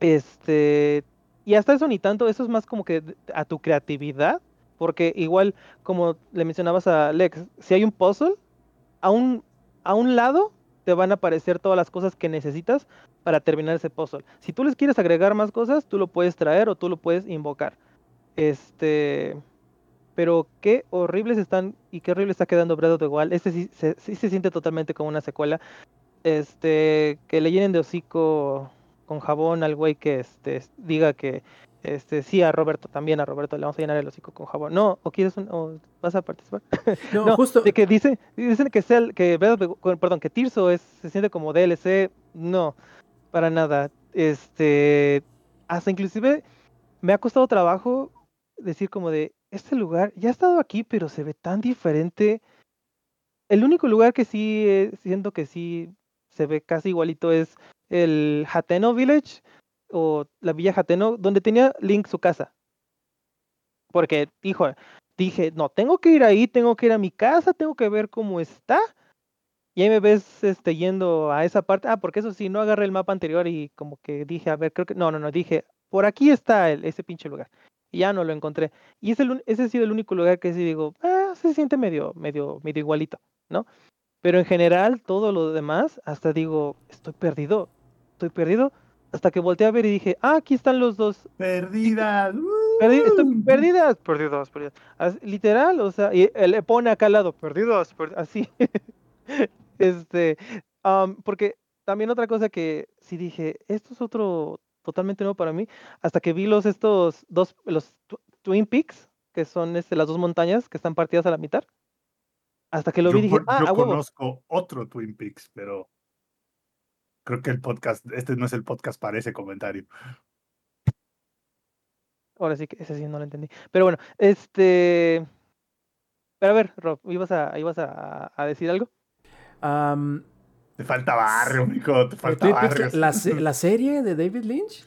G: Este. Y hasta eso ni tanto. Eso es más como que a tu creatividad. Porque igual, como le mencionabas a Lex, si hay un puzzle, a un, a un lado te van a aparecer todas las cosas que necesitas para terminar ese puzzle. Si tú les quieres agregar más cosas, tú lo puedes traer o tú lo puedes invocar. Este. Pero qué horribles están y qué horrible está quedando Breath of the Wild. Este sí se, sí se siente totalmente como una secuela. Este, que le llenen de hocico con jabón al güey que este, diga que este, sí a Roberto, también a Roberto le vamos a llenar el hocico con jabón. No, o quieres un- o vas a participar.
D: No,
G: No,
D: justo.
G: de que dice, dicen que sea el- que perdón, que Tirso es, se siente como DLC. No, para nada. Este, hasta inclusive me ha costado trabajo decir como de este lugar ya he estado aquí, pero se ve tan diferente. El único lugar que sí eh, siento que sí se ve casi igualito es el Hateno Village o la Villa Hateno, donde tenía Link su casa. Porque, hijo, dije, no, tengo que ir ahí, tengo que ir a mi casa, tengo que ver cómo está. Y ahí me ves este, yendo a esa parte. Ah, porque eso sí, no agarré el mapa anterior y como que dije, a ver, creo que. No, no, no, dije, por aquí está el, ese pinche lugar. Y ya no lo encontré. Y es el ese ha sido el único lugar que sí digo, ah, se siente medio, medio, medio igualito, ¿no? Pero en general, todo lo demás, hasta digo, estoy perdido, estoy perdido. Hasta que volteé a ver y dije, ah, aquí están los dos.
E: Perdidas.
G: Perdi- estoy
E: ¡uh!
G: perdidas, perdidas, perdidas. As- literal, o sea, y le pone acá al lado, perdidos, per- así. este, am, porque también otra cosa que sí dije, esto es otro totalmente nuevo para mí, hasta que vi los estos dos, los tw- Twin Peaks, que son este, las dos montañas que están partidas a la mitad. Hasta que lo vi
E: Yo,
G: dije, ah,
E: yo
G: a huevo.
E: conozco otro Twin Peaks, pero creo que el podcast, este no es el podcast para ese comentario.
G: Ahora sí que ese sí no lo entendí. Pero bueno, este. Pero a ver, Rob, ¿ibas a, ibas a, a decir algo?
E: Te falta barrio, mijo, te falta barrio.
D: la, la serie de David Lynch.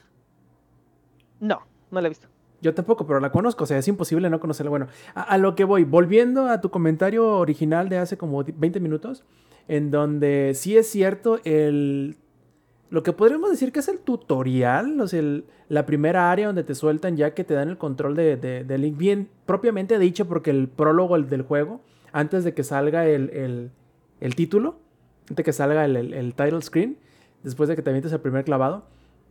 G: No, no la he visto.
D: Yo tampoco, pero la conozco, o sea, es imposible no conocerla. Bueno, a, a lo que voy, volviendo a tu comentario original de hace como 20 minutos, en donde sí es cierto el... Lo que podríamos decir que es el tutorial, o sea, el- la primera área donde te sueltan ya que te dan el control de, de, de Link, bien propiamente dicho, porque el prólogo el del juego antes de que salga el, el, el título, antes que salga el, el, title screen, después de que te avientes el primer clavado.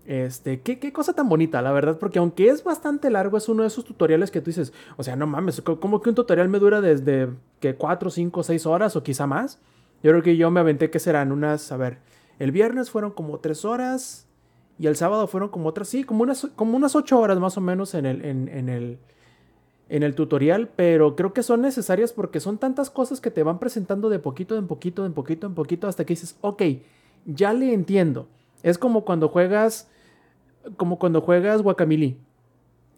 D: Este, qué, qué cosa tan bonita, la verdad, porque aunque es bastante largo, es uno de esos tutoriales que tú dices, o sea, no mames, co- como que un tutorial me dura desde que 4, 5, 6 horas o quizá más. Yo creo que yo me aventé que serán unas, a ver, el viernes fueron como 3 horas y el sábado fueron como otras, sí, como unas, como unas 8 horas más o menos en el, en el, en el tutorial, pero creo que son necesarias porque son tantas cosas que te van presentando de poquito en poquito, en poquito en poquito, hasta que dices, ok, ya le entiendo. Es como cuando juegas, como cuando juegas Guacamole,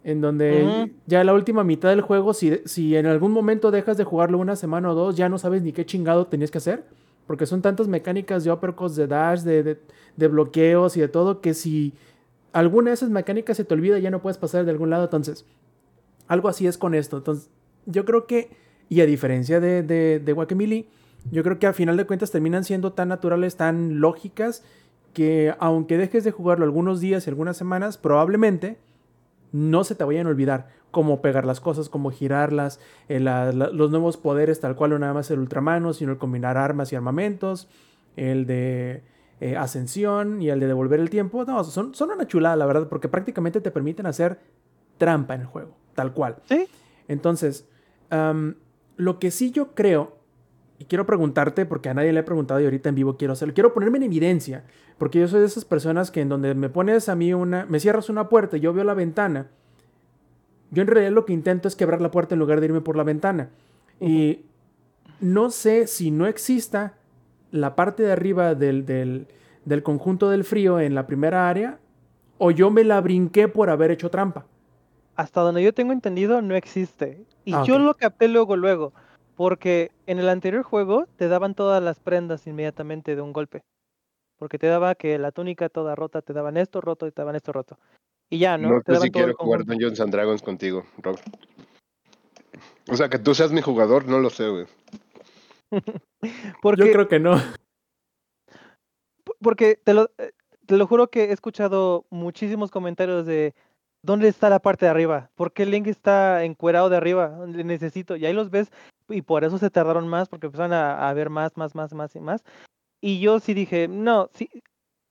D: en donde ya la última mitad del juego, si, si en algún momento dejas de jugarlo una semana o dos, ya no sabes ni qué chingado tenías que hacer, porque son tantas mecánicas de uppercuts, de dash, de, de, de bloqueos y de todo, que si alguna de esas mecánicas se te olvida, ya no puedes pasar de algún lado, entonces... Algo así es con esto. Entonces, yo creo que, y a diferencia de, de, de Guacamole, yo creo que a final de cuentas terminan siendo tan naturales, tan lógicas, que aunque dejes de jugarlo algunos días y algunas semanas, probablemente no se te vayan a olvidar cómo pegar las cosas, cómo girarlas, eh, los nuevos poderes, tal cual no nada más el ultramano, sino el combinar armas y armamentos, el de eh, ascensión y el de devolver el tiempo. No, son, son una chulada, la verdad, porque prácticamente te permiten hacer trampa en el juego, tal cual.
G: Sí.
D: Entonces, lo que sí yo creo, y quiero preguntarte, porque a nadie le he preguntado y ahorita en vivo quiero hacerlo, quiero ponerme en evidencia, porque yo soy de esas personas que en donde me pones a mí una, me cierras una puerta y yo veo la ventana, yo en realidad lo que intento es quebrar la puerta en lugar de irme por la ventana. Y no sé si no exista la parte de arriba del, del, del conjunto del frío en la primera área, o yo me la brinqué por haber hecho trampa.
G: Hasta donde yo tengo entendido, no existe. Y
D: Ah,
G: yo lo capté luego, luego. Porque en el anterior juego te daban todas las prendas inmediatamente de un golpe. Porque te daba que la túnica toda rota, te daban esto roto y te daban esto roto. Y ya, ¿no?
A: No,
G: te
A: sé
G: daban
A: si
G: todo
A: quiero jugar. Dungeons and Dragons contigo, Rob. O sea, que tú seas mi jugador, no lo sé, güey.
G: Porque,
D: Yo creo que no.
G: Porque te lo, eh, te lo juro que he escuchado muchísimos comentarios de ¿dónde está la parte de arriba? ¿Por qué Link está encuerado de arriba? Necesito. Y ahí los ves y por eso se tardaron más porque empezaron a, a ver más, más, más, más y más. Y yo sí dije, no, sí,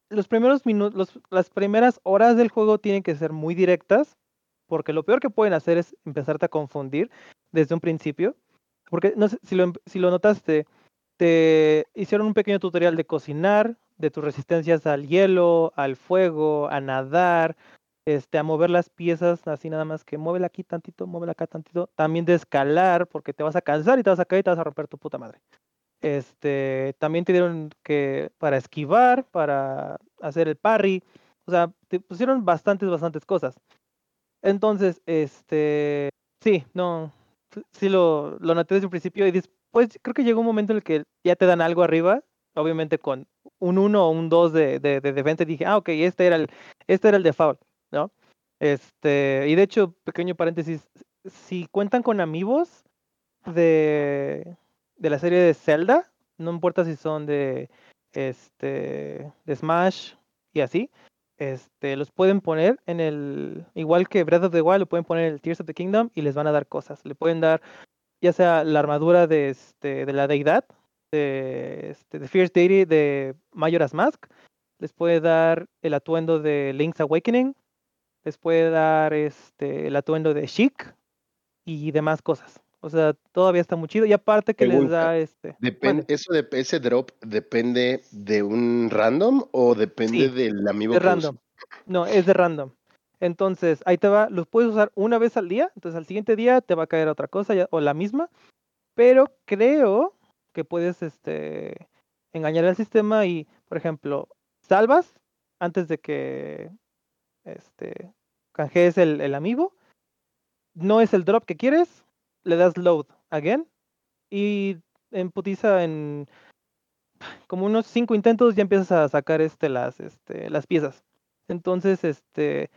G: los primeros minutos, las primeras horas del juego tienen que ser muy directas porque lo peor que pueden hacer es empezarte a confundir desde un principio. Porque no si lo notaste, te hicieron un pequeño tutorial de cocinar, de tus resistencias al hielo, al fuego, a nadar, este, a mover las piezas, así nada más que muévela aquí tantito, muévela acá tantito. También de escalar, porque te vas a cansar y te vas a caer y te vas a romper tu puta madre. Este, también te dieron que para esquivar, para hacer el parry, o sea, te pusieron bastantes, bastantes cosas. Entonces, este, sí, no, sí- lo, lo noté desde un principio y después creo que llegó un momento en el que ya te dan algo arriba, obviamente con un 1 o un 2 de, de, de defensa, dije, ah, ok, este era el, este era el de foul, ¿no? Este, y de hecho, pequeño paréntesis, si cuentan con amigos de, de la serie de Zelda, no importa si son de, este, de Smash y así, este, los pueden poner en el, igual que Breath of the Wild, lo pueden poner en el Tears of the Kingdom y les van a dar cosas. Le pueden dar ya sea la armadura de, este, de la deidad, de, este, de Fierce Deity de Majora's Mask, les puede dar el atuendo de Link's Awakening, les puede dar este, el atuendo de Sheik y demás cosas. O sea, todavía está muy chido. Y aparte que les da este.
A: Depende, ¿Eso de ese drop depende de un random o depende
G: Sí,
A: del amigo
G: de
A: que usa?
G: random. No, es de random. Entonces, ahí te va, los puedes usar una vez al día, entonces al siguiente día te va a caer otra cosa ya- o la misma, pero creo que puedes este, engañar al sistema y, por ejemplo, salvas antes de que este, canjees el, el amigo, no es el drop que quieres, le das load again y en putiza en como unos cinco intentos ya empiezas a sacar este, las, este, las piezas. Entonces, este,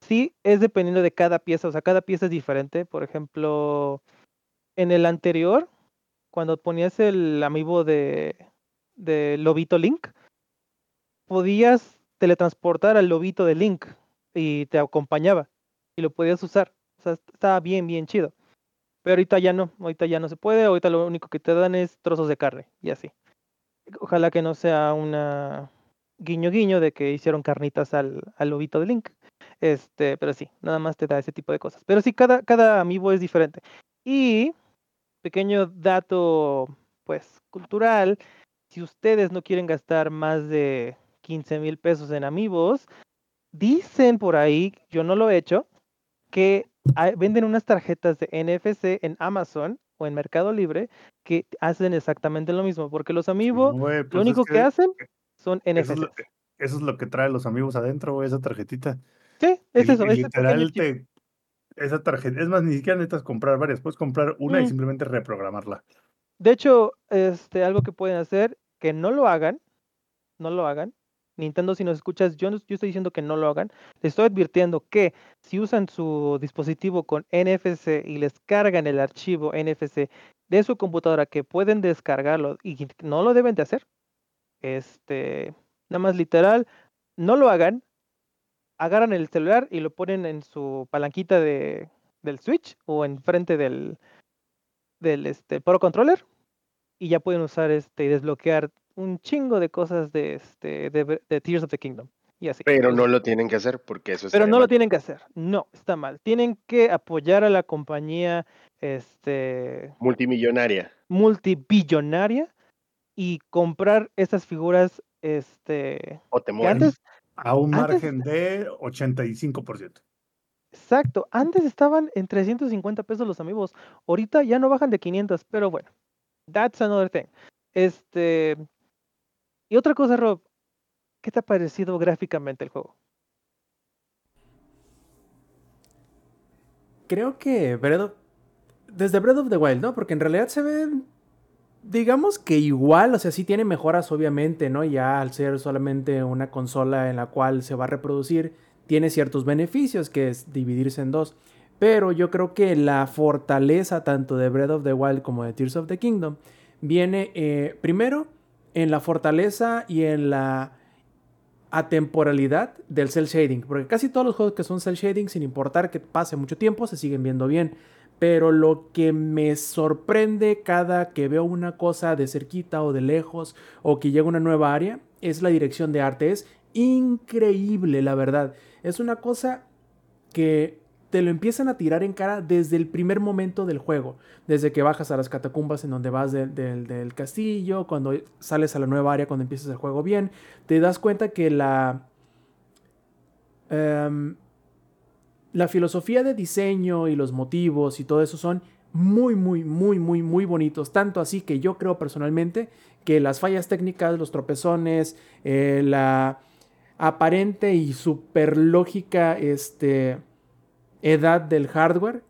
G: sí es dependiendo de cada pieza, o sea, cada pieza es diferente. Por ejemplo, en el anterior, cuando ponías el amiibo de, de Lobito Link, podías teletransportar al Lobito de Link y te acompañaba y lo podías usar. O sea, estaba bien, bien chido. Pero ahorita ya no, ahorita ya no se puede, ahorita lo único que te dan es trozos de carne y así. Ojalá que no sea una guiño guiño de que hicieron carnitas al, al lobito de Link. Este, pero sí, nada más te da ese tipo de cosas. Pero sí, cada, cada amiibo es diferente. Y, pequeño dato, pues, cultural, si ustedes no quieren gastar más de 15 mil pesos en amigos, dicen por ahí, yo no lo he hecho, que hay- venden unas tarjetas de NFC en Amazon o en Mercado Libre que hacen exactamente lo mismo, porque los amigos
E: pues
G: lo único que, hacen son
E: Eso es, lo,
G: NFCs.
E: eso es lo que trae los amigos adentro, güey, esa tarjetita.
G: Sí, es
E: Y-
G: eso,
E: y literal te, esa tarjeta, es más, ni siquiera necesitas comprar varias, puedes comprar una y
G: Mm.
E: simplemente reprogramarla.
G: De hecho, este, algo que pueden hacer, que no lo hagan, no lo hagan. Nintendo, si nos escuchas, yo, no- yo estoy diciendo que no lo hagan. Les estoy advirtiendo que si usan su dispositivo con NFC y les cargan el archivo NFC de su computadora que pueden descargarlo y no lo deben de hacer, este, nada más literal, no lo hagan. Agarran el celular y lo ponen en su palanquita de, del Switch o enfrente del, del este, Pro Controller y ya pueden usar este y desbloquear un chingo de cosas de este de, de Tears of the Kingdom y así.
A: Pero no lo tienen que hacer porque eso
G: pero
A: estaría
G: no lo tienen que hacer. No, está mal. Tienen que apoyar a la compañía este
A: Multimillonaria.
G: multibillonaria y comprar estas figuras este
A: O te
G: antes
E: A un
G: Antes-
E: margen de 85%.
G: exacto, antes estaban en 350 pesos los amigos. Ahorita ya no bajan de 500, pero bueno. That's another thing. Este y otra cosa, Rob, ¿qué te ha parecido gráficamente el juego?
D: Creo que Breath of- desde Breath of the Wild, ¿no? Porque en realidad se ve, digamos que igual, o sea, sí tiene mejoras obviamente, ¿no? Ya al ser solamente una consola en la cual se va a reproducir, tiene ciertos beneficios, que es dividirse en dos. Pero yo creo que la fortaleza tanto de Breath of the Wild como de Tears of the Kingdom viene eh, primero en la fortaleza y en la atemporalidad del cel shading, porque casi todos los juegos que son cel shading, sin importar que pase mucho tiempo, se siguen viendo bien. Pero lo que me sorprende cada que veo una cosa de cerquita o de lejos o que llega una nueva área es la dirección de arte. Es increíble, la verdad. Es una cosa que te lo empiezan a tirar en cara desde el primer momento del juego. Desde que bajas a las catacumbas en donde vas del- castillo, cuando sales a la nueva área, cuando empiezas el juego bien, te das cuenta que la... em, la filosofía de diseño y los motivos y todo eso son muy, muy, muy, muy, muy bonitos. Tanto así que yo creo personalmente que las fallas técnicas, los tropezones, eh, la aparente y super lógica este, edad del hardware,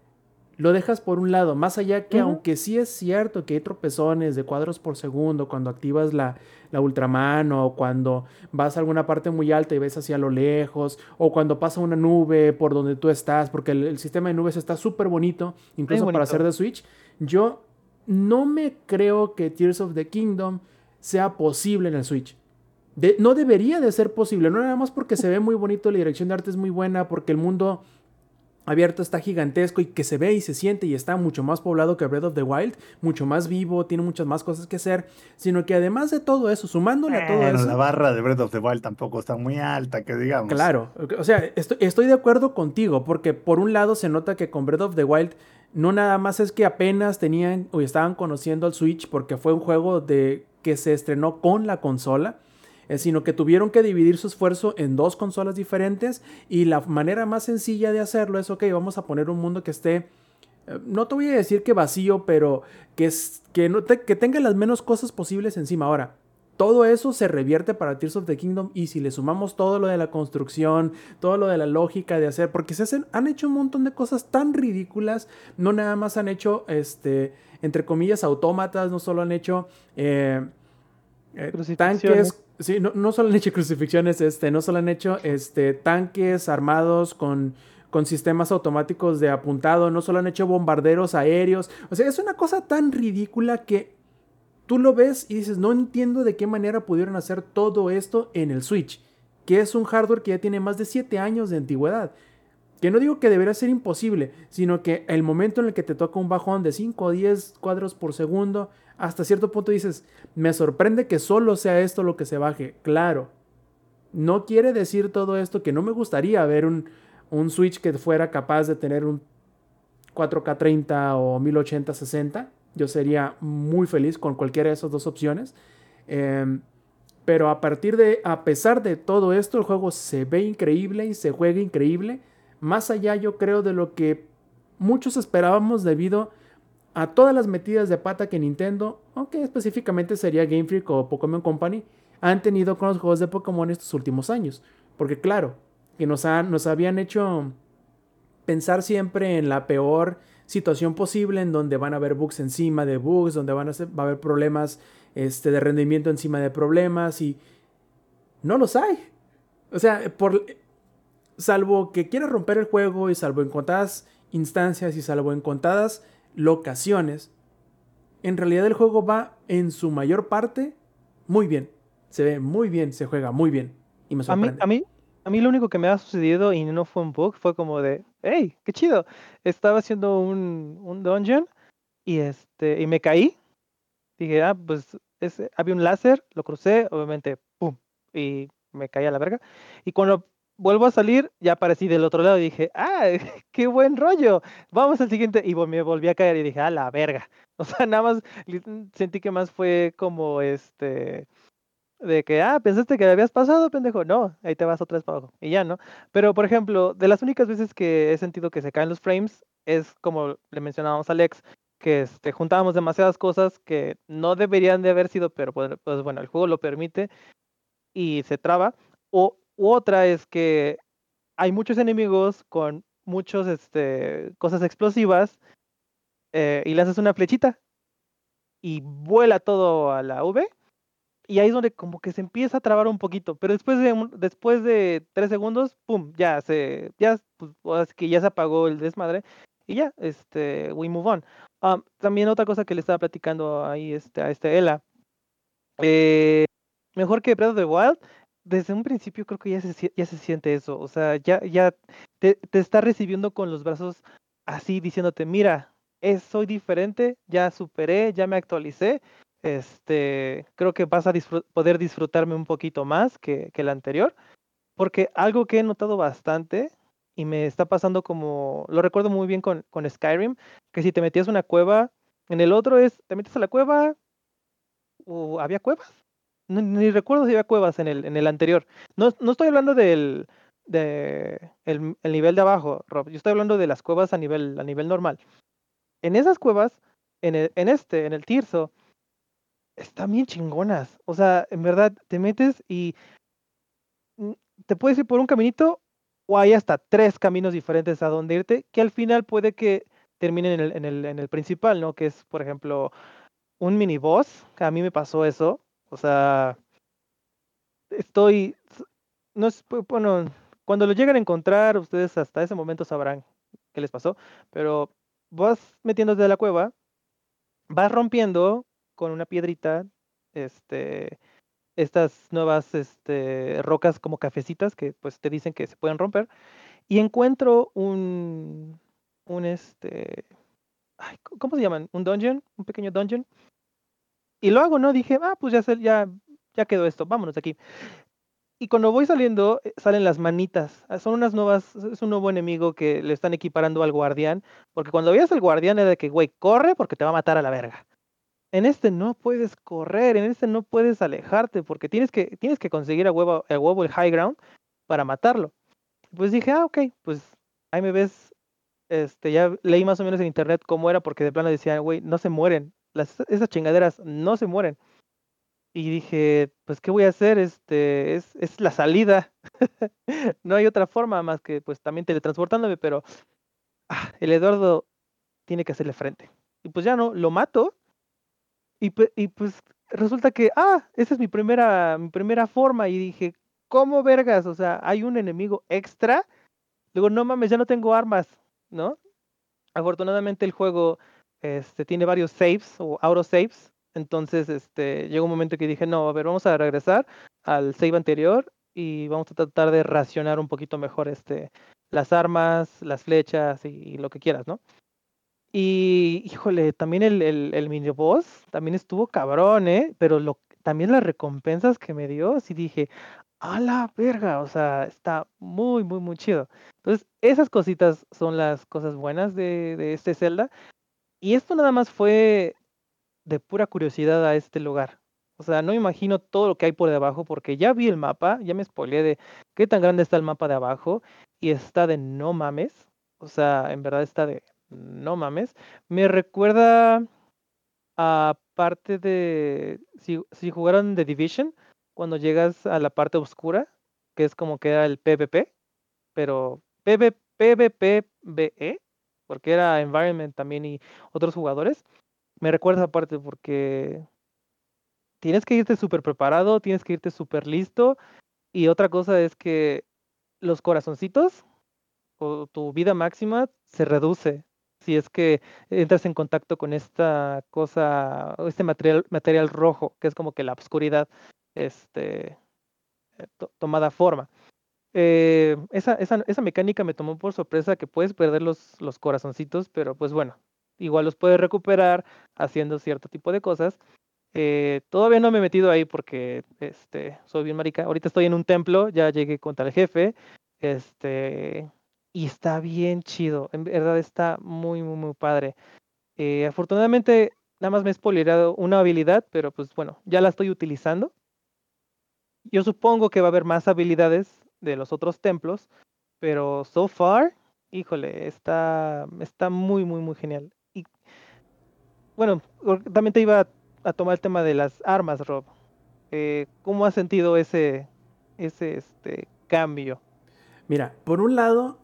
D: lo dejas por un lado. Más allá que, aunque sí es cierto que hay tropezones de cuadros por segundo cuando activas la, la ultramano, o cuando vas a alguna parte muy alta y ves hacia lo lejos, o cuando pasa una nube por donde tú estás, porque el, el sistema de nubes está súper bonito, incluso para hacer de Switch. Yo no me creo que Tears of the Kingdom sea posible en el Switch. De- no debería de ser posible, no nada más porque se ve muy bonito, la dirección de arte es muy buena, porque el mundo abierto está gigantesco y que se ve y se siente y está mucho más poblado que Breath of the Wild, mucho más vivo, tiene muchas más cosas que hacer, sino que además de todo eso, sumándole a todo
E: Bueno,
D: eso...
E: la barra de Breath of the Wild tampoco está muy alta, que digamos.
D: Claro, o sea, estoy, estoy de acuerdo contigo, porque por un lado se nota que con Breath of the Wild no nada más es que apenas tenían o estaban conociendo al Switch porque fue un juego de que se estrenó con la consola, sino que tuvieron que dividir su esfuerzo en dos consolas diferentes y la manera más sencilla de hacerlo es, ok, vamos a poner un mundo que esté, eh, no te voy a decir que vacío, pero que, es, que, no te- que tenga las menos cosas posibles encima. Ahora, todo eso se revierte para Tears of the Kingdom y si le sumamos todo lo de la construcción, todo lo de la lógica de hacer, porque se hacen, han hecho un montón de cosas tan ridículas, no nada más han hecho, este, entre comillas, autómatas, no solo han hecho eh, eh, tanques, sí, no, no solo han hecho crucifixiones, este, no solo han hecho este, tanques armados con con sistemas automáticos de apuntado, no solo han hecho bombarderos aéreos, o sea, es una cosa tan ridícula que tú lo ves y dices, no entiendo de qué manera pudieron hacer todo esto en el Switch, que es un hardware que ya tiene más de 7 años de antigüedad. Que no digo que debería ser imposible, sino que el momento en el que te toca un bajón de 5 o 10 cuadros por segundo, hasta cierto punto dices, me sorprende que solo sea esto lo que se baje. Claro, no quiere decir todo esto que no me gustaría ver un, un Switch que fuera capaz de tener un 4K 30 o 1080 60. Yo sería muy feliz con cualquiera de esas dos opciones. Em, pero a partir de, a pesar de todo esto, el juego se ve increíble y se juega increíble. Más allá, yo creo, de lo que muchos esperábamos debido a todas las metidas de pata que Nintendo, aunque específicamente sería Game Freak o Pokémon Company, han tenido con los juegos de Pokémon estos últimos años. Porque claro, que nos, nos habían hecho pensar siempre en la peor situación posible, en donde van a haber bugs encima de bugs, donde van a va a haber problemas este, de rendimiento encima de problemas y no los hay. O sea, por, salvo que quieras romper el juego y salvo en contadas instancias y salvo en contadas locaciones, en realidad el juego va en su mayor parte muy bien. Se ve muy bien, se juega muy bien. Y me
G: A mí,
D: sorprende.
G: a mí, a mí lo único que me ha sucedido y no fue un bug, fue como de, hey, qué chido. Estaba haciendo un, un dungeon y este, y me caí. Dije, ah, pues es- había un láser, lo crucé, obviamente, pum, y me caí a la verga. Y cuando vuelvo a salir, ya aparecí del otro lado y dije, ah, qué buen rollo. Vamos al siguiente. Y me volví a caer y dije, a la verga. O sea, nada más sentí que más fue como este de que, ah, pensaste que habías pasado, pendejo. No, ahí te vas otra vez para abajo. Y ya, ¿no? Pero, por ejemplo, de las únicas veces que he sentido que se caen los frames es como le mencionábamos a Alex, que este, juntábamos demasiadas cosas que no deberían de haber sido, pero pues, pues, bueno, el juego lo permite y se traba. O otra es que hay muchos enemigos con muchos este, cosas explosivas eh, y le haces una flechita y vuela todo a la V y ahí es donde como que se empieza a trabar un poquito, pero después de después de tres segundos, pum, ya se, ya, pues, que ya se apagó el desmadre y ya, este, we move on. Um, también otra cosa que le estaba platicando ahí este, a este Ela, eh, mejor que Breath of the Wild, desde un principio creo que ya se, ya se siente eso, o sea, ya, ya te, te está recibiendo con los brazos así diciéndote, mira, es, soy diferente, ya superé, ya me actualicé, este, creo que vas a poder disfrutarme un poquito más que, que el anterior, porque algo que he notado bastante y me está pasando como, lo recuerdo muy bien con, con Skyrim, que si te metías una cueva, en el otro es, te metes a la cueva, o había cuevas, Ni recuerdo si había cuevas en el, en el anterior. No, no estoy hablando del de el, el nivel de abajo, Rob, yo estoy hablando de las cuevas a nivel, a nivel normal. En esas cuevas, en, el- en este, en el Tirso, están bien chingonas. O sea, en verdad, te metes y mm, te puedes ir por un caminito o hay hasta tres caminos diferentes a donde irte, que al final puede que terminen en el, en el, en el principal, ¿no? Que es, por ejemplo, un mini boss, a mí me pasó eso. O sea, estoy, no es, bueno, cuando lo lleguen a encontrar, ustedes hasta ese momento sabrán qué les pasó, pero vas metiéndote a la cueva, vas rompiendo con una piedrita, este, estas nuevas este, rocas como cafecitas que pues te dicen que se pueden romper y encuentro un un este ¿cómo se llaman? un dungeon, un pequeño dungeon y lo hago, ¿no? Dije, ah, pues ya ya ya quedó esto, vámonos de aquí. Y cuando voy saliendo, eh, salen las manitas. Ah, Son unas nuevas, es un nuevo enemigo que le están equiparando al guardián. Porque cuando veías al guardián era de que, güey, corre porque te va a matar a la verga. En este no puedes correr, en este no puedes alejarte, porque tienes que, tienes que conseguir a huevo, a huevo el high ground para matarlo. Pues dije, ah, ok, pues ahí me ves. Este, ya leí más o menos en internet cómo era, porque de plano decía, güey, no se mueren. Las, esas chingaderas no se mueren. Y dije, pues, ¿qué voy a hacer? Este, es, es la salida. no hay otra forma más que, pues, también teletransportándome, pero ah, el Eduardo tiene que hacerle frente. Y pues ya no, lo mato. Y, y pues resulta que, ah, esa es mi primera, mi primera forma. Y dije, ¿cómo vergas? O sea, hay un enemigo extra. Luego, no mames, ya no tengo armas, ¿no? Afortunadamente el juego este, tiene varios saves o auto saves. Entonces, este, llegó un momento que dije, no, a ver, vamos a regresar al save anterior y vamos a tratar de racionar un poquito mejor este, las armas, las flechas y, lo que quieras, ¿no? Y híjole, también el, el, el mini boss también estuvo cabrón, ¿eh? Pero también las recompensas que me dio, sí dije, a la verga, o sea, está muy, muy, muy chido. Entonces, esas cositas son las cosas buenas de, de este Zelda. Y esto nada más fue de pura curiosidad a este lugar. O sea, no imagino todo lo que hay por debajo porque ya vi el mapa, ya me spoileé de qué tan grande está el mapa de abajo y está de no mames. O sea, en verdad está de no mames. Me recuerda a parte de si, si jugaron The Division, cuando llegas a la parte oscura, que es como que era el PvP, pero PV, PvPVE, porque era Environment también y otros jugadores. Me recuerda esa parte porque tienes que irte súper preparado, tienes que irte súper listo. Y otra cosa es que los corazoncitos o tu vida máxima se reduce si es que entras en contacto con esta cosa, este material, material rojo, que es como que la oscuridad este, eh, to- tomada forma. Eh, esa, esa, esa mecánica me tomó por sorpresa que puedes perder los, los corazoncitos, pero pues bueno, igual los puedes recuperar haciendo cierto tipo de cosas. Eh, todavía no me he metido ahí porque este, soy bien marica. Ahorita estoy en un templo, ya llegué contra el jefe. Este, y está bien chido. En verdad está muy, muy, muy padre. Eh, afortunadamente, nada más me he spoilerado una habilidad, pero pues bueno, ya la estoy utilizando. Yo supongo que va a haber más habilidades de los otros templos, pero so far, híjole, está, está muy, muy, muy genial. Y bueno, también te iba a, a tomar el tema de las armas, Rob. Eh, ¿Cómo has sentido ese, ese este, cambio?
D: Mira, por un lado,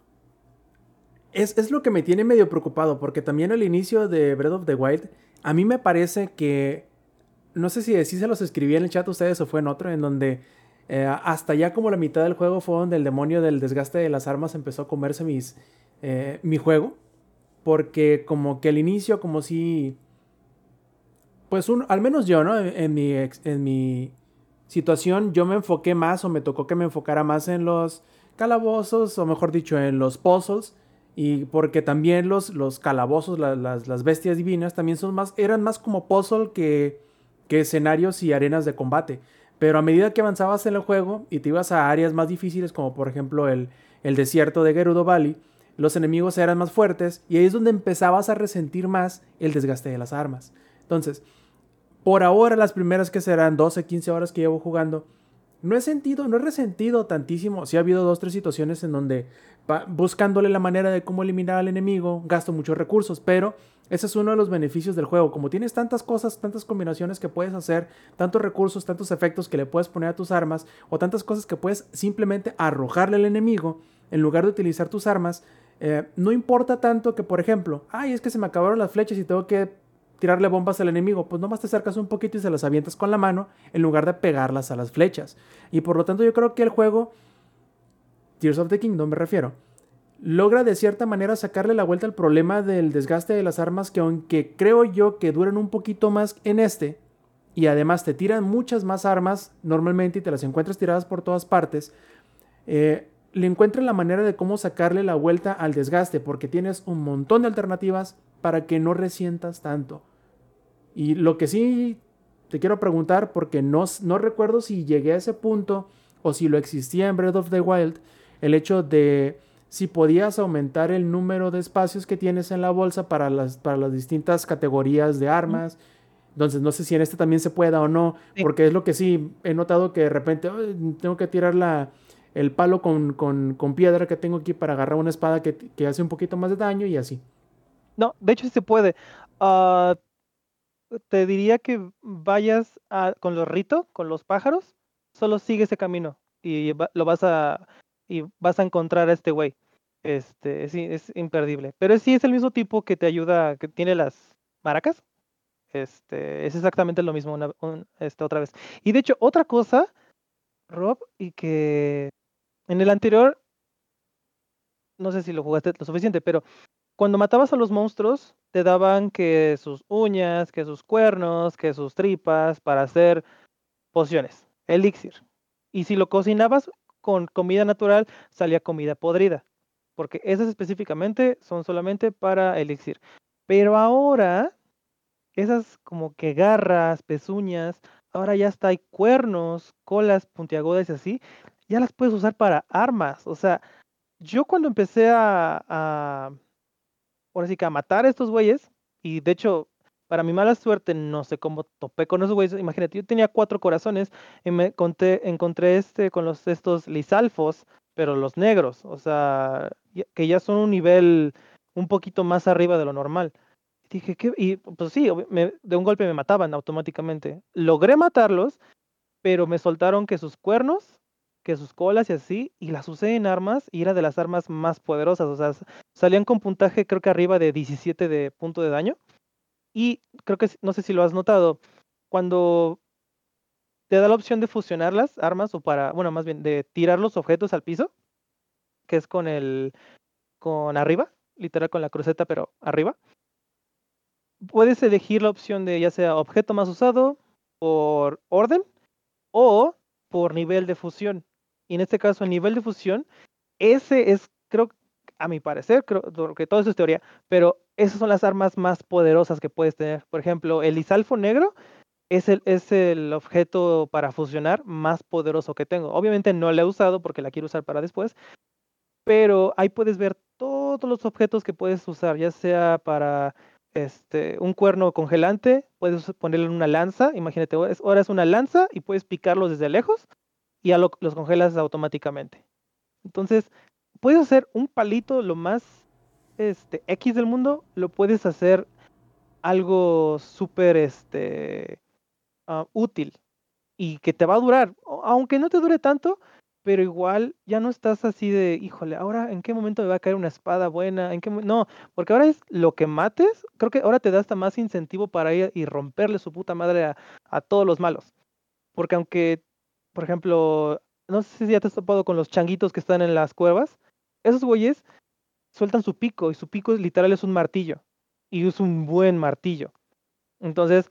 D: es, es lo que me tiene medio preocupado, porque también al inicio de Breath of the Wild, a mí me parece que, no sé si, si se los escribí en el chat a ustedes o fue en otro, en donde eh, hasta ya como la mitad del juego fue donde el demonio del desgaste de las armas empezó a comerse mis, eh, mi juego, porque como que al inicio, como si, pues un, al menos yo, ¿no? En, mi, en mi situación, yo me enfoqué más o me tocó que me enfocara más en los calabozos, o mejor dicho, en los puzzles. Y porque también los, los calabozos, la- las, las bestias divinas, también son más, eran más como puzzle que, que escenarios y arenas de combate. Pero a medida que avanzabas en el juego y te ibas a áreas más difíciles, como por ejemplo el, el desierto de Gerudo Valley, los enemigos eran más fuertes y ahí es donde empezabas a resentir más el desgaste de las armas. Entonces, por ahora, las primeras que serán 12, 15 horas que llevo jugando, no he sentido, no he resentido tantísimo. Sí ha habido dos, tres situaciones en donde buscándole la manera de cómo eliminar al enemigo, gasto muchos recursos, pero ese es uno de los beneficios del juego. Como tienes tantas cosas, tantas combinaciones que puedes hacer, tantos recursos, tantos efectos que le puedes poner a tus armas, o tantas cosas que puedes simplemente arrojarle al enemigo en lugar de utilizar tus armas, eh, no importa tanto que, por ejemplo, ay, es que se me acabaron las flechas y tengo que tirarle bombas al enemigo, pues nomás te acercas un poquito y se las avientas con la mano en lugar de pegarlas a las flechas. Y por lo tanto yo creo que el juego, Tears of the Kingdom me refiero, logra de cierta manera sacarle la vuelta al problema del desgaste de las armas que aunque creo yo que duran un poquito más en este, y además te tiran muchas más armas normalmente y te las encuentras tiradas por todas partes, eh, le encuentran la manera de cómo sacarle la vuelta al desgaste, porque tienes un montón de alternativas para que no resientas tanto. Y lo que sí te quiero preguntar, porque no, no recuerdo si llegué a ese punto o si lo existía en Breath of the Wild, el hecho de si podías aumentar el número de espacios que tienes en la bolsa para las, para las distintas categorías de armas. Entonces, no sé si en este también se pueda o no, porque es lo que sí he notado que de repente "Ay, tengo que tirar la, el palo con, con- con piedra que tengo aquí para agarrar una espada que, que hace un poquito más de daño y así.
G: No, de hecho sí se puede. Ah, te diría que vayas a- con los rito, con los pájaros, solo sigue ese camino y va- lo vas a y vas a encontrar a este güey. Este, sí, es imperdible. Pero sí es el mismo tipo que te ayuda, que tiene las maracas. Este, es exactamente lo mismo una, un- este, otra vez. Y de hecho, otra cosa, Rob, y que en el anterior, no sé si lo jugaste lo suficiente, pero cuando matabas a los monstruos, te daban que sus uñas, que sus cuernos, que sus tripas para hacer pociones, elixir. Y si lo cocinabas con comida natural, salía comida podrida. Porque esas específicamente son solamente para elixir. Pero ahora, esas como que garras, pezuñas, ahora ya está hay cuernos, colas puntiagudas y así, ya las puedes usar para armas. O sea, yo cuando empecé a, a ahora sí que a matar a estos güeyes, y de hecho, para mi mala suerte, no sé cómo topé con esos güeyes. Imagínate, yo tenía cuatro corazones y me conté, encontré este con los estos lisalfos, pero los negros, o sea, que ya son un nivel un poquito más arriba de lo normal. Dije, ¿qué? Y pues sí, de un golpe me mataban automáticamente. Logré matarlos, pero me soltaron que sus cuernos, que sus colas y así, y las usé en armas y era de las armas más poderosas. O sea, salían con puntaje creo que arriba de 17 de punto de daño. Y creo que, no sé si lo has notado, cuando te da la opción de fusionar las armas o para, bueno, más bien de tirar los objetos al piso, que es con el, con arriba, literal con la cruceta, pero arriba. Puedes elegir la opción de ya sea objeto más usado por orden o por nivel de fusión. Y en este caso, el nivel de fusión, ese es, creo, a mi parecer, creo que todo eso es teoría, pero esas son las armas más poderosas que puedes tener. Por ejemplo, el Isalfo negro es el, es el objeto para fusionar más poderoso que tengo. Obviamente no lo he usado porque la quiero usar para después, pero ahí puedes ver todos los objetos que puedes usar, ya sea para este, un cuerno congelante, puedes ponerle una lanza, imagínate, ahora es una lanza y puedes picarlos desde lejos y ya lo- los congelas automáticamente. Entonces, puedes hacer un palito lo más este, X del mundo, lo puedes hacer algo súper este, ah, útil y que te va a durar, aunque no te dure tanto, pero igual ya no estás así de, híjole, ahora en qué momento me va a caer una espada buena, en qué mo-?" no, porque ahora es lo que mates, creo que ahora te da hasta más incentivo para ir y romperle su puta madre a, a todos los malos. Porque aunque, por ejemplo, no sé si ya te has topado con los changuitos que están en las cuevas, esos güeyes sueltan su pico y su pico literal es un martillo y es un buen martillo. Entonces,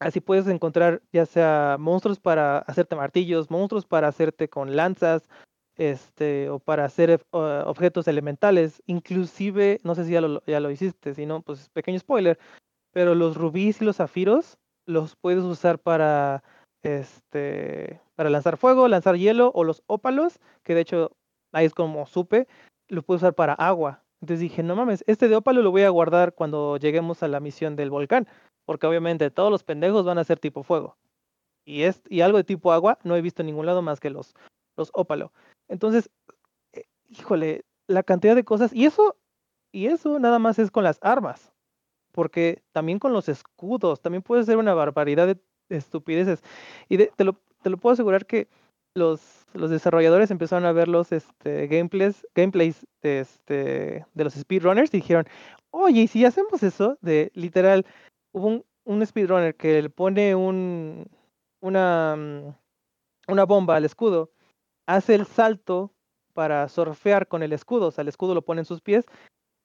G: así puedes encontrar ya sea monstruos para hacerte martillos, monstruos para hacerte con lanzas, este, o para hacer objetos elementales, inclusive, no sé si ya lo, ya lo hiciste, si no, pues pequeño spoiler, pero los rubíes y los zafiros los puedes usar para este para lanzar fuego, lanzar hielo o los ópalos, que de hecho ahí es como supe, lo puedo usar para agua. Entonces dije, no mames, este de ópalo lo voy a guardar cuando lleguemos a la misión del volcán, porque obviamente todos los pendejos van a ser tipo fuego. Y, es, y algo de tipo agua no he visto en ningún lado más que los, los ópalo. Entonces, eh, híjole, la cantidad de cosas, y eso, y eso nada más es con las armas, porque también con los escudos, también puede ser una barbaridad de estupideces. Y de- te, lo, te lo puedo asegurar que los, los desarrolladores empezaron a ver los este, gameplays, gameplays de, este, de los speedrunners y dijeron, oye, ¿y si hacemos eso? De literal, hubo un, un speedrunner que le pone un, una, mm, una bomba al escudo, hace el salto para surfear con el escudo, o sea, el escudo lo pone en sus pies,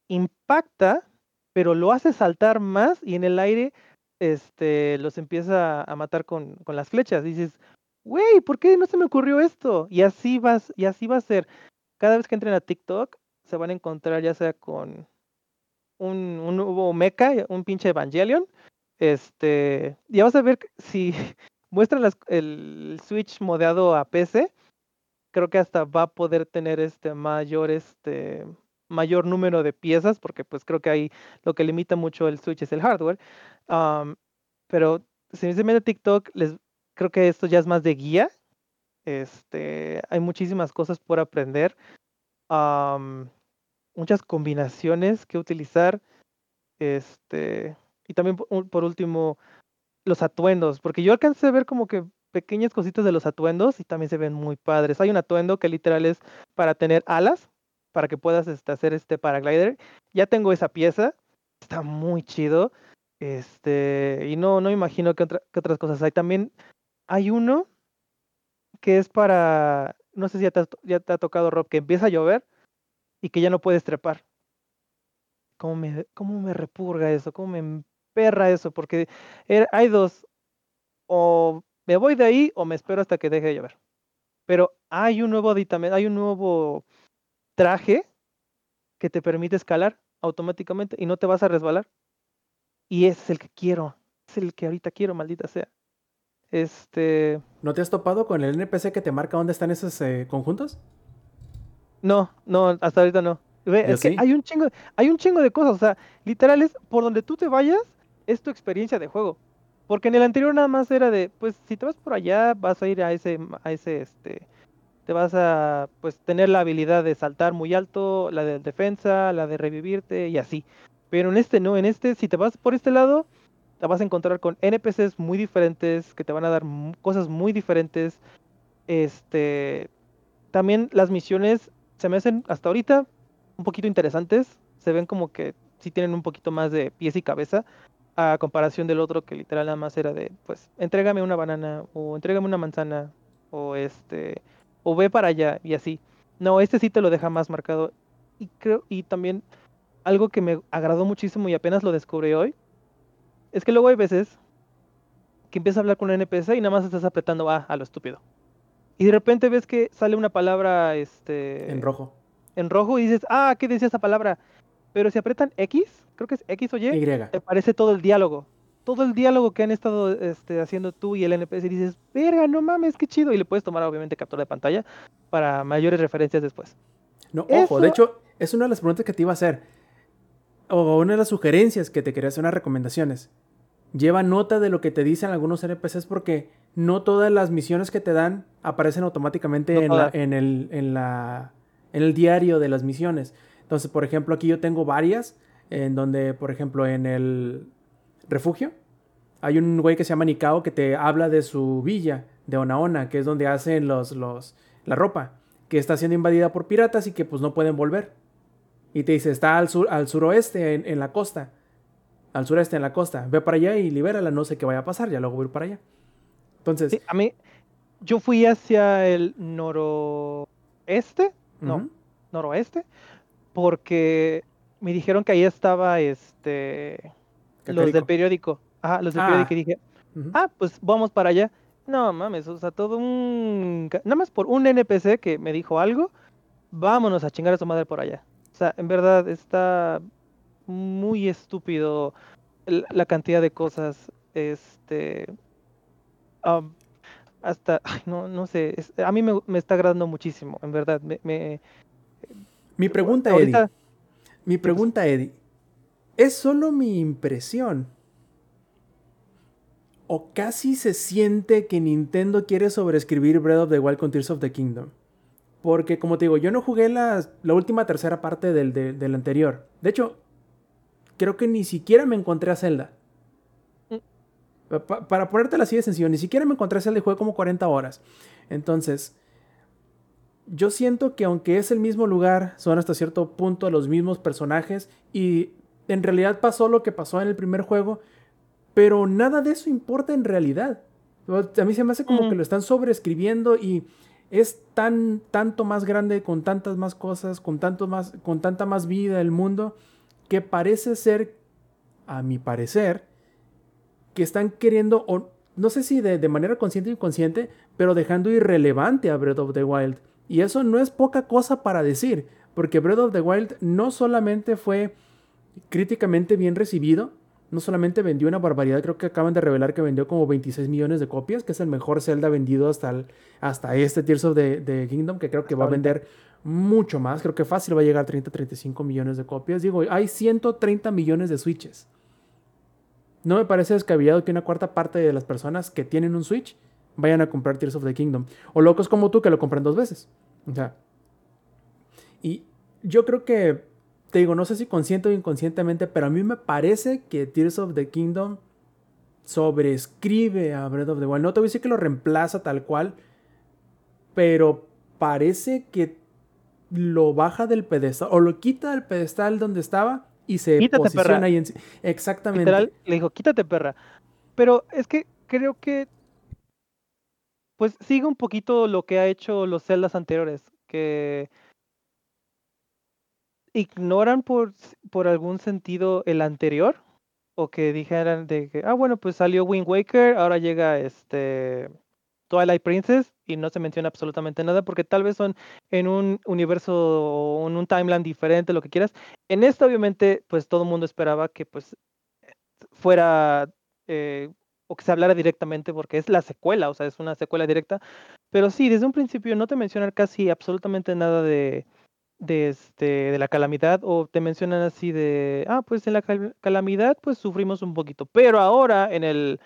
G: impacta, pero lo hace saltar más y en el aire este, los empieza a matar con, con las flechas. Dices, güey, ¿por qué no se me ocurrió esto? Y así, vas, y así va a ser. Cada vez que entren a TikTok, se van a encontrar ya sea con un, un nuevo mecha, un pinche Evangelion. Este, ya vas a ver si muestran el Switch modeado a PC, creo que hasta va a poder tener este mayor, este, mayor número de piezas, porque pues creo que ahí lo que limita mucho el Switch es el hardware. Am, pero si se a TikTok, les, creo que esto ya es más de guía. Este, hay muchísimas cosas por aprender. muchas combinaciones que utilizar. Este, y también por, último, los atuendos, porque yo alcancé a ver como que pequeñas cositas de los atuendos y también se ven muy padres. Hay un atuendo que literal es para tener alas, para que puedas este, hacer este paraglider. Ya tengo esa pieza, está muy chido. Este, y no, no imagino qué, otra- qué otras cosas hay. También hay uno que es para, no sé si ya te, ya te ha tocado, Rob, que empieza a llover y que ya no puedes trepar. ¿Cómo me, repurga eso? ¿Cómo me emperra eso? Porque era- hay dos, o me voy de ahí o me espero hasta que deje de llover. Pero hay un nuevo aditamento, hay un nuevo traje que te permite escalar automáticamente y no te vas a resbalar. Y ese es el que quiero. Es el que ahorita quiero, maldita sea. Este.
D: ¿No te has topado con el NPC que te marca dónde están esos eh, conjuntos?
G: No, no, hasta ahorita no. Ve, es que hay un chingo, hay un chingo de cosas. O sea, literal es por donde tú te vayas, es tu experiencia de juego. Porque en el anterior nada más era de, pues, si te vas por allá, vas a ir a ese, a ese, este, te vas a, pues, tener la habilidad de saltar muy alto, la de defensa, la de revivirte y así. Pero en este no, en este, si te vas por este lado, te vas a encontrar con NPCs muy diferentes, que te van a dar cosas muy diferentes. Este, también las misiones se me hacen hasta ahorita un poquito interesantes. Se ven como que sí tienen un poquito más de pies y cabeza a comparación del otro que literal nada más era de, pues, entrégame una banana o entrégame una manzana o este o ve para allá y así. No, este sí te lo deja más marcado y creo y también algo que me agradó muchísimo y apenas lo descubrí hoy es que luego hay veces que empiezas a hablar con un NPC y nada más estás apretando A a lo estúpido. Y de repente ves que sale una palabra este
D: En rojo.
G: en rojo y dices, ah, ¿qué decía esa palabra? Pero si apretan X, creo que es X o Y,
D: Y.
G: te aparece todo el diálogo. Todo el diálogo que han estado este, haciendo tú y el NPC y dices, verga, no mames, qué chido. Y le puedes tomar obviamente captura de pantalla para mayores referencias después.
D: No, ojo, de hecho, es una de las preguntas que te iba a hacer. O una de las sugerencias que te quería hacer, unas recomendaciones. Lleva nota de lo que te dicen algunos NPCs porque no todas las misiones que te dan aparecen automáticamente
G: No
D: en, la- en el, en, la, en el diario de las misiones. Entonces, por ejemplo, aquí yo tengo varias, en donde, por ejemplo, en el refugio, hay un güey que se llama Nikao que te habla de su villa, de Onaona, que es donde hacen los, los, la ropa, que está siendo invadida por piratas y que pues no pueden volver. Y te dice, está al, sur, al suroeste, en, en la costa. Al sureste, en la costa. Ve para allá y libérala, no sé qué vaya a pasar, ya luego voy para allá. Entonces,
G: Sí, a mí, yo fui hacia el noroeste, no, noroeste, porque me dijeron que ahí estaba este los del periódico. Ajá, los del
D: Ah.
G: periódico y dije, ah, pues vamos para allá. No mames, o sea, todo un... Nada más por un NPC que me dijo algo, vámonos a chingar a su madre por allá. O sea, en verdad está muy estúpido la cantidad de cosas, este... hasta, ay, no, no sé, es- a mí me, me está agradando muchísimo, en verdad. Me, me-
D: Mi pregunta,
G: ahorita-
D: Eddie. Mi pregunta, Eddie. ¿Es solo mi impresión? ¿O casi se siente que Nintendo quiere sobreescribir Breath of the Wild con Tears of the Kingdom? Porque, como te digo, yo no jugué la, la última tercera parte del, de- del anterior. De hecho, creo que ni siquiera me encontré a Zelda. Pa- pa- para ponértela así de sencillo, ni siquiera me encontré a Zelda y jugué como 40 horas. Entonces, yo siento que aunque es el mismo lugar, son hasta cierto punto los mismos personajes y en realidad pasó lo que pasó en el primer juego, pero nada de eso importa en realidad. A mí se me hace como
G: Mm.
D: que lo están sobreescribiendo y es tan tanto más grande con tantas más cosas, con tanto más con tanta más vida el mundo que parece ser a mi parecer que están queriendo o no sé si de, de manera consciente o inconsciente, pero dejando irrelevante a Breath of the Wild. Y eso no es poca cosa para decir, porque Breath of the Wild no solamente fue críticamente bien recibido, no solamente vendió una barbaridad, creo que acaban de revelar que vendió como 26 millones de copias, que es el mejor Zelda vendido hasta, el- hasta este Tears of the, the Kingdom, que creo que va a vender mucho más, creo que fácil va a llegar a 30, 35 millones de copias. Digo, hay 130 millones de Switches. No me parece descabellado que una cuarta parte de las personas que tienen un Switch vayan a comprar Tears of the Kingdom. O locos como tú que lo compran dos veces. O sea. Y yo creo que, te digo, no sé si consciente o inconscientemente, pero a mí me parece que Tears of the Kingdom sobreescribe a Breath of the Wild. No te voy a decir que lo reemplaza tal cual, pero parece que lo baja del pedestal o lo quita del pedestal donde estaba y se
G: Quítate,
D: posiciona
G: perra.
D: ahí en. Exactamente.
G: Literal, le dijo, quítate perra. Pero es que creo que pues sigue un poquito lo que ha hecho los celdas anteriores, que ignoran por, por algún sentido el anterior, o que dijeran de que, ah, bueno, pues salió Wind Waker, ahora llega este Twilight Princess y no se menciona absolutamente nada porque tal vez son en un universo o en un timeline diferente, lo que quieras. En esta obviamente pues todo el mundo esperaba que pues fuera eh, o que se hablara directamente porque es la secuela, o sea, es una secuela directa. Pero sí, desde un principio no te mencionan casi absolutamente nada de, de, este, de la calamidad o te mencionan así de, ah, pues en la cal- calamidad pues sufrimos un poquito, pero ahora en el...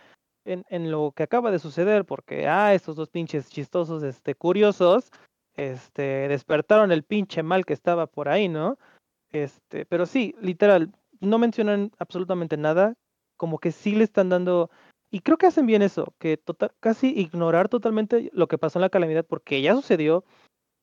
G: En, en lo que acaba de suceder, porque ah, estos dos pinches chistosos, este, curiosos, este, despertaron el pinche mal que estaba por ahí, ¿no? Este, pero sí, literal, no mencionan absolutamente nada, como que sí le están dando, y creo que hacen bien eso, que total, casi ignorar totalmente lo que pasó en la calamidad, porque ya sucedió.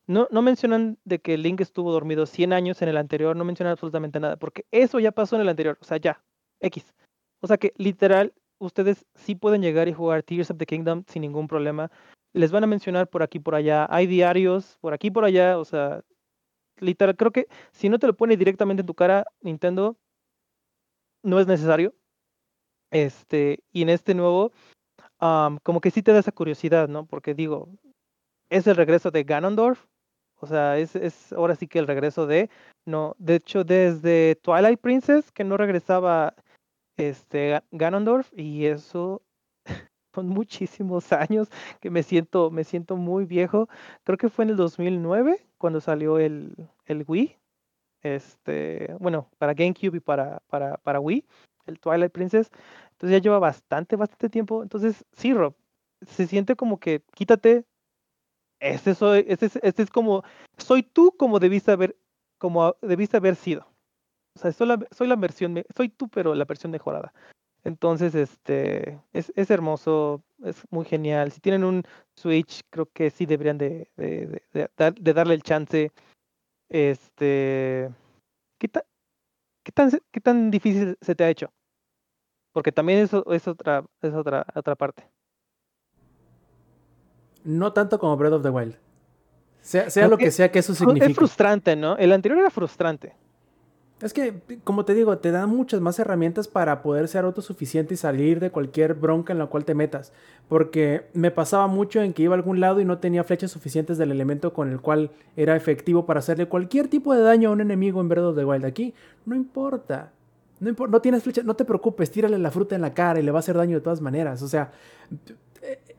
G: No, no mencionan de que Link estuvo dormido 100 años en el anterior, no mencionan absolutamente nada, porque eso ya pasó en el anterior, o sea, ya, X. O sea que literal, ustedes sí pueden llegar y jugar Tears of the Kingdom sin ningún problema. Les van a mencionar por aquí, por allá, hay diarios, por aquí, por allá, o sea, literal, creo que si no te lo pone directamente en tu cara, Nintendo, no es necesario. Este, y en este nuevo, am, como que sí te da esa curiosidad, ¿no? Porque digo, es el regreso de Ganondorf. O sea, es, es ahora sí que el regreso de. No, de hecho, desde Twilight Princess, que no regresaba este Ga- Ganondorf, y eso son muchísimos años que me siento, me siento muy viejo. Creo que fue en el 2009 cuando salió el, el Wii. Este, bueno, para GameCube y para, para, para Wii, el Twilight Princess. Entonces ya lleva bastante, bastante tiempo. Entonces, sí, Rob, se siente como que quítate. Este soy, este es, este es como, soy tú como debiste haber, como debiste haber sido. O sea, soy la, versión, soy tú, pero la versión mejorada. Entonces, este, es, es hermoso, es muy genial. Si tienen un Switch, creo que sí deberían de, de, de- de dar- de darle el chance. Este, ¿qué, qué tan, qué tan difícil se te ha hecho? Porque también eso es otra, es otra, otra parte.
D: No tanto como Breath of the Wild. Sea, lo que
G: que
D: sea que eso signifique.
G: Es frustrante, ¿no? El anterior era frustrante.
D: Es que, como te digo, te dan muchas más herramientas para poder ser autosuficiente y salir de cualquier bronca en la cual te metas. Porque me pasaba mucho en que iba a algún lado y no tenía flechas suficientes del elemento con el cual era efectivo para hacerle cualquier tipo de daño a un enemigo en Breath of the Wild. Aquí no importa. No, impor- no tienes flechas, no te preocupes, tírale la fruta en la cara y le va a hacer daño de todas maneras. O sea,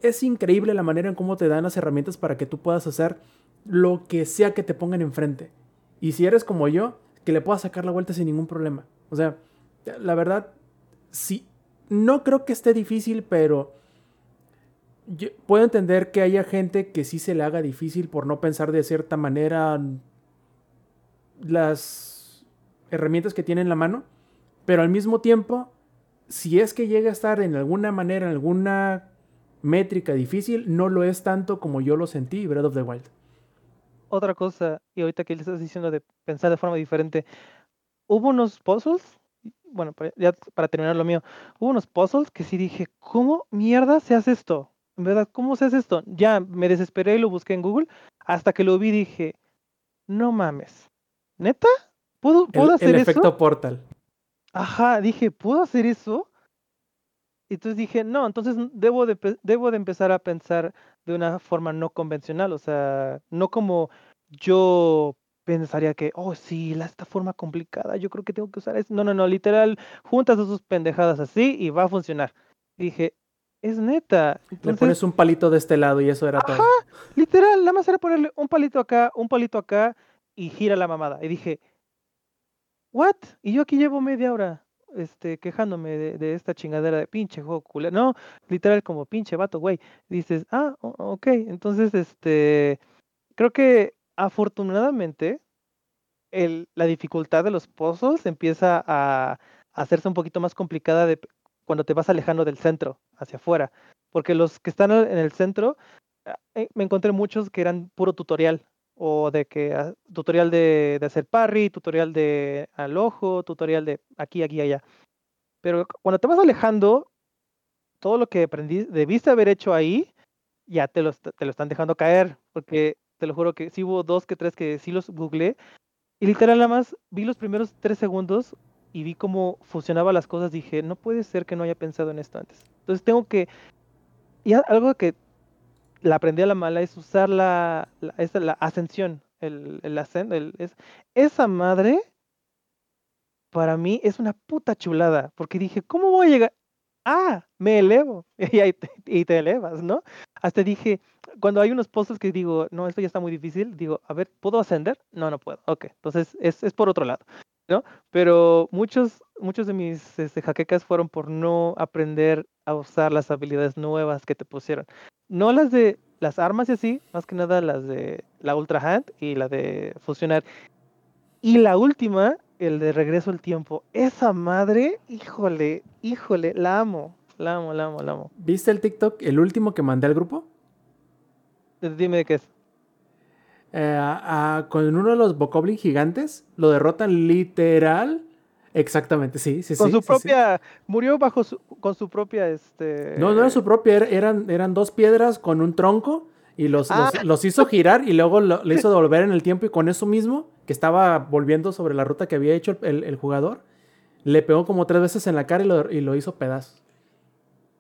D: es increíble la manera en cómo te dan las herramientas para que tú puedas hacer lo que sea que te pongan enfrente. Y si eres como yo, que le puedas sacar la vuelta sin ningún problema. O sea, la verdad, sí, no creo que esté difícil, pero yo puedo entender que haya gente que sí se le haga difícil por no pensar de cierta manera las herramientas que tiene en la mano, pero al mismo tiempo, si es que llega a estar en alguna manera, en alguna métrica difícil, no lo es tanto como yo lo sentí Breath of the Wild.
G: Otra cosa, y ahorita que le estás diciendo de pensar de forma diferente, hubo unos puzzles, bueno, para, ya para terminar lo mío, hubo unos puzzles que sí dije, ¿cómo mierda se hace esto? En verdad, ¿cómo se hace esto? Ya me desesperé y lo busqué en Google, hasta que lo vi dije, no mames, ¿neta? ¿Puedo, ¿puedo
D: El,
G: hacer
D: el
G: eso?
D: efecto Portal.
G: Ajá, dije, ¿puedo hacer eso? Y entonces dije, no, entonces debo de, debo de empezar a pensar de una forma no convencional, o sea, no como yo pensaría que, oh, sí, la, esta forma complicada, yo creo que tengo que usar esto. No, no, no, literal, juntas sus pendejadas así y va a funcionar. Dije, es neta.
D: Le pones un palito de este lado y eso era todo.
G: literal, nada más era ponerle un palito acá, un palito acá y gira la mamada. Y dije, ¿what? Y yo aquí llevo media hora este, quejándome de, esta chingadera de pinche juego culero. No, literal como pinche vato, güey. Dices, ah, ok. Entonces, este, creo que afortunadamente el, la dificultad de los puzzles empieza a, hacerse un poquito más complicada de, cuando te vas alejando del centro, hacia afuera. Porque los que están en el centro, eh, me encontré muchos que eran puro tutorial. O de que ah, tutorial de, de hacer parry, tutorial de al ojo, tutorial de aquí, aquí, allá. Pero cu- cuando te vas alejando, todo lo que aprendí, debiste haber hecho ahí, ya te lo, te lo están dejando caer. Porque te lo juro que sí hubo dos que tres que sí los googleé. Y literal nada más vi los primeros tres segundos y vi cómo funcionaban las cosas. Dije, no puede ser que no haya pensado en esto antes. Entonces tengo que... Y algo que la aprendí a la mala es usar la, la, la ascensión, el, el ascend, es, esa madre para mí es una puta chulada, porque dije, ¿cómo voy a llegar? Ah, me elevo, y, ahí te, y te elevas, ¿no? Hasta dije, cuando hay unos puzzles que digo, no, esto ya está muy difícil, digo, a ver, ¿puedo ascender? No, no puedo, ok, entonces es, es por otro lado, ¿no? Pero muchos, muchos de mis este, jaquecas fueron por no aprender a usar las habilidades nuevas que te pusieron. No las de las armas y así, más que nada las de la Ultra Hand y la de fusionar. Y la última, el de regreso al tiempo. Esa madre, híjole, híjole, la amo, la amo, la amo, la amo.
D: ¿Viste el TikTok, el último que mandé al grupo?
G: Eh, Dime de qué es.
D: Eh, a- a- con uno de los Bokoblin gigantes, lo derrotan literal. Exactamente, sí, sí,
G: Con
D: sí,
G: su
D: sí, sí.
G: propia, murió bajo su, con su propia, este...
D: No, no era su propia, era- eran, eran dos piedras con un tronco y los,
G: Ah.
D: los, los hizo girar y luego lo- le hizo devolver en el tiempo y con eso mismo, que estaba volviendo sobre la ruta que había hecho el, el jugador, le pegó como tres veces en la cara y lo, y lo hizo pedazos.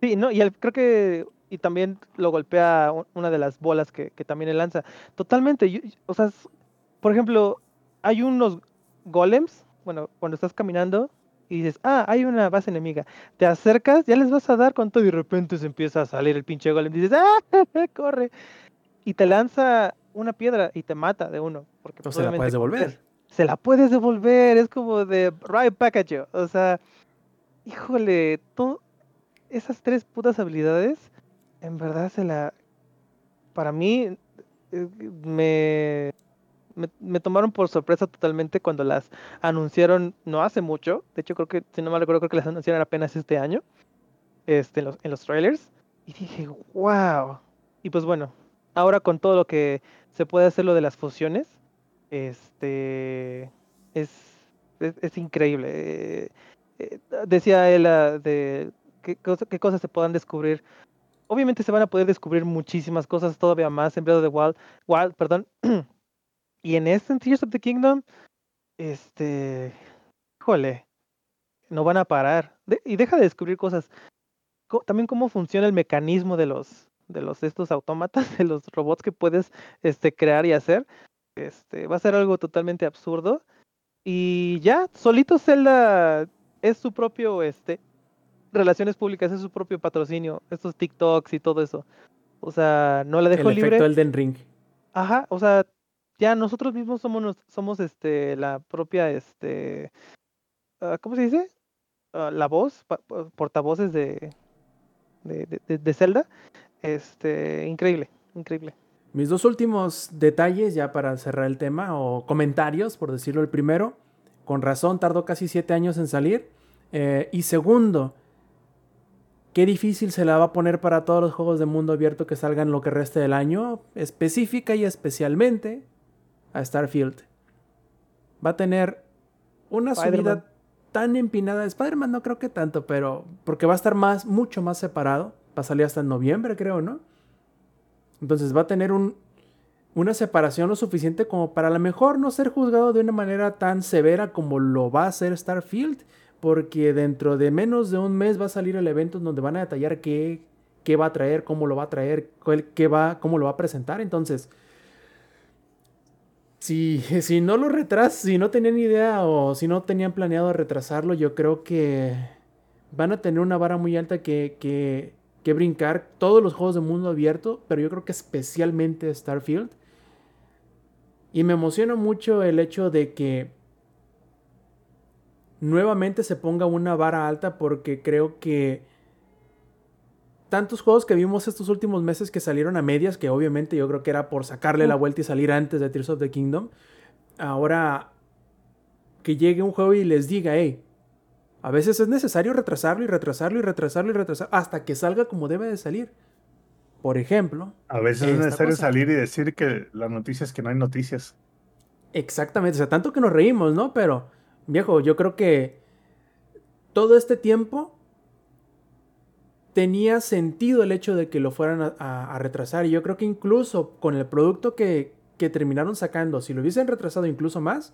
G: Sí, no, y él creo que y también lo golpea una de las bolas que, que también él lanza. Totalmente, yo- o sea, es- por ejemplo, hay unos golems, bueno, cuando estás caminando y dices, ah, hay una base enemiga, te acercas, ya les vas a dar con todo y de repente se empieza a salir el pinche golem, dices, ah, corre, y te lanza una piedra y te mata de uno. Porque
D: se la puedes devolver.
G: se la puedes devolver, es como de right back at you. O sea, híjole, to- esas tres putas habilidades, en verdad se la. Para mí, eh, me, me, tomaron por sorpresa totalmente cuando las anunciaron no hace mucho. De hecho, creo que, si no me recuerdo, creo que las anunciaron apenas este año, este, en los, trailers. Y dije, wow. Y pues bueno, ahora con todo lo que se puede hacer lo de las fusiones, este es, es, increíble. Eh, eh, decía él ah, de qué, qué cosas se puedan descubrir. Obviamente se van a poder descubrir muchísimas cosas todavía más en Breath of the Wild, perdón. y en este en Tears of the Kingdom, este, híjole, no van a parar. Y deja de descubrir cosas. Co- también cómo funciona el mecanismo de los de los estos autómatas, de los robots que puedes este crear y hacer. Este, va a ser algo totalmente absurdo. Y ya, solito Zelda es su propio, este, relaciones públicas, es su propio patrocinio, estos TikToks y todo eso. O sea, no la dejo
D: el
G: libre.
D: efecto Elden Ring.
G: Ajá, o sea, ya nosotros mismos somos, somos, este, la propia, este, ah, ¿cómo se dice? Ah, la voz, portavoces de, de- de Zelda. Este, increíble, increíble.
D: Mis dos últimos detalles, ya para cerrar el tema, o comentarios, por decirlo el primero. Con razón, tardó casi siete años en salir. Eh, y segundo, qué difícil se la va a poner para todos los juegos de mundo abierto que salgan lo que reste del año, específica y especialmente a Starfield. Va a tener una subida tan empinada. Spider-Man no creo que tanto, pero porque va a estar más, mucho más separado. Va a salir hasta en noviembre, creo, ¿no? Entonces va a tener un, una separación lo suficiente como para a lo mejor no ser juzgado de una manera tan severa como lo va a hacer Starfield, porque dentro de menos de un mes va a salir el evento en donde van a detallar qué, qué va a traer, cómo lo va a traer, qué va, cómo lo va a presentar. Entonces, si, si no lo retrasan, si no tenían idea o si no tenían planeado retrasarlo, yo creo que van a tener una vara muy alta que, que, que brincar todos los juegos de mundo abierto, pero yo creo que especialmente Starfield. Y me emociona mucho el hecho de que nuevamente se ponga una vara alta porque creo que tantos juegos que vimos estos últimos meses que salieron a medias, que obviamente yo creo que era por sacarle la vuelta y salir antes de Tears of the Kingdom, ahora que llegue un juego y les diga, hey, a veces es necesario retrasarlo y retrasarlo y retrasarlo y retrasarlo hasta que salga como debe de salir. Por ejemplo,
E: A veces es necesario
D: cosa.
E: salir y decir que la noticia es que no hay noticias.
D: Exactamente, o sea, tanto que nos reímos, ¿no? Pero, viejo, yo creo que todo este tiempo tenía sentido el hecho de que lo fueran a, retrasar. Y yo creo que incluso con el producto que, que terminaron sacando, si lo hubiesen retrasado incluso más,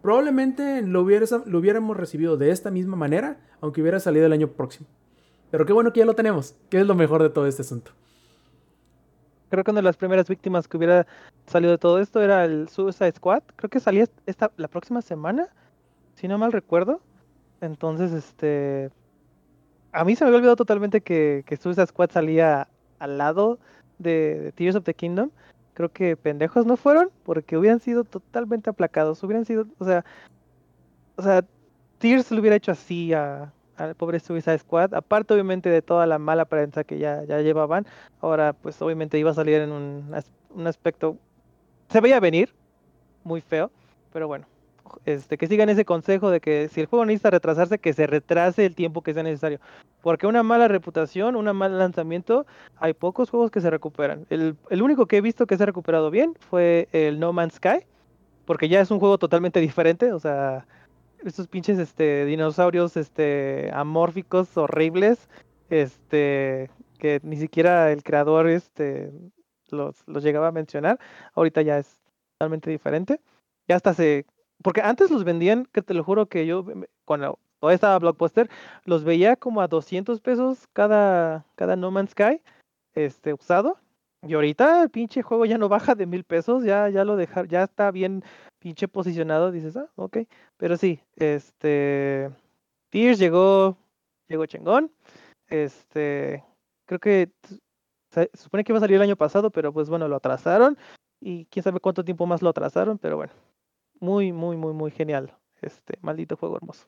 D: probablemente lo hubiéramos recibido de esta misma manera, aunque hubiera salido el año próximo. Pero qué bueno que ya lo tenemos, que es lo mejor de todo este asunto.
G: creo que una de las primeras víctimas que hubiera salido de todo esto era el Suicide Squad. Creo que salía esta la próxima semana, si no mal recuerdo. Entonces, este a mí se me había olvidado totalmente que, que Suicide Squad salía al lado de, Tears of the Kingdom. Creo que pendejos no fueron porque hubieran sido totalmente aplacados. Hubieran sido, o sea, o sea, Tears le hubiera hecho así a, al pobre Suicide Squad. Aparte, obviamente, de toda la mala prensa que ya, ya llevaban. Ahora, pues, obviamente iba a salir en un, un aspecto. Se veía venir, muy feo, pero bueno. Este, que sigan ese consejo de que si el juego necesita retrasarse, que se retrase el tiempo que sea necesario. Porque una mala reputación, un mal lanzamiento, hay pocos juegos que se recuperan. El, el único que he visto que se ha recuperado bien fue el No Man's Sky, porque ya es un juego totalmente diferente, o sea, estos pinches este, dinosaurios este, amórficos, horribles, este, que ni siquiera el creador este, los, los llegaba a mencionar, ahorita ya es totalmente diferente. Ya hasta se... Porque antes los vendían, que te lo juro que yo, cuando todavía estaba Blockbuster, los veía como a 200 pesos cada, cada No Man's Sky este, usado. Y ahorita el pinche juego ya no baja de mil pesos, ya, ya lo dejar, ya está bien pinche posicionado, dices, ah, ok. Pero sí, este Tears llegó, llegó chingón. Este, creo que se supone que iba a salir el año pasado, pero pues bueno, lo atrasaron. Y quién sabe cuánto tiempo más lo atrasaron, pero bueno. Muy, muy, muy, muy genial. Este maldito juego hermoso.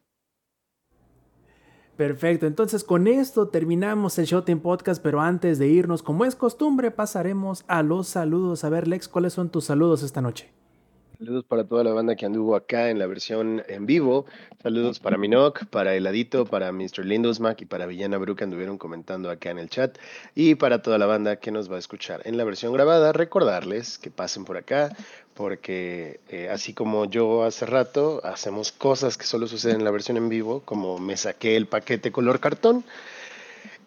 D: Perfecto, entonces con esto terminamos el Showtime Podcast, pero antes de irnos, como es costumbre, pasaremos a los saludos. A ver, Lex, ¿cuáles son tus saludos esta noche?
A: Saludos para toda la banda que anduvo acá en la versión en vivo. Saludos para Minok, para Heladito, para Mr. Lindosmack y para Villana Bru que anduvieron comentando acá en el chat. Y para toda la banda que nos va a escuchar en la versión grabada, recordarles que pasen por acá, porque eh, así como yo hace rato, hacemos cosas que solo suceden en la versión en vivo, como me saqué el paquete color cartón.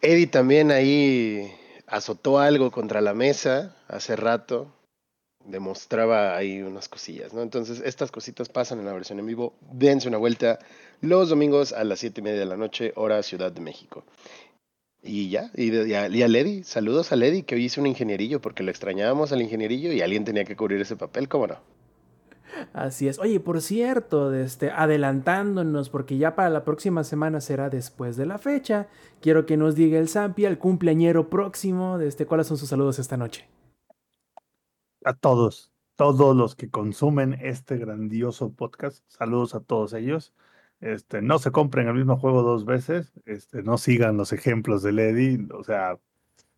A: Eddie también ahí azotó algo contra la mesa hace rato demostraba ahí unas cosillas, ¿no? Entonces, estas cositas pasan en la versión en vivo. Dense una vuelta los domingos a las siete y media de la noche, hora Ciudad de México. Y ya, y, de- y a, y a Lady, saludos a Lady, que hoy hizo un ingenierillo, porque lo extrañábamos al ingenierillo y alguien tenía que cubrir ese papel, ¿cómo no?
D: Así es. Oye, por cierto, de este, adelantándonos, porque ya para la próxima semana será después de la fecha, quiero que nos diga el Zampi, el cumpleañero próximo, de este, cuáles son sus saludos esta noche.
E: A todos, todos los que consumen este grandioso podcast, saludos a todos ellos. Este, no se compren el mismo juego dos veces, este, no sigan los ejemplos de Lady, o sea,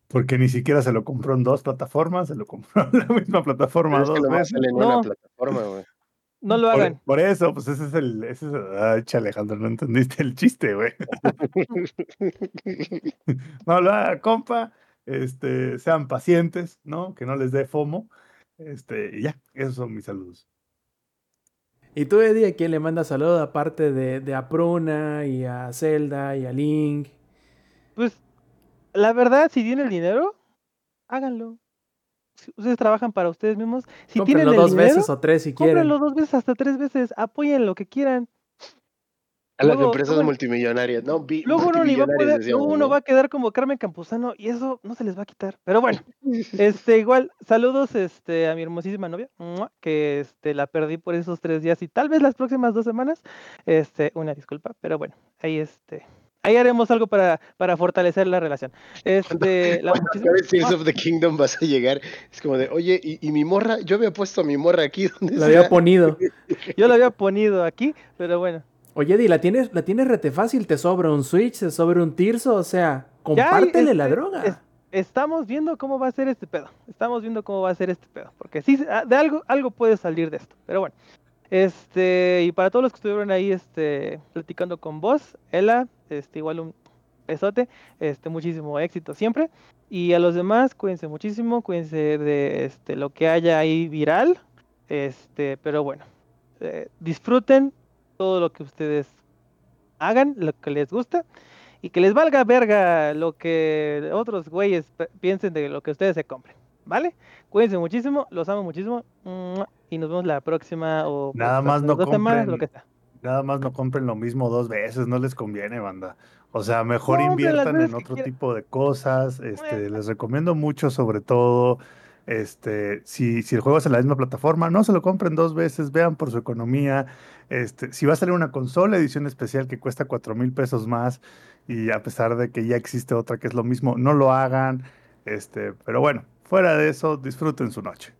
E: porque ni siquiera se lo compró en dos plataformas, se lo compró en la misma plataforma dos veces.
A: sale en
G: No.
A: una plataforma, güey.
G: No lo hagan.
E: por eso, pues ese es el, ese es el, ah, echa, Alejandro, no entendiste el chiste, güey. no lo haga, compa, este, sean pacientes, ¿no? Que no les dé FOMO, este, y ya, esos son mis saludos.
D: Y tú, Eddie, ¿a quién le mandas saludos aparte de, de a Pruna y a Zelda y a Link?
G: Pues, la verdad, si tienen el dinero, háganlo. Si ustedes trabajan para ustedes mismos. Si tienen el
D: dos
G: dinero,
D: veces o tres si quieren.
G: cómprenlo dos veces, hasta tres veces. Apoyen lo que quieran.
A: A las
G: Luego-
A: empresas
G: luego-
A: multimillonarias, no, bi-
G: Luego uno va a
A: multimillonarias
G: poder,
A: decíamos,
G: luego uno
A: ¿no?
G: va a quedar como Carmen Campuzano y eso no se les va a quitar. Pero bueno, este igual, saludos este a mi hermosísima novia, que este la perdí por esos tres días y tal vez las próximas dos semanas. Este, una disculpa, pero bueno, ahí este, ahí haremos algo para, para fortalecer la relación. Este, la
A: Cuando
G: muchísima-
A: Tears of the Kingdom vas a llegar, es como de, oye, ¿y, y mi morra? Yo había puesto a mi morra aquí, ¿dónde
D: La había
A: está?"
D: ponido.
G: yo la había ponido aquí, pero bueno.
D: Oye, Eddie, la tienes, la tienes rete fácil, te sobra un Switch, te sobra un Tirso, o sea, compártele la
G: este,
D: droga.
G: es- estamos viendo cómo va a ser este pedo. Estamos viendo cómo va a ser este pedo. Porque sí, ah, de algo, algo puede salir de esto. Pero bueno. Este, y para todos los que estuvieron ahí, este, platicando con vos, Ela, este, igual un besote, este, muchísimo éxito siempre. Y a los demás, cuídense muchísimo, cuídense de este, lo que haya ahí viral. Este, pero bueno, eh, disfruten todo lo que ustedes hagan, lo que les gusta. Y que les valga verga lo que otros güeyes piensen de lo que ustedes se compren. ¿Vale? Cuídense muchísimo, los amo muchísimo. Y nos vemos la próxima o pues,
E: Nada más
G: hasta
E: no
G: dos semanas,
E: compren-
G: lo que sea.
E: Nada más no compren lo mismo dos veces, no les conviene, banda. O sea, mejor inviertan en otro tipo de cosas. Este,
G: Bueno.
E: les recomiendo mucho, sobre todo, Este, si, si el juego es en la misma plataforma, no se lo compren dos veces, vean por su economía. Este, si va a salir una consola edición especial que cuesta cuatro mil pesos más, y a pesar de que ya existe otra que es lo mismo, no lo hagan. Este, pero bueno, fuera de eso, disfruten su noche.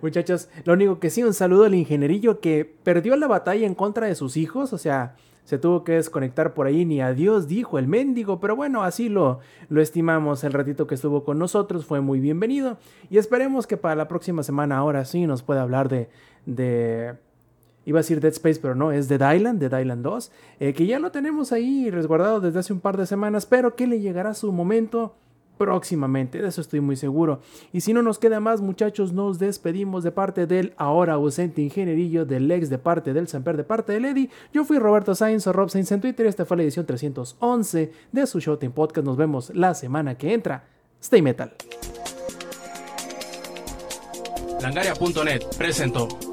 D: Muchachos, lo único que sí, un saludo al ingenierillo que perdió la batalla en contra de sus hijos, o sea, se tuvo que desconectar por ahí, ni adiós dijo el mendigo, pero bueno, así lo, lo estimamos. El ratito que estuvo con nosotros fue muy bienvenido y esperemos que para la próxima semana ahora sí nos pueda hablar de, de iba a decir Dead Space, pero no, es Dead Island, Dead Island 2, eh, que ya lo tenemos ahí resguardado desde hace un par de semanas, pero que le llegará su momento próximamente, de eso estoy muy seguro. Y si no nos queda más, muchachos, nos despedimos de parte del ahora ausente ingenierillo, del ex de parte del Samper, de parte de Lady. Yo fui Roberto Sainz o Rob Sainz en Twitter. Esta fue la edición 311 de su Showtime Podcast. Nos vemos la semana que entra. Stay Metal.
B: Langaria.net presentó.